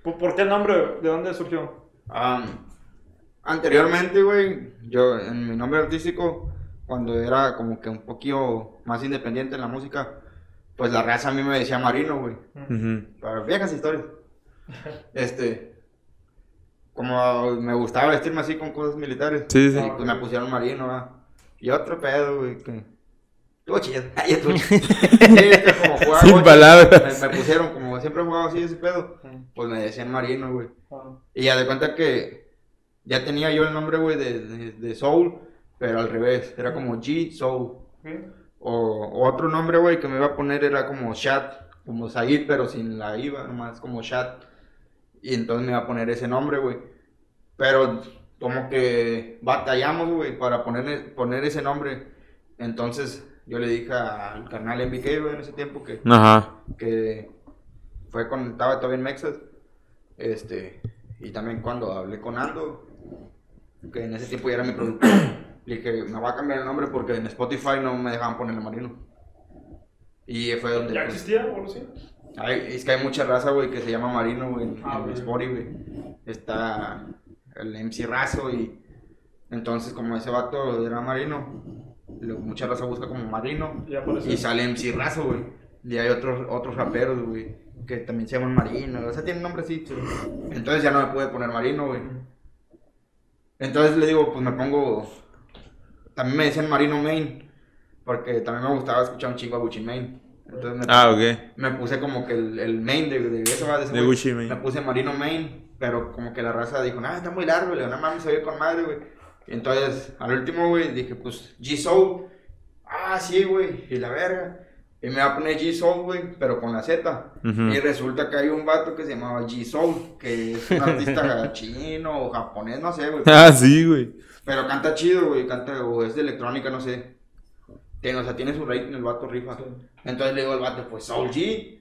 ¿por, qué el nombre? ¿De dónde surgió? Anteriormente, güey, yo en mi nombre artístico, cuando era como que un poquito más independiente en la música, pues la raza a mí me decía Marino, güey. Para viejas historias. Este. Como me gustaba vestirme así con cosas militares. Sí, sí. y pues me pusieron marino, ¿verdad? Y otro pedo, güey, que. Estuvo chido. Ay, estuvo chido. Sí, es que como jugaba Sin palabras. Me, me pusieron, como siempre he jugado así ese pedo, pues me decían marino, güey. Ah, Y ya de cuenta que ya tenía yo el nombre, güey, de, de, de Soul, pero al revés. Era como G Soul. O, o otro nombre, güey, que me iba a poner era como Shat, como Said, pero sin la IVA, nomás como Shat. Y entonces me iba a poner ese nombre, güey. Pero como que batallamos, güey, para poner, poner ese nombre. Entonces yo le dije al canal MBK, güey, en ese tiempo que, Ajá. que fue cuando estaba todavía en Mexas. Este, y también cuando hablé con Aldo, que en ese tiempo ya era mi productor, le dije, me voy a cambiar el nombre porque en Spotify no me dejaban ponerle marino. Y fue donde... ¿Ya pues, existía o así? hay- es que hay mucha raza, güey, que se llama marino, güey, en, Ah, en. Spotify, güey. Está el MC Razo y... Entonces, como ese vato era marino, lo- mucha raza busca como marino. Y sale MC Razo, güey. Y hay otros, otros raperos, güey, que también se llaman Marino. O sea, tienen nombre así. Entonces ya no me pude poner Marino, güey. Entonces le digo, pues me pongo. También me decían Marino Main. Porque también me gustaba escuchar un chingo a Gucci Main. Entonces me, Ah, ok. me puse como que el, el main de, de eso, va, de, ese De. Gucci Mane. Me puse Marino Main. Pero como que la raza dijo, nah, está muy largo, le digo, no mames, se oye con madre, güey. Entonces, al último, güey, dije, pues, G-Soul. Ah, sí, güey, y la verga. Y me va a poner G-Soul, güey, pero con la Z. Ujú. Y resulta que hay un vato que se llamaba G-Soul, que es un artista chino o japonés, no sé, güey. Ah, sí, güey. Pero canta chido, güey, canta, o es de electrónica, no sé. Tiene, o sea, tiene su rating el vato rifa. Entonces le digo al vato, pues Soul G.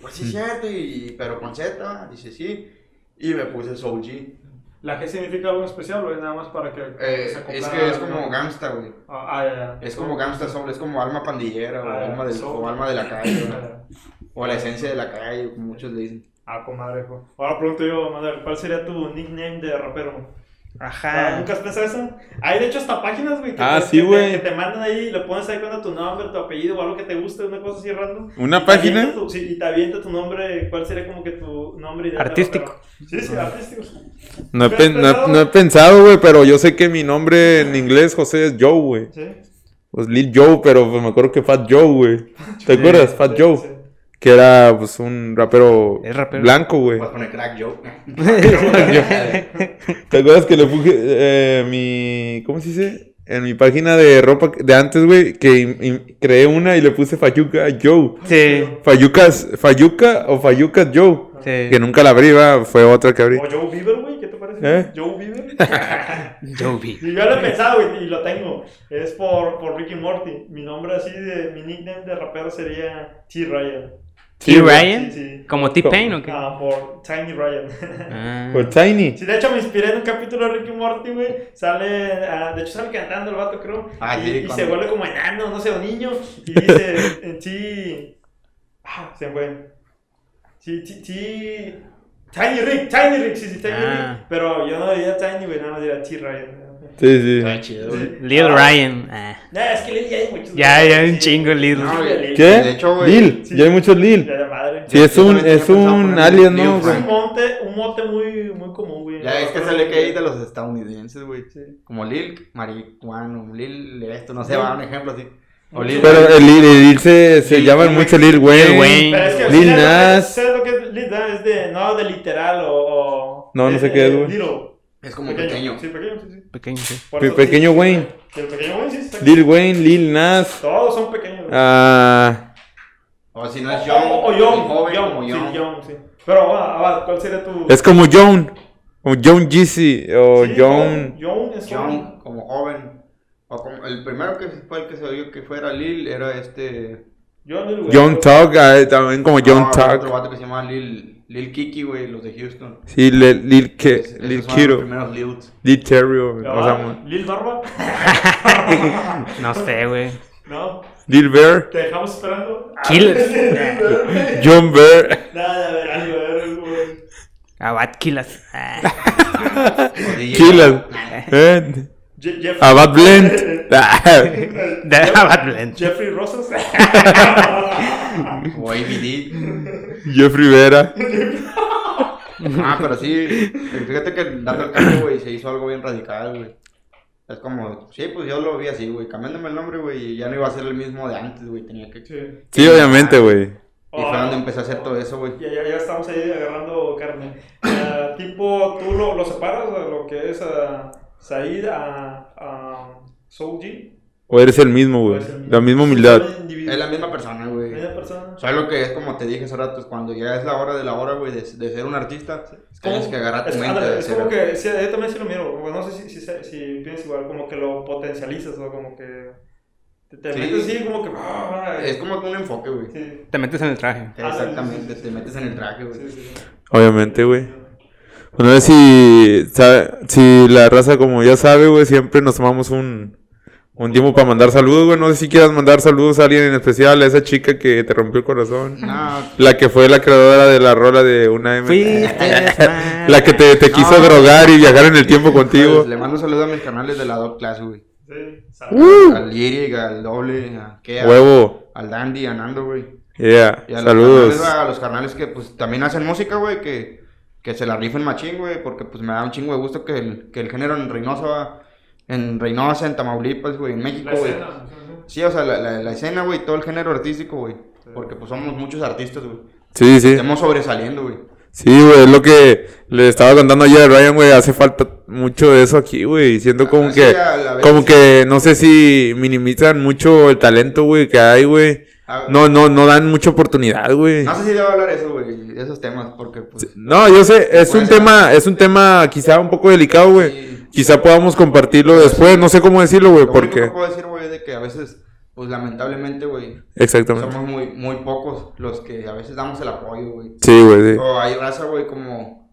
Pues sí, es cierto, y, pero con Z, dice sí. Y me puse Soul G. ¿La G significa algo especial o es nada más para que Eh, se es que es como gangsta, güey. Ah, ah, ya, ya. Es como gangsta soul, es como alma pandillera o, Ah, alma, del, soul. o alma de la calle, o la esencia de la calle, como muchos le dicen. Ah, comadre. Ahora pregunto yo, Manuel, ¿cuál sería tu nickname de rapero? Ah, Ajá. ¿Nunca has pensado eso? Hay de hecho hasta páginas, güey, que, Ah, te, sí, que te- que te mandan ahí, le pones ahí cuando tu nombre, tu apellido o algo que te guste, una cosa así random. ¿Una Y página? avienta tu- sí, y te avienta tu nombre, ¿cuál sería como que tu nombre ideal Artístico. Sí, sí, artístico. No he, ¿Nunca has pen- no he- pensado? no he pensado, güey, pero yo sé que mi nombre en inglés, José, es Joe, güey. Sí. Pues Lil Joe, pero me acuerdo que Fat Joe, güey. ¿Te acuerdas? Fat Sí, Joe. Que era, pues, un rapero, blanco, güey. Voy a poner crack Joe. ¿Te acuerdas que le puse eh, mi... ¿Cómo se dice? En mi página de ropa de antes, güey, que creé una y le puse Fayuca Joe. Sí. Fayucas, Fayuca o Fayuca Joe. Sí. Que nunca la abrí, va, fue otra que abrí. O Joe Bieber, güey, ¿qué te parece? ¿Eh? Joe Bieber. Jovi. Y yo lo he pensado, güey, y lo tengo. Es por, por Ricky Morty. Mi nombre así de. Mi nickname de rapero sería T. Ryan. T. Ryan. Sí, sí. ¿Como T-Pain o qué? Ah, por Tiny Ryan. Ah. Por Tiny. Sí, de hecho me inspiré en un capítulo de Ricky Morty, güey. Sale, ah, de hecho sale cantando el vato, creo. Ah, y sí, y se vuelve como enano, no sé, un niño. Y dice, en ti. Ah, se fue. Sí, ti, ti. Tiny Rick, Tiny Rick, sí, sí, Tiny Ah. Rick. Pero yo no diría Tiny, güey, nada más diría T. Sí, sí. Está chido, güey. Ah, Ryan. Ah. No, es que Lil ya hay muchos. Ya, ya un Sí. chingo Lil. No, güey. ¿Qué? De hecho, güey, Lil. sí. Ya hay muchos Lil. Ya de madre. Sí, es un, es un alien, ¿no? Es un monte, un mote muy, muy común, güey. Ya es que sale que hay de los estadounidenses, güey. Sí. Como Lil Marihuano, Lil esto, no sé, va un ejemplo así. O Lil Pero el Lil, el Lil se, se Lil llaman Wayne. mucho Lil Wayne. Lil Wayne. Pero es que Lil ¿sabes lo que- Nas. ¿Sabes lo que es Lil Nas? Es de, no de literal o. o- No, no sé qué es, güey. Es como pequeño. Sí, pequeño, sí, sí. Pequeño, sí. Pe- eso pequeño sí, Wayne. sí, El pequeño Wayne, sí, está Lil Wayne, Lil Nas. Todos son pequeños. Ah, O si no es O- Young, o, o Young, joven Young, como sí, Young. Young, sí. Pero, ah, ah, ¿cuál sería tu...? Es como John. O John Jeezy. O Sí, John. Young es. Young como joven. O como, el primero que fue el que se oyó que fuera Lil era este. Young, el güey. John Tug. ah, También como John no, Otro vato que se llama Lil, Lil Kiki, güey, los de Houston. Sí, Lil, Lil, Ke- Es- Lil Kiro. primeros Lils. Lil Terrio. O sea, Lil Barba. No sé, güey. No, Lil Bear. te dejamos esperando. Killers. John Bear. Nada, a ver, a ver, güey. Abad DJ Killers. Eh, Je- Jeff- Abad Blend. Ah, De Abad Blend. Jeffrey Rosas. O ABD. Jeffrey Vera. Ah, pero sí. Fíjate que dando el cambio, güey, se hizo algo bien radical, güey. Es como, sí, pues yo lo vi así, güey. Cambiándome el nombre, güey, y ya no iba a ser el mismo de antes, güey. Tenía que. Sí. Sí, obviamente, güey. Y fue donde empecé a hacer todo eso, güey. Ya, ya, ya estamos ahí agarrando carne. Ah, tipo, tú lo, lo separas de lo que es a Said a, a Soul G. O eres el mismo, güey. La misma humildad. Es la misma persona, güey. Persona. Solo que es como te dije hace rato, es cuando ya es la hora de la hora, güey, de, de ser un artista, tienes como- que agarrar tu es, mente. ándale, es como que, sí, yo también sí lo miro, no sé si, si, si piensas igual, como que lo potencializas o como que te, te Sí. metes así como que... ah, Es como un enfoque, güey. Sí, Te metes en el traje. Exactamente, te metes en el traje, güey. sí, sí. Obviamente, güey. No sé si, sabe- si la raza, como ya sabe, güey, siempre nos tomamos un, un tiempo para mandar saludos, güey. No sé si quieras mandar saludos a alguien en especial, a esa chica que te rompió el corazón. No, La que fue la creadora de la rola de una M. La que te, te quiso No. drogar y viajar en el tiempo contigo. pues, le mando un saludo a mis canales de la Dog Class, güey. Sí. Uh, Al Lyric, al Doble, a Kea, huevo. al Dandy, a Nando, güey. Yeah. Y a los Saludos. canales, a los canales que pues también hacen música, güey, que, que se la rifen machín, güey, porque pues me da un chingo de gusto que el, que el género en Reynosa, en Reynosa, en Tamaulipas, güey, en México, La güey. escena. sí, o sea, la, la, la escena, güey, todo el género artístico, güey. Porque pues somos muchos artistas, güey. Sí, sí. Estamos sobresaliendo, güey. Sí, güey, es lo que le estaba contando ayer a Ryan, güey. Hace falta mucho de eso aquí, güey. Siento como Ah, sí, que, como sí. que, no sé si minimizan mucho el talento, güey, que hay, güey. Ah, No, no, no dan mucha oportunidad, güey. No sé si debo hablar eso, güey, de esos temas, porque pues... No, yo sé, es un ser. tema, es un tema quizá un poco delicado, güey. Sí. Quizá podamos compartirlo después, no sé cómo decirlo, güey, Lo único que porque... puedo decir, güey, es de que a veces, pues lamentablemente, güey, Exactamente. somos muy, muy pocos los que a veces damos el apoyo, güey. Sí, güey, sí. O hay raza, güey, como...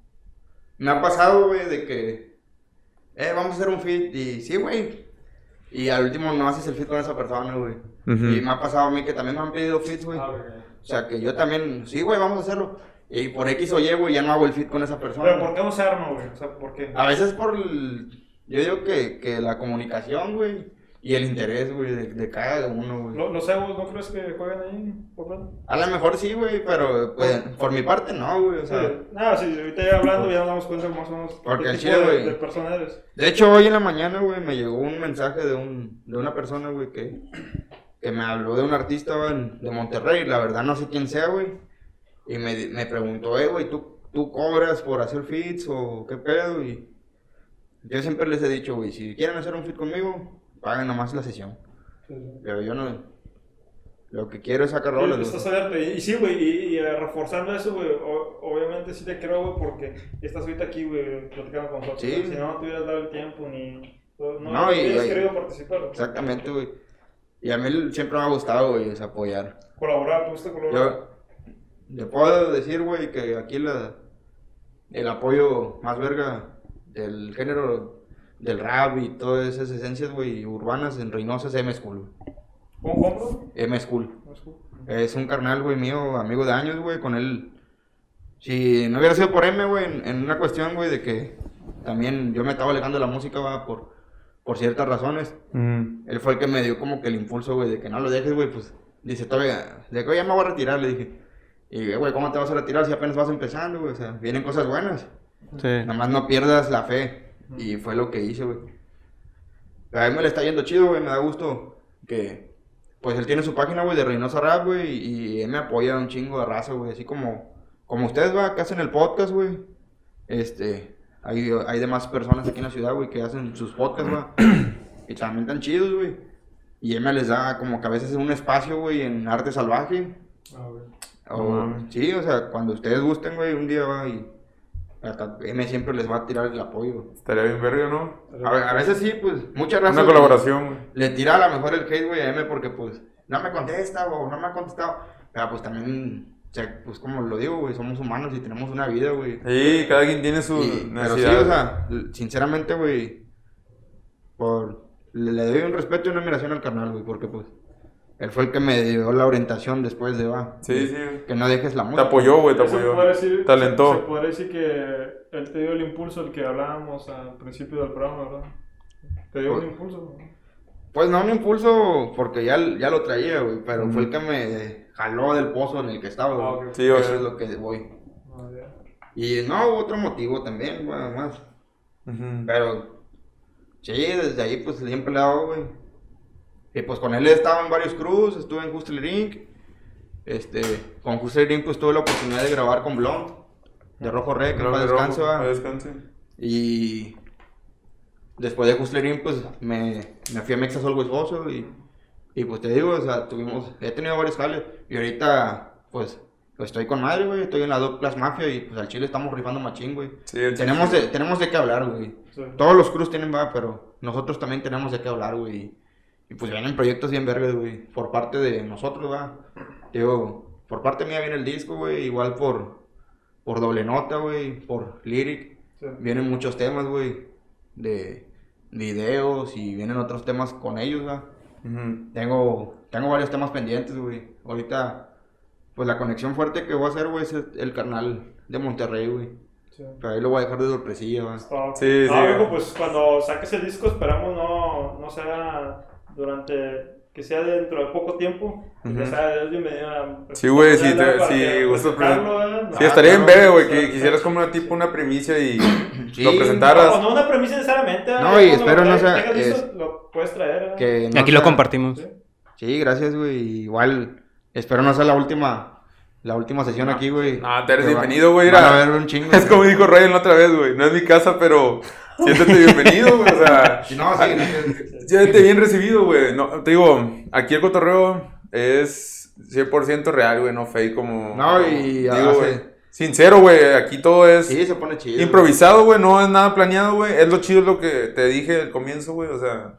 Me ha pasado, güey, de que... Eh, vamos a hacer un fit y sí, güey. Y al último no haces el fit con esa persona, güey. Y me ha pasado a mí que también me han pedido fits, güey. Ah. O sea, que yo también, sí, güey, vamos a hacerlo. Y por X o Y, güey, ya no hago el fit con esa persona. Pero ¿por qué no se arma, güey? O sea, ¿por qué? A veces por el... Yo digo que, que la comunicación, güey, y el interés, güey, de, de cada uno, güey. ¿Lo- ¿Los egos no crees que juegan ahí? A lo mejor sí, güey, pero pues, por mi parte no, güey, o sea... Sí. Nada, sí, ahorita ya hablando ya nos damos cuenta más o menos Porque qué tipo chile, de, güey. de persona eres. De hecho, hoy en la mañana, güey, me llegó un mensaje de, un, de una persona, güey, que, que me habló de un artista de Monterrey. La verdad no sé quién sea, güey. Y me, me preguntó, eh, güey, ¿tú, ¿tú cobras por hacer fits o qué pedo? Y yo siempre les he dicho, güey, si quieren hacer un fit conmigo, paguen nomás la sesión. Pero yo no... Lo que quiero es sacar Sí, rolas. estás abierto. Y, y sí, güey, y, y, eh, reforzando eso, güey, obviamente sí te creo, güey, porque estás ahorita aquí, güey, platicando con nosotros. Sí. Si no, no te hubieras dado el tiempo ni... No, No, y- hubieras y- querido participar. Exactamente, güey. Y a mí siempre me ha gustado, güey, es apoyar. Colaborar, ¿te gusta colaborar? Yo le puedo decir, güey, que aquí la, el apoyo más verga del género del rap y todas esas esencias, güey, urbanas en Reynosa es M-School. ¿Cómo? M-School. Es un carnal, güey, mío, amigo de años, güey, con él. Si no hubiera sido por M, güey, en, en una cuestión, güey, de que también yo me estaba alejando de la música, va, por, por ciertas razones. Mm. Él fue el que me dio como que el impulso, güey, de que no lo dejes, güey, pues dice, todavía, de que ya me voy a retirar, le dije. Y, güey, ¿cómo te vas a retirar si apenas vas empezando, güey? O sea, vienen cosas buenas. Sí. Nada más no pierdas la fe. Y fue lo que hice, güey. A mí me le está yendo chido, güey, me da gusto que, pues él tiene su página, güey, de Reynosa Rap, güey, y él me apoya un chingo de raza, güey, así como, como ustedes, va, que hacen el podcast, güey. Este, hay, hay demás personas aquí en la ciudad, güey, que hacen sus podcasts, va. Y también tan chidos, güey. Y me les da como que a veces un espacio, güey, en arte salvaje. Ah, güey. O, sí, o sea, cuando ustedes gusten, güey, un día va y hasta M siempre les va a tirar el apoyo. Estaría bien verga, ¿no? A, ve- a veces sí, pues, muchas gracias. Una colaboración, güey. Le tira a lo mejor el hate, güey, a M porque, pues, no me contesta o no me ha contestado. Pero, pues, también, sea, pues, como lo digo, güey, somos humanos y tenemos una vida, güey. Sí, cada quien tiene sus Y- pero sí, o sea, sinceramente, güey, por, le, le doy un respeto y una admiración al carnal, güey, porque, pues, él fue el que me dio la orientación después de, va. Sí, sí. Que no dejes la Te música. apoyó, güey, te Se apoyó. puede decir, Te alentó. Se, se podría decir que él te dio el impulso el que hablábamos al principio del programa, ¿verdad? Te dio un Pues- impulso. Pues no un impulso porque ya, ya lo traía, güey, pero fue el que me jaló del pozo en el que estaba, güey. Ah, ok. Sí, Eso es lo que voy. Ah, ya. Y no, hubo otro motivo también, güey, además. Ujú. Pero, sí, desde ahí, pues, siempre le hago, güey. Y pues con él he estado en varios crews, estuve en Hustler Inc. Este, con Hustler Inc. pues tuve la oportunidad de grabar con Blond, de Rojo Rey, que en No, paz de descanse. Y después de Hustler Inc., pues me, me fui a Mexas Always Oso y, y pues te digo, o sea, tuvimos, he tenido varios jales y ahorita, pues, pues, estoy con madre, güey, estoy en la Dog Class Mafia y pues al chile estamos rifando machín, güey. Sí, Tenemos de, tenemos de qué hablar, güey. Sí. Todos los crews tienen, va, pero nosotros también tenemos de qué hablar, güey. Y pues vienen proyectos bien verdes, güey, por parte de nosotros, va. Digo, por parte mía viene el disco, güey, igual por, por doble nota, güey, por lyric. Sí. Vienen muchos temas, güey, de videos y vienen otros temas con ellos, va. Tengo, tengo varios temas pendientes, güey. Ahorita, pues la conexión fuerte que voy a hacer, güey, es el, carnal de Monterrey, güey. Sí. Pero ahí lo voy a dejar de sorpresilla. Ah, Sí, no, sí. amigo, pues cuando saques el disco esperamos no, no sea durante, que sea dentro de poco tiempo. Ujú. Ya sea, es bienvenido a- Sí, güey, te- sí, para gusto presentarlo. Sí, Ah, estaría bien verga, güey, que quisieras como una tipo una primicia y Sí, lo No, presentaras. pues no una premisa necesariamente. No, y espero no sea- lo puedes traer. Que Y no aquí lo compartimos. Sí. Sí, gracias, güey. Igual, espero no sea la última, la última sesión aquí, güey. No, te eres bienvenido, güey, a ver un chingo. Es como dijo Ryan la otra vez, güey. No es mi casa, pero siéntete bienvenido, güey. O sea, No, sí, gracias. siéntete bien recibido, güey. No, te digo, aquí el cotorreo es 100% real, güey, no fake como. No, y digo, güey. Sincero, güey. Aquí todo es Sí, se pone chido. improvisado, güey. No es nada planeado, güey. Es lo chido lo que te dije al comienzo, güey. O sea,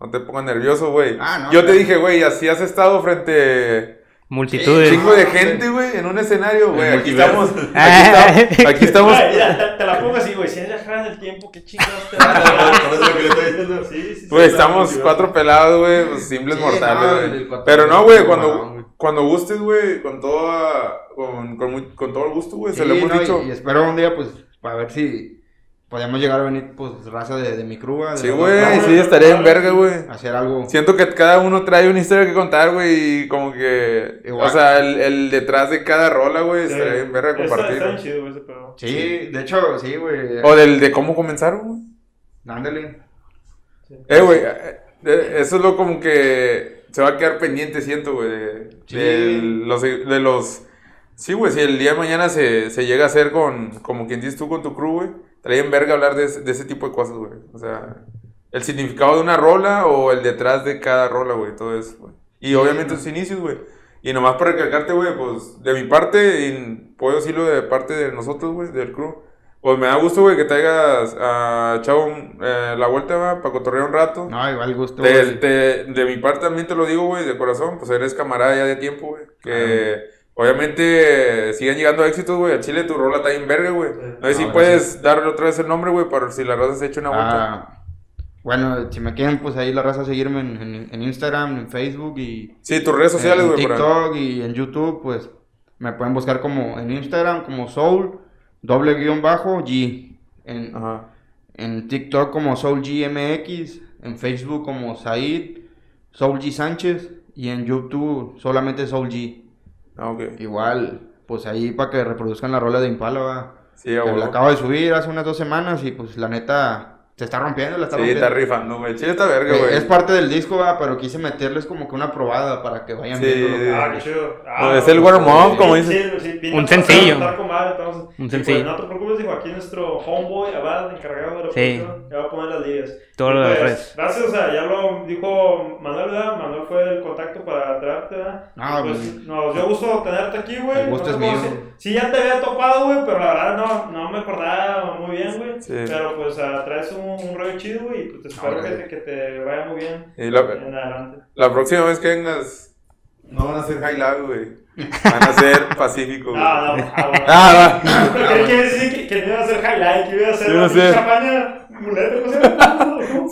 no te pongas nervioso, güey. Ah, no, Yo te dije, güey, así has estado frente. Multitudes. Chingo de no, gente, güey, en un escenario, güey. Aquí estamos. Aquí, está- aquí estamos. Ay, mira, te, la pongo así, güey. Si es viajar en el tiempo, qué chingados te Por eso lo que le estoy diciendo. Sí, sí, sí. Güey, sí, estamos cuatro pelados, güey, pues simples Sí, mortales, no, güey. cotorreo Pero no, güey, cuando, güey. cuando gustes, güey, con toda, con, con, con todo el gusto, güey, se lo hemos no, y- dicho. Y, espero un día, pues, para ver si podemos llegar a venir, pues, raza de, de mi crew, de Sí, güey, sí, estaría en verga, güey. hacer algo. Siento que cada uno trae una historia que contar, güey, y como que, Igual. o sea, el, el detrás de cada rola, güey, Sí. estaría en verga Está- Está compartirlo. bien chido, güey, ese pedo. Sí, de hecho, sí, güey. O del de cómo comenzaron, güey. Ándale. Eh, güey, eh, eh, eso es lo como que se va a quedar pendiente, siento, güey, de, Sí. de los, de los... Sí, güey, si el día de mañana se, se llega a hacer con, como quien dices tú, con tu crew, güey, estaría en verga hablar de, ese- de ese tipo de cosas, güey. O sea, el significado de una rola o el detrás de cada rola, güey, todo eso, güey. Y obviamente sus inicios, güey. Y nomás para recalcarte, güey, pues, de mi parte, y puedo decirlo de parte de nosotros, güey, del crew, pues me da gusto, güey, que traigas a Chavo eh, la vuelta, va, para cotorrear un rato. No, igual gusto. Güey. de- de mi parte también te lo digo, güey, de corazón, pues eres camarada ya de tiempo, güey. Que obviamente siguen llegando éxitos, güey. A Chile tu rola está en verga, güey. No sé si puedes darle otra vez el nombre, güey, para si la raza se echa una vuelta. Ah, bueno, si me quieren, pues ahí la raza seguirme en, en- en Instagram, en Facebook y Sí, tus redes sociales, en güey, ahí. TikTok y en YouTube, pues me pueden buscar como en Instagram como Soul, doble guion bajo, G. En, Ajá. en TikTok como Soul GMX, en Facebook como Said, Soul G Sánchez y en YouTube solamente Soul G. Ah, ok. Igual, pues ahí para que reproduzcan la rola de Impala, va. Sí, Que la acabo de subir hace unas dos semanas y pues la neta se está rompiendo, la está Sí, rompiendo. está rifando, güey. Chile está verga, güey. es parte del disco, va, pero quise meterles como que una probada para que vayan Sí. viendo. lo que- Ah, qué chido. Ah, Pues es el warm-up, como dices. Sí, sí, pinta Un sencillo. cantar con madre, entonces, Un sencillo. Pues, no te preocupes, dijo aquí nuestro homeboy, Abad, encargado de la Sí. producción, ya va a poner las ligas. Todo lo de pues. Gracias, o sea, ya lo dijo Manuel, ¿verdad? Manuel fue el contacto para traerte, ¿verdad? Ah, pues, pues, nos dio gusto tenerte aquí, güey. el gusto No es mío. si- Sí, ya te había topado, güey, pero la verdad no, no me acordaba muy bien, güey. Sí. Pero pues ah, traes un, un rollo chido, güey, y pues te espero que te, que te vaya muy bien Y la, en adelante. la próxima vez que vengas, no van a ser Highlight, güey. Van a ser Pacífico, güey. No, no, ah, bueno. Ah, Pero ¿qué quiere decir que, que no iba a ser highlight? Que iba a ser Yo no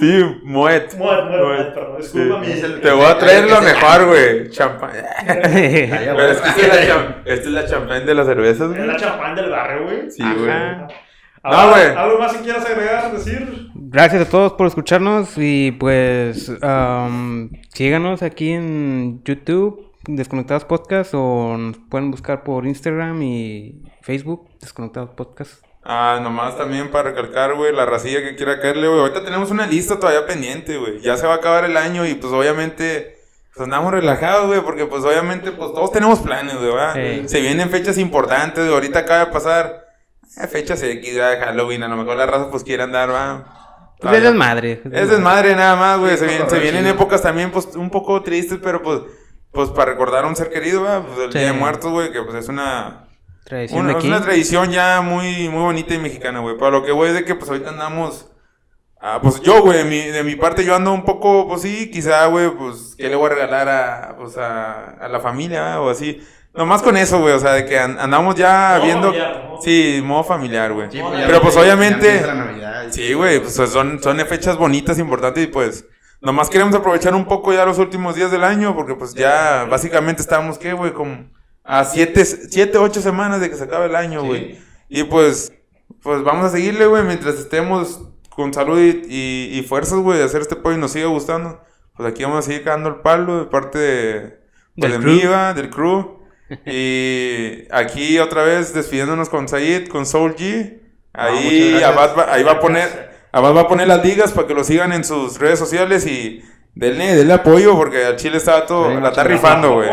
Sí, Moet. Muet, muet, Moet. muet, perdón, disculpa Sí. mi... Es el- Te voy a traer lo mejor, güey. Champán. Pero es que esta es la, cham- esta es la champán de las cervezas, Es güey. la champán del barrio, güey. Sí, güey. Ajá. Ahora, güey. ¿Algo más que quieras agregar, decir? Gracias a todos por escucharnos y pues am, síganos aquí en YouTube, Desconectados Podcast, o nos pueden buscar por Instagram y Facebook, Desconectados Podcast. Ah, nomás también para recalcar, güey, la racilla que quiera caerle, güey. Ahorita tenemos una lista todavía pendiente, güey. Ya se va a acabar el año y pues obviamente pues andamos relajados, güey, porque pues obviamente pues todos tenemos planes, güey, ¿verdad? Sí. Se vienen fechas importantes, güey. Ahorita acaba de pasar eh, fechas X, ¿verdad? Halloween, a lo mejor la raza pues quiere andar, va. Pues es desmadre. Es desmadre nada más, güey. Se, vienen- se vienen épocas también pues un poco tristes, pero pues pues para recordar a un ser querido, ¿verdad? Pues el Sí. Día de Muertos, güey, que pues es una Tradición una, de es aquí. una tradición ya muy, muy bonita y mexicana, güey. Pero lo que voy es de que pues ahorita andamos. Ah, pues yo, güey, de mi, de mi parte yo ando un poco, pues sí, quizá, güey, pues, ¿qué le voy a regalar a, pues, a, a la familia o así? Nomás con eso, güey, o sea, de que an- andamos ya Modo viendo... Sí, modo familiar, güey. Sí, Pero, ya- Pero, pues, obviamente-. Sí, güey, pues son, son fechas bonitas, importantes y pues... Nomás queremos aprovechar un poco ya los últimos días del año porque pues ya básicamente estamos, ¿qué, güey? Como a siete, siete, ocho semanas de que se acabe el año, güey. Y pues, pues vamos a seguirle, güey, mientras estemos con salud y, y, y fuerzas, güey, de hacer este pollo y nos siga gustando. Pues aquí vamos a seguir cagando el palo de parte de, pues, Del de crew. Miva, del crew. Y aquí otra vez despidiéndonos con Said, con Soul G. Ah, Ahí. Abad va, ahí va a poner, Abad va a poner las ligas para que lo sigan en sus redes sociales y denle, denle apoyo porque al Chile está todo, Sí, la está rifando, güey.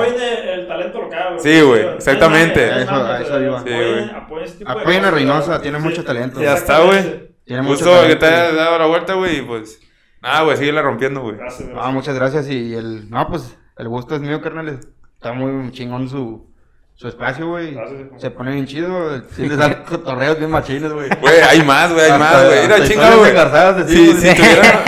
Talento local. Sí, güey, exactamente. Eso- a eso iba. Sí, güey. apoyen este Apoyen a Reynosa, tiene Sí. mucho talento. Ya está, güey. Tiene mucho Gusto que talento. te hayas dado la vuelta, güey, y pues... Nada, güey, síguela rompiendo, güey. Gracias, Ah, muchas gracias. Y el. No, pues el gusto es mío, carnal. Está muy chingón su, su espacio, güey. Se pone bien chido. Sí, les dan cotorreos bien machines, güey. Güey, hay más, güey, hay más, güey. Mira, chingado, güey. Si, si tuviera...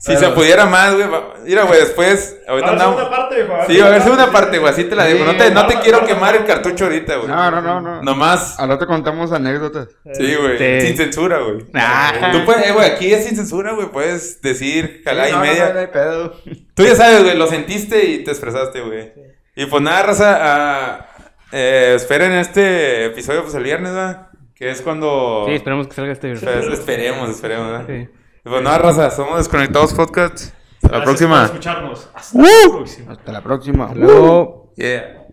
Si se pudiera más, güey. Mira, güey, después... Ahorita A ver, andamos... segunda parte, ver, Sí, va a haber segunda segunda parte, güey, así te la Sí, dejo. No te, no te quiero quemar el cartucho ahorita, güey. No, no, no, no. Nomás... Al rato contamos anécdotas. Sí, güey. Sí. Sin censura, güey. Ah. Tú puedes, eh, güey, aquí es sin censura, güey. Puedes decir Sí, y no, no, media. no, no hay pedo. Tú ya sabes, güey, lo sentiste y te expresaste, güey. Y pues nada, raza, ah, eh, esperen este episodio pues el viernes, ¿verdad? Que es cuando... Sí, esperemos que salga este Pues, esperemos, esperemos, ¿verdad? Sí. Y pues nada, raza, somos Desconectados Podcast. Hasta la Gracias próxima. por escucharnos. Hasta la próxima. Hasta la próxima. Hasta luego. Yeah.